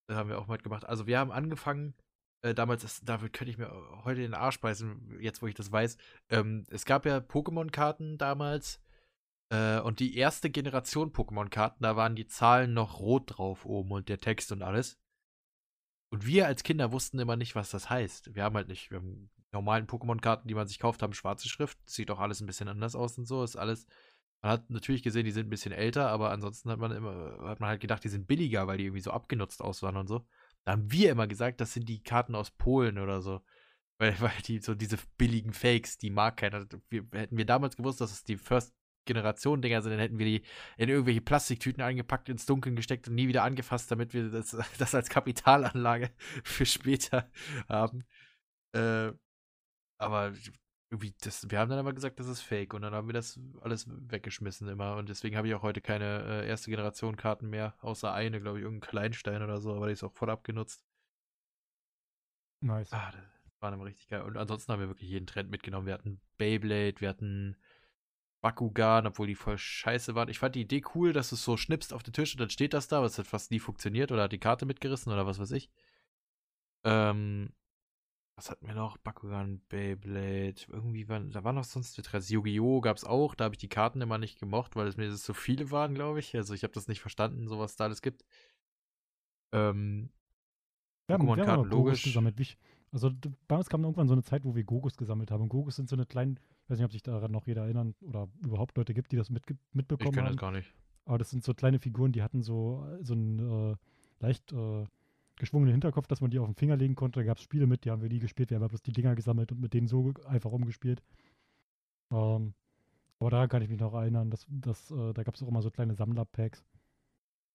Da haben wir auch mitgemacht. Also wir haben angefangen, äh, damals, das, damit könnte ich mir heute den Arsch beißen, jetzt wo ich das weiß. Ähm, es gab ja Pokémon-Karten damals. Äh, und die erste Generation Pokémon-Karten, da waren die Zahlen noch rot drauf oben und der Text und alles. Und wir als Kinder wussten immer nicht, was das heißt. Wir haben halt nicht, wir haben normalen Pokémon-Karten, die man sich kauft, haben schwarze Schrift. Sieht auch alles ein bisschen anders aus und so. Ist alles man hat natürlich gesehen, die sind ein bisschen älter, aber ansonsten hat man immer, hat man halt gedacht, die sind billiger, weil die irgendwie so abgenutzt aussahen und so. Da haben wir immer gesagt, das sind die Karten aus Polen oder so. Weil, weil die, so diese billigen Fakes, die mag keiner. Wir, hätten wir damals gewusst, dass es die First Generation Dinger sind, dann hätten wir die in irgendwelche Plastiktüten eingepackt, ins Dunkeln gesteckt und nie wieder angefasst, damit wir das, das als Kapitalanlage für später haben. Äh, aber irgendwie, das, wir haben dann aber gesagt, das ist fake und dann haben wir das alles weggeschmissen immer und deswegen habe ich auch heute keine äh, erste Generation Karten mehr, außer eine, glaube ich, irgendein Kleinstein oder so, aber die ist auch voll abgenutzt. Nice. Ah, das war dann richtig geil. Und ansonsten haben wir wirklich jeden Trend mitgenommen. Wir hatten Beyblade, wir hatten Bakugan, obwohl die voll scheiße waren. Ich fand die Idee cool, dass du es so schnippst auf den Tisch und dann steht das da, aber es hat fast nie funktioniert oder hat die Karte mitgerissen oder was weiß ich. Ähm, was hatten wir noch? Bakugan, Beyblade, irgendwie waren, da war noch sonst Interesse. Yu-Gi-Oh! gab es auch, da habe ich die Karten immer nicht gemocht, weil es mir so viele waren, glaube ich. Also ich habe das nicht verstanden, so was da alles gibt. Ähm, Pokémon-Karten, aber Gogos logisch. gesammelt. Also bei uns kam irgendwann so eine Zeit, wo wir Gogos gesammelt haben. Und Gogos sind so eine kleinen, ich weiß nicht, ob sich daran noch jeder erinnern oder überhaupt Leute gibt, die das Ich mitbekommen kenne haben. das gar nicht. Aber das sind so kleine Figuren, die hatten so, äh, so einen äh, leicht äh, geschwungenen Hinterkopf, dass man die auf den Finger legen konnte. Da gab es Spiele mit, die haben wir nie gespielt. Wir haben bloß die Dinger gesammelt und mit denen so einfach rumgespielt. Ähm, aber daran kann ich mich noch erinnern, dass, dass, äh, da gab es auch immer so kleine Sammlerpacks.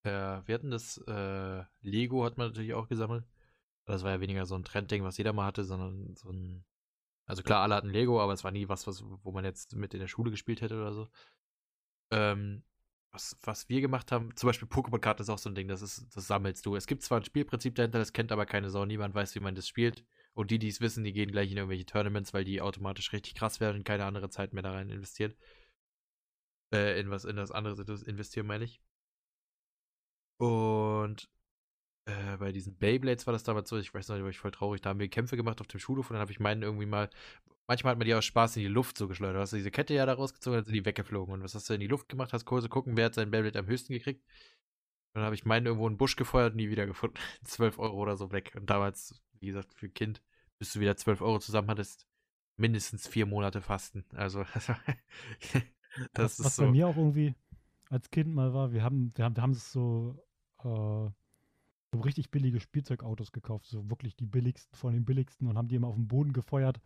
Äh, wir hatten das, äh, Lego hat man natürlich auch gesammelt. Das war ja weniger so ein Trendding, was jeder mal hatte, sondern so ein. Also klar, alle hatten Lego, aber es war nie was, was wo man jetzt mit in der Schule gespielt hätte oder so. Ähm, was, was wir gemacht haben, zum Beispiel Pokémon-Karten ist auch so ein Ding, das ist, das sammelst du. Es gibt zwar ein Spielprinzip dahinter, das kennt aber keine Sau, niemand weiß, wie man das spielt. Und die, die es wissen, die gehen gleich in irgendwelche Tournaments, weil die automatisch richtig krass werden und keine andere Zeit mehr da rein investieren. Äh, in was, in das andere investieren, meine ich. Und äh, bei diesen Beyblades war das damals so, ich weiß noch, da war ich voll traurig, da haben wir Kämpfe gemacht auf dem Schulhof und dann habe ich meinen irgendwie mal, manchmal hat man die aus Spaß in die Luft so geschleudert. Du hast diese Kette ja da rausgezogen, dann sind die weggeflogen. Und was hast du in die Luft gemacht? Hast Kurse gucken, wer hat seinen Beyblade am höchsten gekriegt? Und dann habe ich meinen irgendwo in den Busch gefeuert und nie wieder gefunden. 12 Euro oder so weg. Und damals, wie gesagt, für ein Kind, bis du wieder 12 Euro zusammen hattest, mindestens vier Monate Fasten. Also, das, das was, ist was so. bei mir auch irgendwie als Kind mal war, wir haben, wir haben, wir haben so, äh, so richtig billige Spielzeugautos gekauft, so wirklich die billigsten von den billigsten und haben die immer auf den Boden gefeuert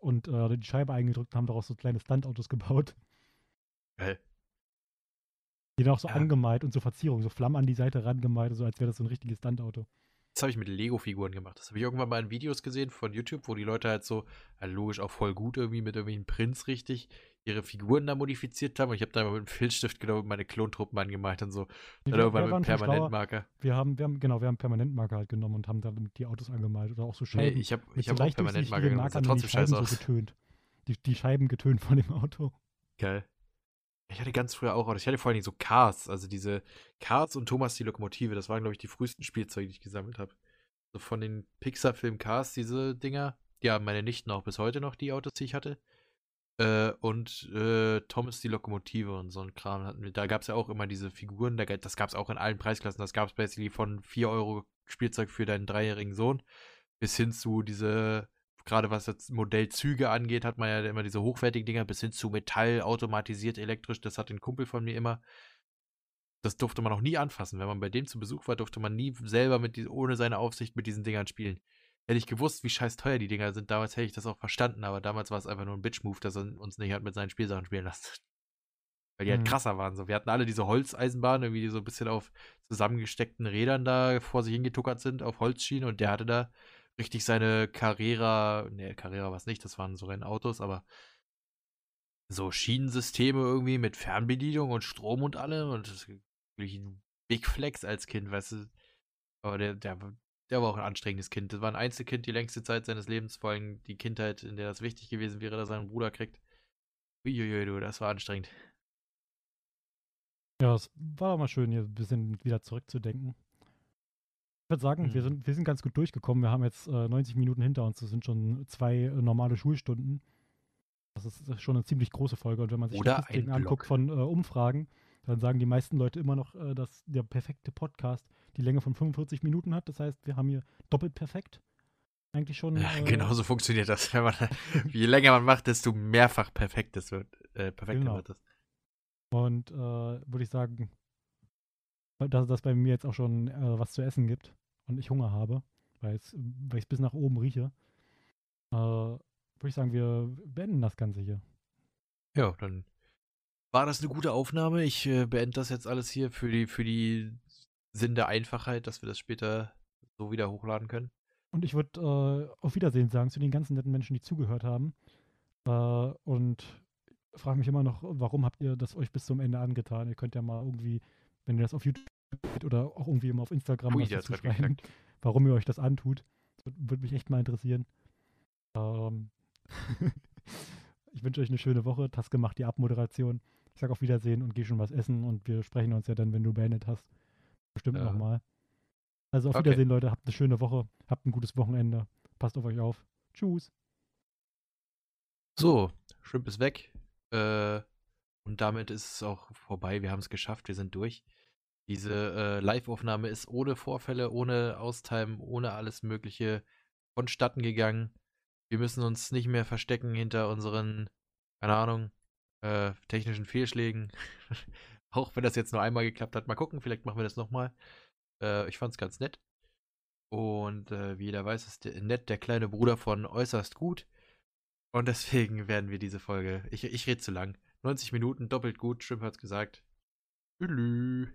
und äh, die Scheibe eingedrückt und haben daraus so kleine Standautos gebaut. Geil. Die dann auch so Ja. angemalt und so Verzierungen, so Flammen an die Seite rangemalt, so als wäre das so ein richtiges Standauto. Das habe ich mit Lego-Figuren gemacht. Das habe ich irgendwann mal in Videos gesehen von YouTube, wo die Leute halt so, halt logisch auch voll gut irgendwie mit irgendwelchen Prints richtig ihre Figuren da modifiziert haben. Und ich habe da mit einem Filzstift genau meine Klontruppen angemalt und so. Nee, Dann wir, irgendwann mit. Permanentmarker. Wir haben, wir haben, genau, wir haben Permanentmarker halt genommen und haben damit die Autos angemalt oder auch so Nee, Scheiben. ich habe ich so hab auch leicht Permanentmarker genommen. Das trotzdem Scheiben scheiße so aus. getönt. Die, die Scheiben getönt von dem Auto. Geil. Ich hatte ganz früher auch Autos. Ich hatte vor allem so Cars, also diese Cars und Thomas die Lokomotive. Das waren, glaube ich, die frühesten Spielzeuge, die ich gesammelt habe. So von den Pixar-Film Cars, diese Dinger. Die haben meine Nichten auch bis heute noch, die Autos, die ich hatte. Äh, und äh, Thomas die Lokomotive und so ein Kram hatten wir. Da gab es ja auch immer diese Figuren, das gab es auch in allen Preisklassen. Das gab es basically von 4 Euro Spielzeug für deinen dreijährigen Sohn bis hin zu diese, gerade was das Modell Züge angeht, hat man ja immer diese hochwertigen Dinger, bis hin zu Metall, automatisiert, elektrisch. Das hat ein Kumpel von mir immer. Das durfte man auch nie anfassen. Wenn man bei dem zu Besuch war, durfte man nie selber mit ohne seine Aufsicht mit diesen Dingern spielen. Hätte ich gewusst, wie scheiß teuer die Dinger sind, damals hätte ich das auch verstanden, aber damals war es einfach nur ein Bitch-Move, dass er uns nicht hat mit seinen Spielsachen spielen lassen. Weil die halt Mhm. krasser waren. So. Wir hatten alle diese Holzeisenbahnen, irgendwie die so ein bisschen auf zusammengesteckten Rädern da vor sich hingetuckert sind, auf Holzschienen und der hatte da richtig seine Carrera, ne, Carrera war es nicht, das waren so Rennautos, aber so Schienensysteme irgendwie mit Fernbedienung und Strom und allem und das ist wirklich ein Big Flex als Kind, weißt du. Aber der, der, der war auch ein anstrengendes Kind. Das war ein Einzelkind die längste Zeit seines Lebens, vor allem die Kindheit, in der das wichtig gewesen wäre, dass er einen Bruder kriegt. Uiuiui, du, das war anstrengend. Ja, es war doch mal schön, hier ein bisschen wieder zurückzudenken. Ich würde sagen, wir, Mhm. sind, wir sind ganz gut durchgekommen. Wir haben jetzt äh, 90 Minuten hinter uns. Das sind schon zwei äh, normale Schulstunden. Das ist äh, schon eine ziemlich große Folge. Und wenn man sich Oder Statistiken ein anguckt von äh, Umfragen, dann sagen die meisten Leute immer noch, äh, dass der perfekte Podcast die Länge von 45 Minuten hat. Das heißt, wir haben hier doppelt perfekt. Eigentlich schon. Ja, äh, genau so funktioniert das. Man, je länger man macht, desto mehrfach perfekt das wird. Äh, perfekter Genau. wird das. Und äh, würde ich sagen, dass das bei mir jetzt auch schon äh, was zu essen gibt und ich Hunger habe, weil es ich bis nach oben rieche, äh, würde ich sagen, wir beenden das Ganze hier. Ja, dann war das eine gute Aufnahme. Ich äh, beende das jetzt alles hier für die, für die Sinn der Einfachheit, dass wir das später so wieder hochladen können. Und ich würde äh, auf Wiedersehen sagen zu den ganzen netten Menschen, die zugehört haben. Äh, und frage mich immer noch, warum habt ihr das euch bis zum Ende angetan? Ihr könnt ja mal irgendwie, wenn ihr das auf YouTube oder auch irgendwie immer auf Instagram Ui, dazu schreiben, warum ihr euch das antut. Das würde mich echt mal interessieren. Ähm, ich wünsche euch eine schöne Woche. Taske macht die Abmoderation. Ich sage auf Wiedersehen und gehe schon was essen und wir sprechen uns ja dann, wenn du beendet hast. Bestimmt Ja. nochmal. Also auf Okay. Wiedersehen, Leute. Habt eine schöne Woche. Habt ein gutes Wochenende. Passt auf euch auf. Tschüss. So, Shrimp ist weg. Äh, und damit ist es auch vorbei. Wir haben es geschafft. Wir sind durch. Diese äh, Live-Aufnahme ist ohne Vorfälle, ohne Austime, ohne alles Mögliche vonstatten gegangen. Wir müssen uns nicht mehr verstecken hinter unseren, keine Ahnung, äh, technischen Fehlschlägen. auch wenn das jetzt nur einmal geklappt hat. Mal gucken, vielleicht machen wir das nochmal. Äh, ich fand's ganz nett. Und äh, wie jeder weiß, ist der, nett der kleine Bruder von äußerst gut. Und deswegen werden wir diese Folge. Ich, ich rede zu lang. 90 Minuten, doppelt gut, Shrimp hat's gesagt. Tschüss.